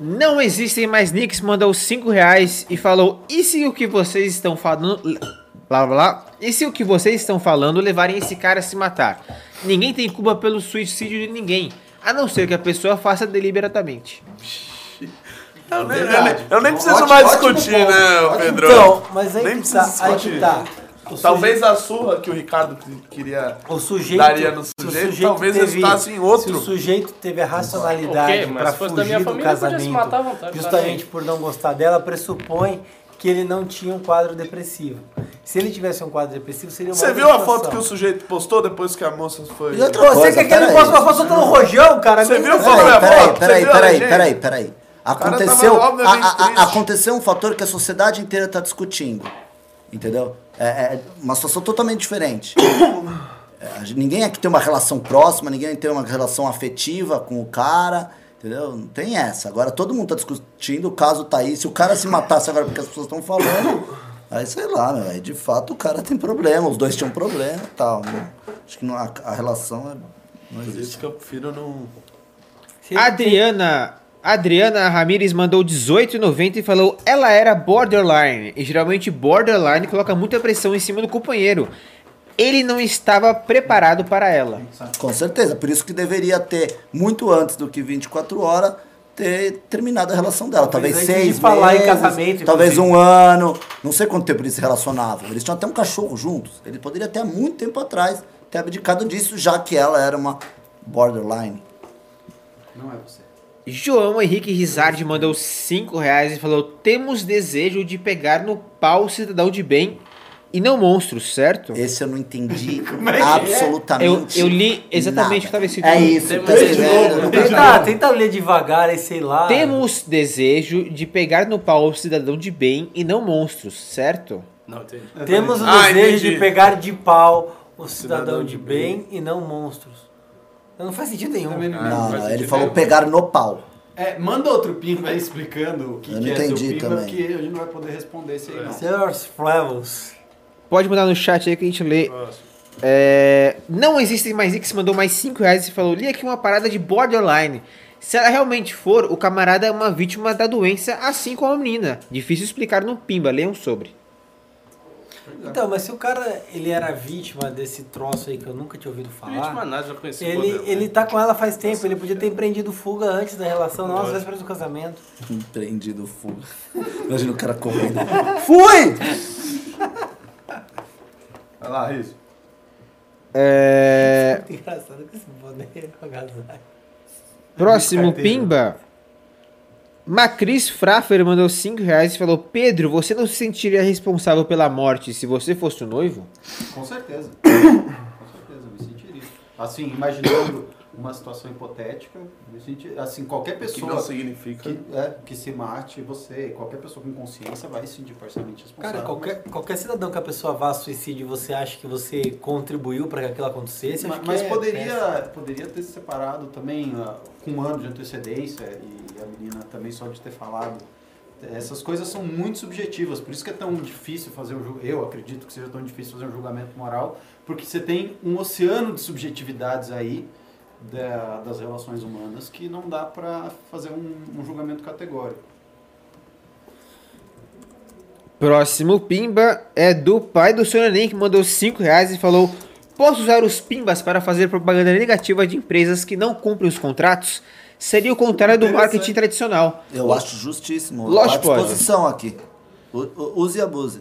Não existem mais nicks, mandou 5 reais e falou: E se o que vocês estão falando. Blá blá blá. E se o que vocês estão falando levarem esse cara a se matar? Ninguém tem culpa pelo suicídio de ninguém, a não ser que a pessoa faça deliberadamente. Eu nem, eu nem- eu nem preciso mais discutir, né, Pedro? Então, mas aí Nem que tá, aí discutir. que tá. O Talvez a surra que o Ricardo que- queria. O sujeito, daria no se o sujeito, talvez resultasse em Se outro. o sujeito teve a racionalidade para se fugir da minha do se casamento, vontade, justamente tá por não gostar dela, pressupõe que ele não tinha um quadro depressivo. Se ele tivesse um quadro depressivo, seria uma Você viu a foto que o sujeito postou depois que a moça foi. E outra Você coisa, quer que ele possa uma foto um rojão, cara? Você Nem viu tá a foto? Peraí, foto? peraí, peraí, peraí, peraí. Aconteceu, a- a- triste. aconteceu um fator que a sociedade inteira está discutindo. Entendeu? É, é uma situação totalmente diferente. <coughs> É, a ninguém aqui tem uma relação próxima, ninguém tem uma relação afetiva com o cara. Entendeu? Não tem essa. Agora todo mundo tá discutindo, o caso tá aí. Se o cara se matasse agora porque as pessoas estão falando, <coughs> aí sei lá, meu, aí de fato o cara tem problema, os dois tinham problema e tal. né? Acho que não- a, a relação é, não Por existe. isso que eu prefiro não. Adriana, Adriana Ramires mandou 18,90 e falou: ela era borderline. E geralmente borderline coloca muita pressão em cima do companheiro. Ele não estava preparado para ela. Com certeza, por isso que deveria ter, muito antes do que 24 horas, ter terminado a relação dela. Talvez, Talvez seis de falar em meses, casamento, talvez inclusive. um ano. Não sei quanto tempo eles se relacionavam. Eles tinham até um cachorro juntos. Ele poderia ter há muito tempo atrás ter abdicado disso, já que ela era uma borderline. Não é você. João Henrique Rizardi mandou 5 reais e falou: temos desejo de pegar no pau cidadão de bem e não monstros, certo? Esse eu não entendi <laughs> é Eu, absolutamente. eu li exatamente o que estava nada. escrito. É isso, Temos tá desejo. Tenta, tenta ler devagar aí, sei lá. Temos desejo de pegar no pau cidadão de bem e não monstros, certo? Não, entendi. Temos o Ah, desejo entendi. de pegar de pau o cidadão, Cidadão de de bem e não monstros. Não faz sentido nenhum. Também não- Não, não, ele falou pegar no pau. É, manda outro pimba aí explicando o que, Eu que não é seu entendi pimba, também. porque a gente não vai poder responder isso aí não. Seus. Pode mandar no chat aí que a gente lê. É, não existe mais X mandou mais 5 reais e falou: li aqui uma parada de borderline. Se ela realmente for, o camarada é uma vítima da doença, assim como a menina. Difícil explicar no Pimba, leiam sobre. Então, mas se o cara ele era vítima desse troço aí que eu nunca tinha ouvido falar. Vítima nada, já conheci Ele, borderline. ele tá com ela faz tempo, ele podia ter empreendido fuga antes da relação, não às vésperas do casamento. Empreendido fuga. Imagina o cara correndo. <laughs> Fui! Vai lá, Riz. É, <laughs> Engraçado que esse boné é próximo Carteiro. Pimba. Macris Fraffer mandou 5 reais e falou: Pedro, você não se sentiria responsável pela morte se você fosse o noivo? Com certeza. <coughs> Com certeza, me sentiria. Assim, imaginando uma situação hipotética, me sentiria. Assim, qualquer O que pessoa não significa. que, é, que se mate, você, qualquer pessoa com consciência vai se sentir parcialmente responsável. Cara, qualquer, qualquer cidadão que a pessoa vá a suicídio e você acha que você contribuiu para que aquilo acontecesse, Mas, mas é poderia, péssimo. poderia ter se separado também ah, com um ano de antecedência e a menina também só de ter falado. Essas coisas são muito subjetivas, por isso que é tão difícil fazer um julgamento. Eu acredito que seja tão difícil fazer um julgamento moral, porque você tem um oceano de subjetividades aí da- das relações humanas que não dá para fazer um, um julgamento categórico. Próximo Pimba é do pai do Sr. Neném que mandou 5 reais e falou: Posso usar os Pimbas para fazer propaganda negativa de empresas que não cumprem os contratos? Seria o contrário do marketing tradicional. Eu acho justíssimo. Lógico, à pode. disposição aqui. U- u- Use e abuse.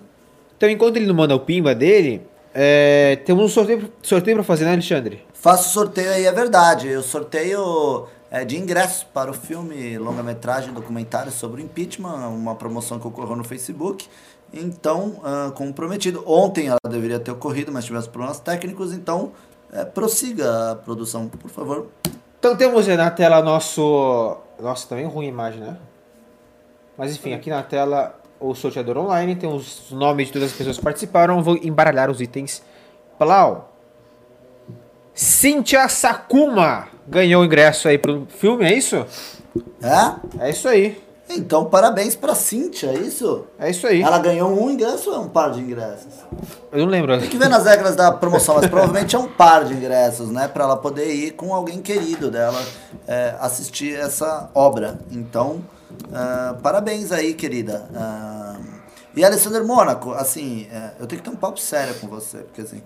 Então, enquanto ele não manda o Pimba dele, é, temos um sorteio, sorteio para fazer, né, Alexandre? Faço sorteio aí, é verdade. Eu sorteio é, de ingressos para o filme longa-metragem documentário sobre o impeachment, uma promoção que ocorreu no Facebook. Então, ah, como prometido, ontem ela deveria ter ocorrido, mas tivemos problemas técnicos, então é, prossiga a produção, por favor. Então temos na tela nosso. Nossa, também ruim a imagem, né? Mas enfim, aqui na tela o sorteador online, tem os nomes de todas as pessoas que participaram. Vou embaralhar os itens. Plau. Cynthia Sakuma ganhou o ingresso aí pro filme, é isso? É? É isso aí. Então, parabéns pra Cíntia, é isso? É isso aí. Ela ganhou um ingresso ou é um par de ingressos? Eu não lembro. Tem que ver nas regras da promoção, mas provavelmente é um par de ingressos, né? Pra ela poder ir com alguém querido dela é, assistir essa obra. Então, ah, parabéns aí, querida. Ah, e Alessandro Mônaco, assim, é, eu tenho que ter um papo sério com você, porque assim.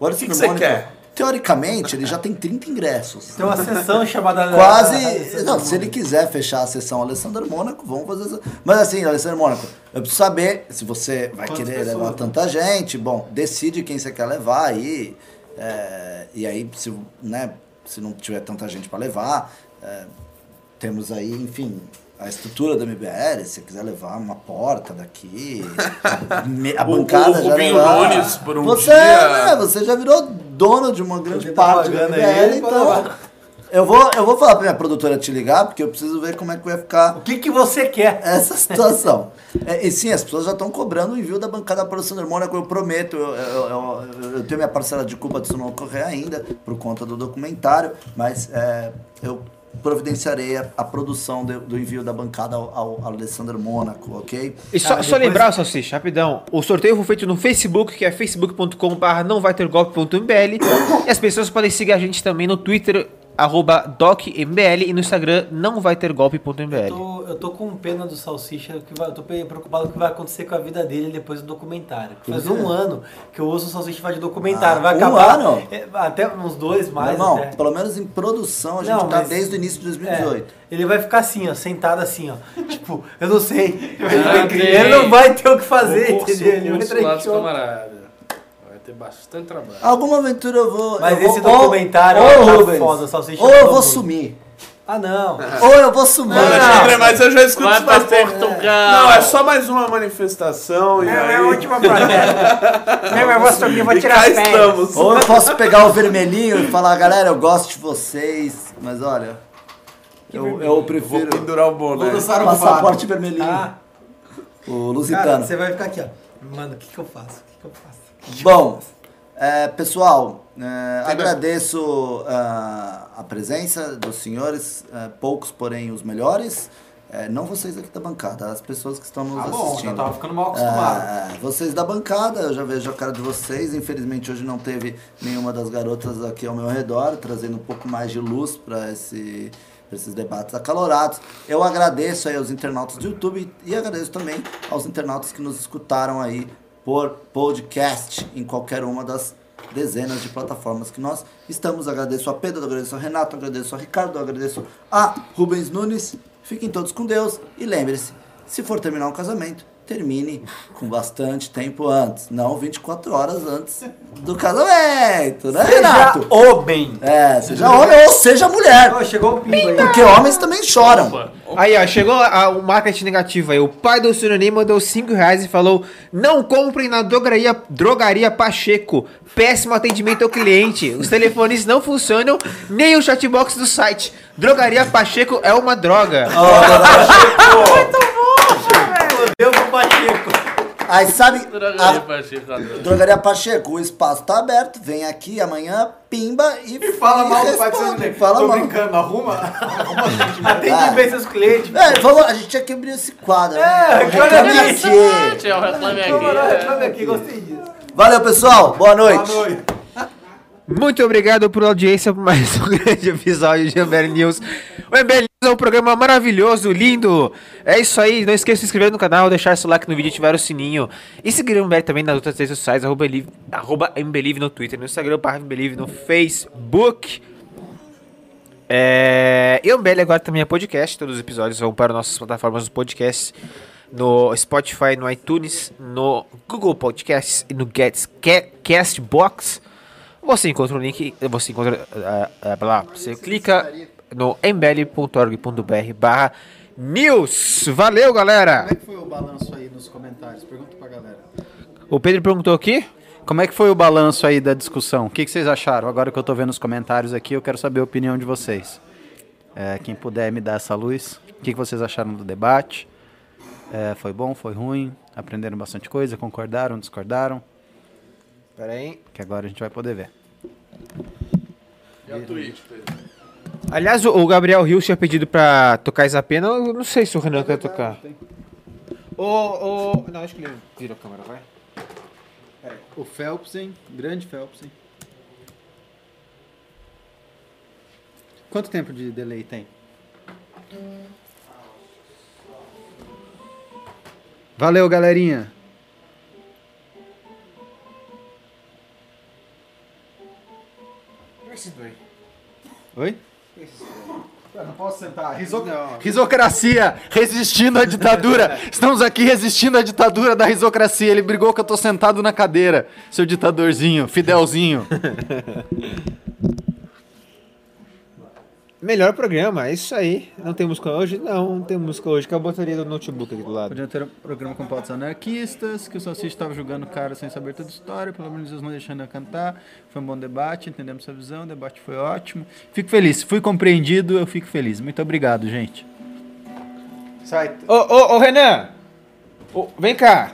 O Alessandro que você Mônaco, quer? teoricamente, ele já tem 30 ingressos. Tem uma sessão chamada. Quase. <laughs> Não, se ele quiser fechar a sessão Alessandro Mônaco, vamos fazer. Mas assim, Alessandro Mônaco, eu preciso saber se você vai Quantas querer pessoas? levar tanta gente. Bom, decide quem você quer levar aí. é, e aí, se, né, se não tiver tanta gente para levar, é, temos aí, enfim. A estrutura da MBL, se você quiser levar uma porta daqui, a, a <laughs> O- bancada o já Rubinho levar. Nunes, por um você, dia- né, você já virou dono de uma grande tá parte da MBL, aí, então eu vou, eu vou falar pra minha produtora te ligar, porque eu preciso ver como é que vai ficar O que, que você quer? <laughs> essa situação. É, e sim, as pessoas já estão cobrando o envio da bancada para o Sandro Mônaco, eu prometo, eu, eu, eu- eu tenho minha parcela de culpa disso não ocorrer ainda, por conta do documentário, mas é, eu providenciarei a, a produção do, do envio da bancada ao, ao Alessandro Mônaco, ok? E só, Cara, só depois- lembrar, Salsicha, rapidão. O sorteio foi feito no Facebook, que é facebook.com.br não vai ter golpe.mbl. e as pessoas podem seguir a gente também no Twitter, arroba docmbl, e no Instagram não vai ter Eu golpe.mbl. tô, eu tô com pena do Salsicha, que vai, eu tô preocupado com o que vai acontecer com a vida dele depois do documentário. Faz um ano que eu ouço o Salsicha falar de documentário. Ah, vai um acabar. ano? é, até uns dois mais. Irmão, até. pelo menos em produção a gente Não, tá mas- desde o início de 2018. É, ele vai ficar assim, ó, sentado assim, ó. <laughs> tipo, eu não sei. Ah, tem. ele não vai ter o que fazer, o curso, entendeu? Ele vai entrar em dos choque. camarada. Vai ter bastante trabalho. Alguma aventura eu vou. Mas eu esse vou, ou- documentário ou, tá Rubens, foda, Salsicha Ou eu vou sumir. Ah, não. <laughs> Ou eu vou sumir. Não, Alexandre, mas eu já escuto Vai isso pra. Portugal. Não, é só mais uma manifestação e aí... projeto. Meu, eu vou subir, vou <laughs> e cá estamos. Ou eu posso pegar o vermelhinho e falar, galera, eu gosto de vocês, mas olha, eu, eu Vou prefiro pendurar o boné. o passaporte vermelhinho. Ah, o cara, lusitano. você vai ficar aqui, ó. Mano, o que que eu faço? O que que eu faço? Bom, é, pessoal, é, agradeço ah, a presença dos senhores, é, poucos, porém os melhores. É, não vocês aqui da bancada, as pessoas que estão nos Ah, bom, assistindo. já tava ficando mal acostumado. É, vocês da bancada, eu já vejo a cara de vocês. Infelizmente hoje não teve nenhuma das garotas aqui ao meu redor, trazendo um pouco mais de luz para esse, esses debates acalorados. Eu agradeço aí aos internautas do YouTube e agradeço também aos internautas que nos escutaram aí por podcast em qualquer uma das dezenas de plataformas que nós estamos. Agradeço a Pedro, agradeço a Renato, agradeço a Ricardo, agradeço a Rubens Nunes. Fiquem todos com Deus e lembre-se, se for terminar um casamento, termine com bastante tempo antes, não 24 horas antes do casamento, né, Renato? Seja o bem. É, seja homem ou seja mulher, chegou o pimba aí. porque homens também choram. Opa. Aí, ó, chegou a- o marketing negativo aí. O pai do Suriname mandou 5 reais e falou: Não comprem na drogaria, drogaria Pacheco. Péssimo atendimento ao cliente. Os telefones não funcionam, nem o chatbox do site. Drogaria Pacheco é uma droga. Deu <laughs> pro Pacheco. Aí sabe, Drogaria a Pacheco, adoro. Drogaria Pacheco, o espaço tá aberto, vem aqui amanhã, pimba e, Fala mal do Sandro. Fala Tô mal. brincando, arruma. Atende Ah. bem seus clientes. É, vamos, a gente tinha que abrir esse quadro, É, né? reclame Reclame aqui. um reclame aqui. É. reclame aqui, gostei disso. Valeu, pessoal. Boa noite. Boa noite. Muito obrigado por audiência por mais um <laughs> grande episódio de MBL News. O News é um programa maravilhoso, lindo. É isso aí. Não esqueça de se inscrever no canal, deixar seu like no vídeo ativar o sininho. E seguir o MBL também nas outras redes sociais, arroba, arroba MBelive no Twitter, no Instagram, barra MBelive no Facebook. É... E o MBL agora também é podcast. Todos os episódios vão para nossas plataformas de podcast. No Spotify, no iTunes, no Google Podcasts e no Gets Ca- Castbox. Você encontra o link, você encontra, ah, ah, lá, você clica no mbl.org.br barra news. Valeu, galera! Como é que foi o balanço aí nos comentários? Pergunta pra galera. O Pedro perguntou aqui. Como é que foi o balanço aí da discussão? O que, que vocês acharam? Agora que eu tô vendo os comentários aqui, eu quero saber a opinião de vocês. É, quem puder me dar essa luz. O que, que vocês acharam do debate? É, foi bom? Foi ruim? Aprenderam bastante coisa? Concordaram? Discordaram? Pera aí. Que agora a gente vai poder ver. E a Twitch, Pedro? Aliás, o, Gabriel Rios tinha pedido pra tocar Isapena. Eu não sei se o Renan quer tocar. Ô, ô. Não, acho que ele virou a câmera, vai. O Phelpsen, grande Phelpsen. Quanto tempo de delay tem? Valeu, galerinha. Oi? Eu não posso sentar. Riso... Risocracia, resistindo à ditadura. <laughs> Estamos aqui resistindo à ditadura da risocracia. Ele brigou que eu tô sentado na cadeira, seu ditadorzinho, Fidelzinho. <laughs> Melhor programa, é isso aí. Não tem música hoje? Não, não tem música hoje. Que a bateria do notebook aqui do lado. Podia ter um programa com pautas anarquistas, que o Salsicha estava julgando o cara sem saber toda a história, pelo menos eles não deixando eu cantar. Foi um bom debate, entendemos sua visão, o debate foi ótimo. Fico feliz, fui compreendido, eu fico feliz. Muito obrigado, gente. Sai. Ô, ô, ô, Renan! Ô, vem cá!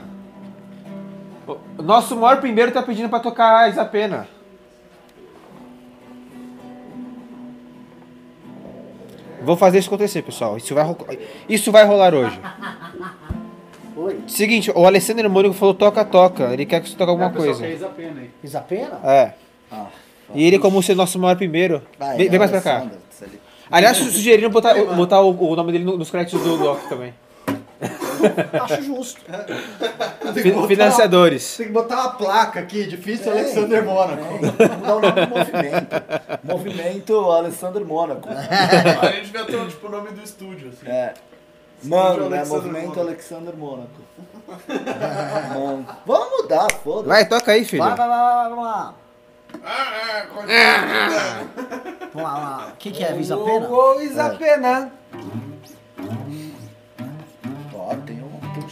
O nosso maior primeiro tá pedindo pra tocar Isapena. Vou fazer isso acontecer, pessoal. Isso vai, isso vai rolar hoje. Oi. Seguinte, o Alessandro Mônico falou toca, toca. Ele quer que você toque alguma coisa. Fez a pena aí. Fiz a pena? É. Ah, E ele, como ser nosso maior primeiro. vai, Vem, vem mais pra cá. Aliás, su- sugeriram botar, botar o, o nome dele no- nos créditos do Doc também. <laughs> Acho justo. Fi- Financiadores. Tem que botar uma placa aqui, difícil É. Alexander Mônaco. É, mudar o nome do movimento. Movimento Alessandro Mônaco. <laughs> A gente devia ter um, tipo, o nome do estúdio, assim. É. Mano, né? Alexander Movimento. Alexander Mônaco. <laughs> Mano. Vamos mudar, foda-se. Vai, toca aí, filho. Vai, vai, vai, vai, vamos lá. Ah, é, Vamos lá, vamos lá. O que, que é? Fiz a pena? Ô, Isapena. Ó, tem um, tem um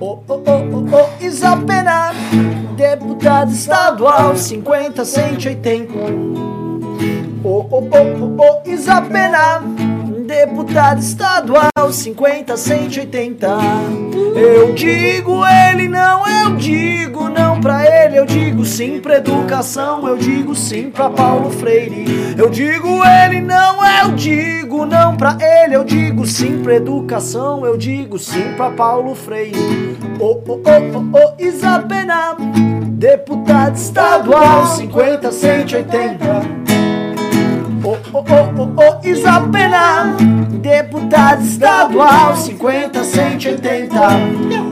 ô, ô, Isapena, deputado estadual, 50, 180. Ô, ô, ô, ô, ô, Isapena, deputado estadual, 50, 180. Eu digo ele não, eu digo não pra ele, eu digo sim pra educação, eu digo sim pra Paulo Freire. Eu digo ele não, eu digo não pra ele, eu digo sim pra educação, eu digo sim pra Paulo Freire. Ô, ô, ô, ô, Isabena, deputado estadual, 50, 180. Ô, ô, ô, ô, ô, Isapena, deputado estadual, 50, 180.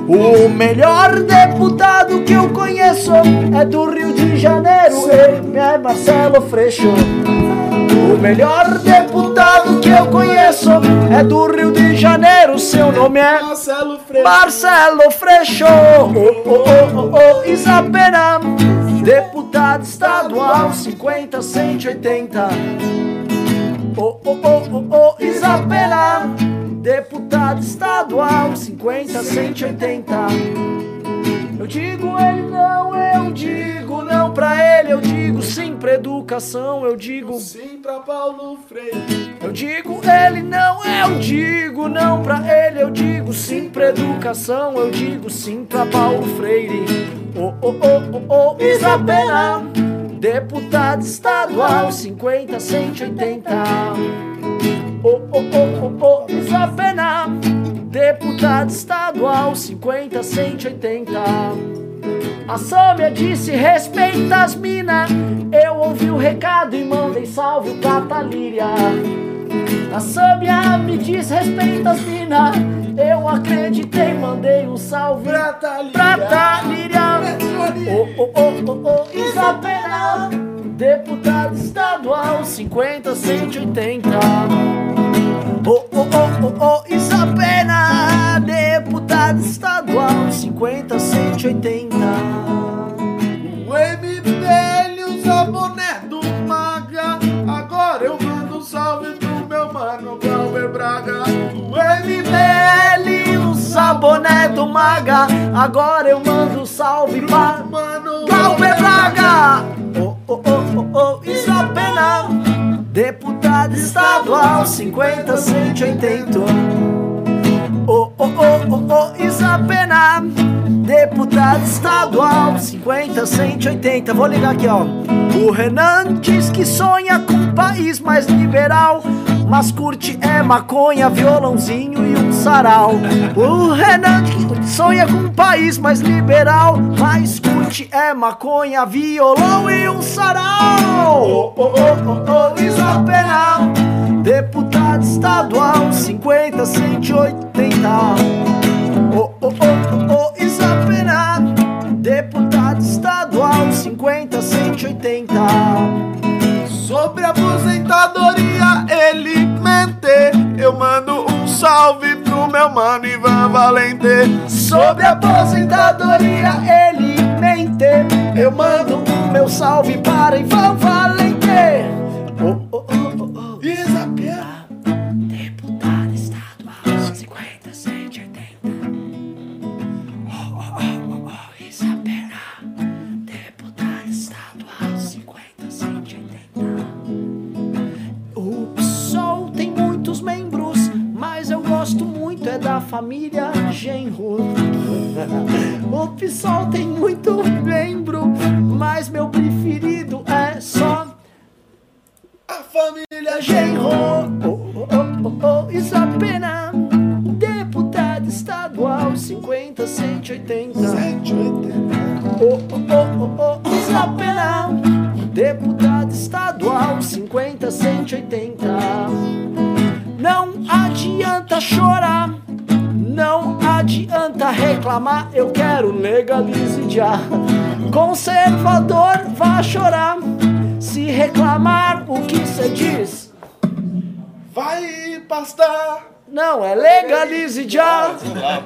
O melhor deputado que eu conheço é do Rio de Janeiro, ele é Marcelo Freixo. O melhor deputado que eu conheço é do Rio de Janeiro, seu nome é Marcelo Freire. Marcelo Freixo, ô, ô, ô, ô, Isabela, deputado estadual, 50, 180. Ô, ô, ô, ô, ô, Isabela, deputado estadual, 50, 180. Eu digo ele não, eu digo não pra ele, eu digo sim pra educação, eu digo Sim pra Paulo Freire. eu digo ele não, eu digo não pra ele, eu digo sim pra educação, eu digo sim pra Paulo Freire. Ô, ô, ô, ô, ô, Isabela, deputado estadual, 50, 180. Ô, ô, ô, ô, ô, Isabela, deputado estadual, 50, 180. A Sâmia disse respeita as mina Eu ouvi o recado e mandei salve pra Talíria A Sâmia me disse respeita as mina. Eu acreditei, mandei um salve. Pra Thalíria. pra Talíria Ô, ô, ô, ô, ô, Isabela Deputado estadual 50, 180 Ô, ô, ô, ô, ô, Isabela, deputado estadual, 50, 180. O MBL usa boné MBL, o saboné do Maga, agora eu mando um salve pra mano Glauber Braga. Ô, ô, ô, ô, ô, Isabela, deputado estadual, 50, 180. Ô, ô, ô, ô, ô, Isabela, deputado estadual, 50, 180. Vou ligar aqui, ó. O Renan diz que sonha com um país mais liberal, mas curte é maconha, violãozinho e um sarau. O Renan sonha com um país mais liberal, mas curte é maconha, violão e um sarau. Ô, ô, ô, ô, ô, Isabela, deputado estadual, 50, 180. Ô, ô, ô, ô, ô, Isabela, deputado estadual, 50, 180. Sobre aposentadoria, ele mente. Eu mando um salve pro meu mano Ivan Valente. Sobre aposentadoria, ele mente. Eu mando o meu salve para Ivan Valente. Família Genro. <laughs> O PSOL tem muito membro, mas meu preferido é só A família Genro. Oh, oh, oh, oh, isso é pena. Deputado estadual 50, 180. 180. Oh, oh, oh, oh, isso é pena. Deputado estadual 50, 180. Não adianta chorar, não adianta reclamar. Eu quero legalize já. Conservador vai chorar. Se reclamar, o que cê diz? Vai pastar. Não, é legalize já.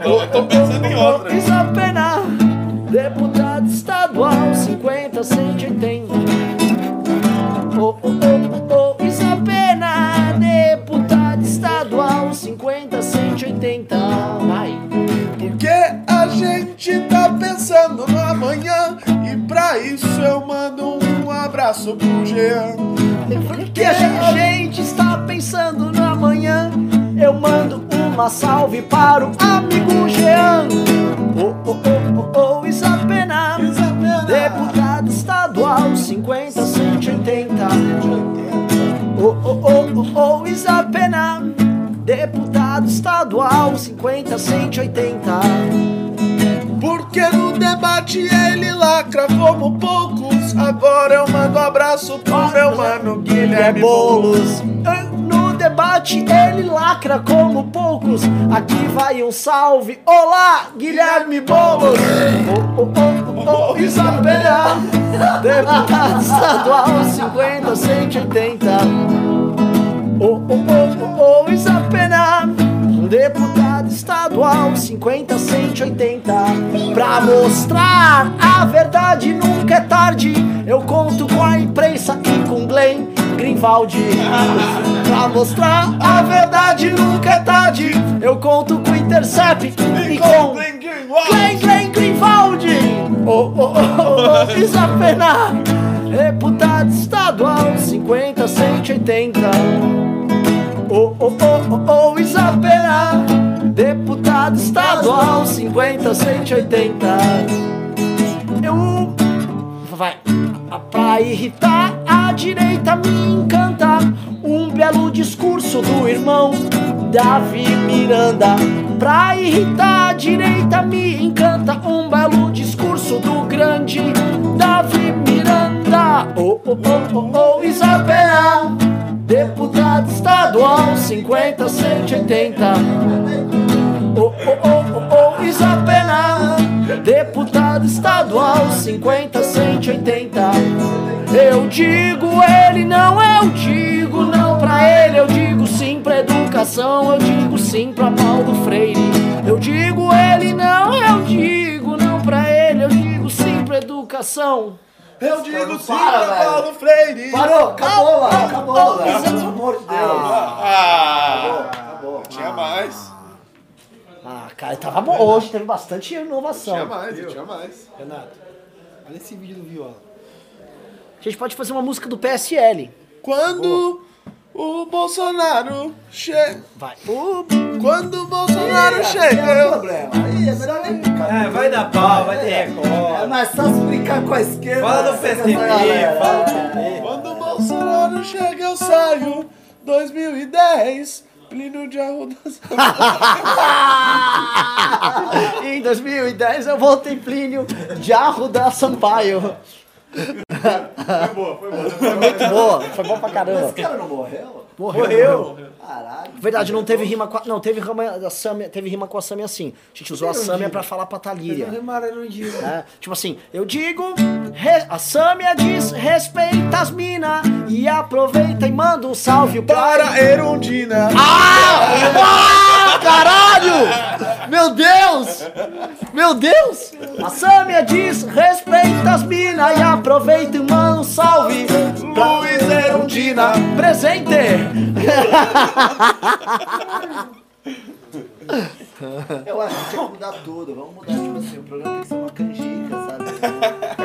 Eu tô pensando em outra. Isso é pena. Deputado estadual 50, 180. Oh, oh, oh, oh, 180. Vai. Porque a gente tá pensando no amanhã. E pra isso eu mando um abraço pro Jean. Porque a gente está pensando no amanhã. Eu mando uma salve para o amigo Jean. Oh, oh, oh, oh, oh, isso é pena. Deputado estadual 50, 180. Oh, oh, oh, oh, oh, isso é pena. Deputado estadual 50, 180. Porque no debate ele lacra como poucos. Agora eu mando abraço pro meu mano Guilherme Boulos. Ah, No debate ele lacra como poucos. Aqui vai um salve. Olá, Guilherme Boulos. Oh, oh, oh, oh, Isabela. <laughs> Deputado estadual 50, 180. Oh, oh, oh, oh, oh, Isapena. Deputado estadual 50, 180. Pra mostrar a verdade nunca é tarde. Eu conto com a imprensa e com Glenn Greenwald. Pra mostrar a verdade nunca é tarde. Eu conto com o Intercept e com Glenn Glenn Greenwald. Oh, oh, oh, oh, Isapena. Deputado estadual 50, 180. Oh, oh, oh, oh, Isabela, deputado estadual 50, 180. Eu. Vai. Pra irritar a direita me encanta um belo discurso do irmão Davi Miranda. Pra irritar a direita me encanta um belo discurso do grande Davi Miranda. Oh, oh, oh, oh, oh, Isabela. Deputado estadual 50, 180. Oh, oh, oh, oh, Isabela. Deputado estadual 50, 180. Eu digo ele não, eu digo não pra ele. Eu digo sim pra educação, eu digo sim pra Paulo Freire. Eu digo ele não, eu digo não pra ele. Eu digo sim pra educação. Eu digo sim para, pra. Paulo Freire. Parou, acabou lá, acabou, velho. isso é- Pelo amor de Deus. Ah, Acabou. tinha mais. Ah, cara, tava bom. Hoje teve bastante Tinha inovação. mais, tinha mais. Renato, olha esse vídeo do Viola. A gente pode fazer uma música do PSL. Quando o Bolsonaro chega. Vai. Uh, Quando o Bolsonaro chega, tem eu. problema. Aí é melhor nem brincar. É, vai dar pau, vai ter É recorde. mais fácil brincar com a esquerda. Fala do galera. fala do PT. Quando o Bolsonaro chega, eu saio. 2010, Plínio de Arruda. <laughs> em 2010 eu voltei Plínio de Arruda Sampaio. Foi boa, foi boa. Foi muito boa, foi bom pra caramba. Esse cara não morreu? Morreu. Caralho. Verdade, não teve rima com a, não, teve rima, a Samia, teve rima com a Samia assim. A gente usou a Samia pra falar pra. Rimaram um dia. É, tipo assim, eu digo, re- a Samia diz, respeita as mina e aproveita e manda um salve Para Erundina. Ah, caralho! Meu Deus! Meu Deus! A Samia diz, respeita as mina e aproveita e manda um salve pra Luiz Erundina. presente! <laughs> Eu acho que tinha que mudar tudo. Vamos mudar, tipo assim, o programa tem que ser uma canjica, sabe?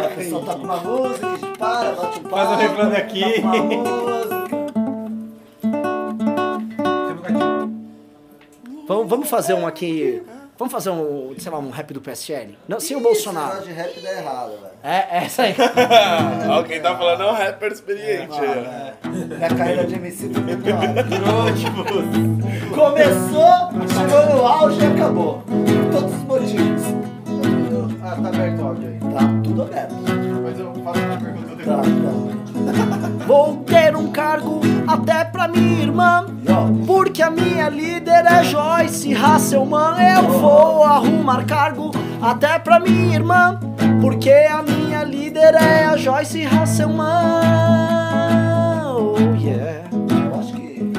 A pessoa tá com uma música, a gente para, bate um papo. Faz um reclame aqui. Tá com uma música. Vamos vamos, vamos fazer um aqui. Vamos fazer um, sei lá, um rap do PSL? Não, sem o Esse Bolsonaro. negócio de rap dá errado, velho. É, é essa aí. <laughs> Ó, quem tá falando é um rapper experiente. aí, ó. É. Minha carreira de MC foi muito. Começou, chegou no auge e acabou. Por todos os motivos. Ah, tá aberto o áudio aí. Tá tudo aberto. Depois eu faço uma pergunta Tá, depois. tá. Vou ter um cargo até pra minha irmã. Porque a minha líder é Joyce Hasselman. Eu vou arrumar cargo até pra minha irmã. Porque a minha líder é a Joyce Hasselman. Oh yeah. Eu acho que.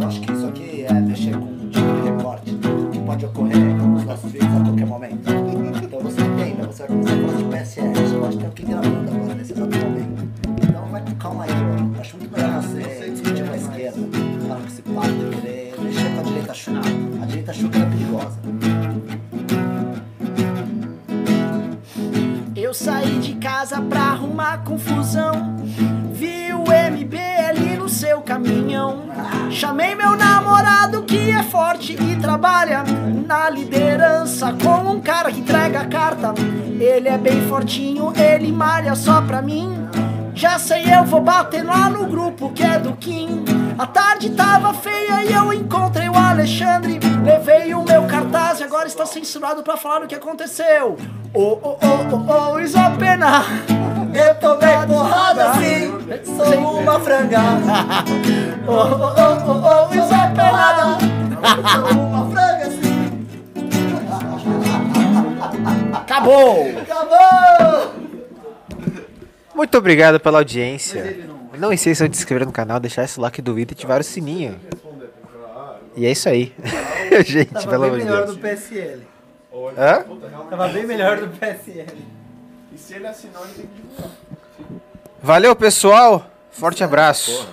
Eu acho que isso aqui é mexer com um tipo de recorte que pode ocorrer nos nossos vídeos a qualquer momento. Então você entenda, você vai começar a falar de PSL, você pode ter o que gravando agora nesse exato momento. Vai com calma aí, eu acho muito melhor você discutir com a esquerda, para com esse papo de querer mexer com a direita chuca. A direita chuca é perigosa. Eu saí de casa pra arrumar confusão. Vi o MBL no seu caminhão. Chamei meu namorado que é forte e trabalha na liderança com um cara que entrega a carta. Ele é bem fortinho, ele malha só pra mim. Já sei, eu vou bater lá no grupo que é do Kim. A tarde tava feia e eu encontrei o Alexandre. Levei o meu cartaz e agora está censurado pra falar o que aconteceu. Oh, oh, oh, oh, oh, isso é pena. <laughs> Eu tô bem porrada assim, sou uma franga. Oh, oh, oh, oh, oh, isso é pena. Sou <laughs> uma franga assim. Acabou. Acabou! Muito obrigado pela audiência. Não esqueçam de se inscrever no canal, deixar esse like do vídeo e ativar o sininho. E é isso aí. <laughs> Gente, Tava pelo bem amor de melhor Deus. do PSL. Hã? Tava bem melhor do PSL. E se ele assinou, ele tem que divulgar. Valeu, pessoal. Forte abraço.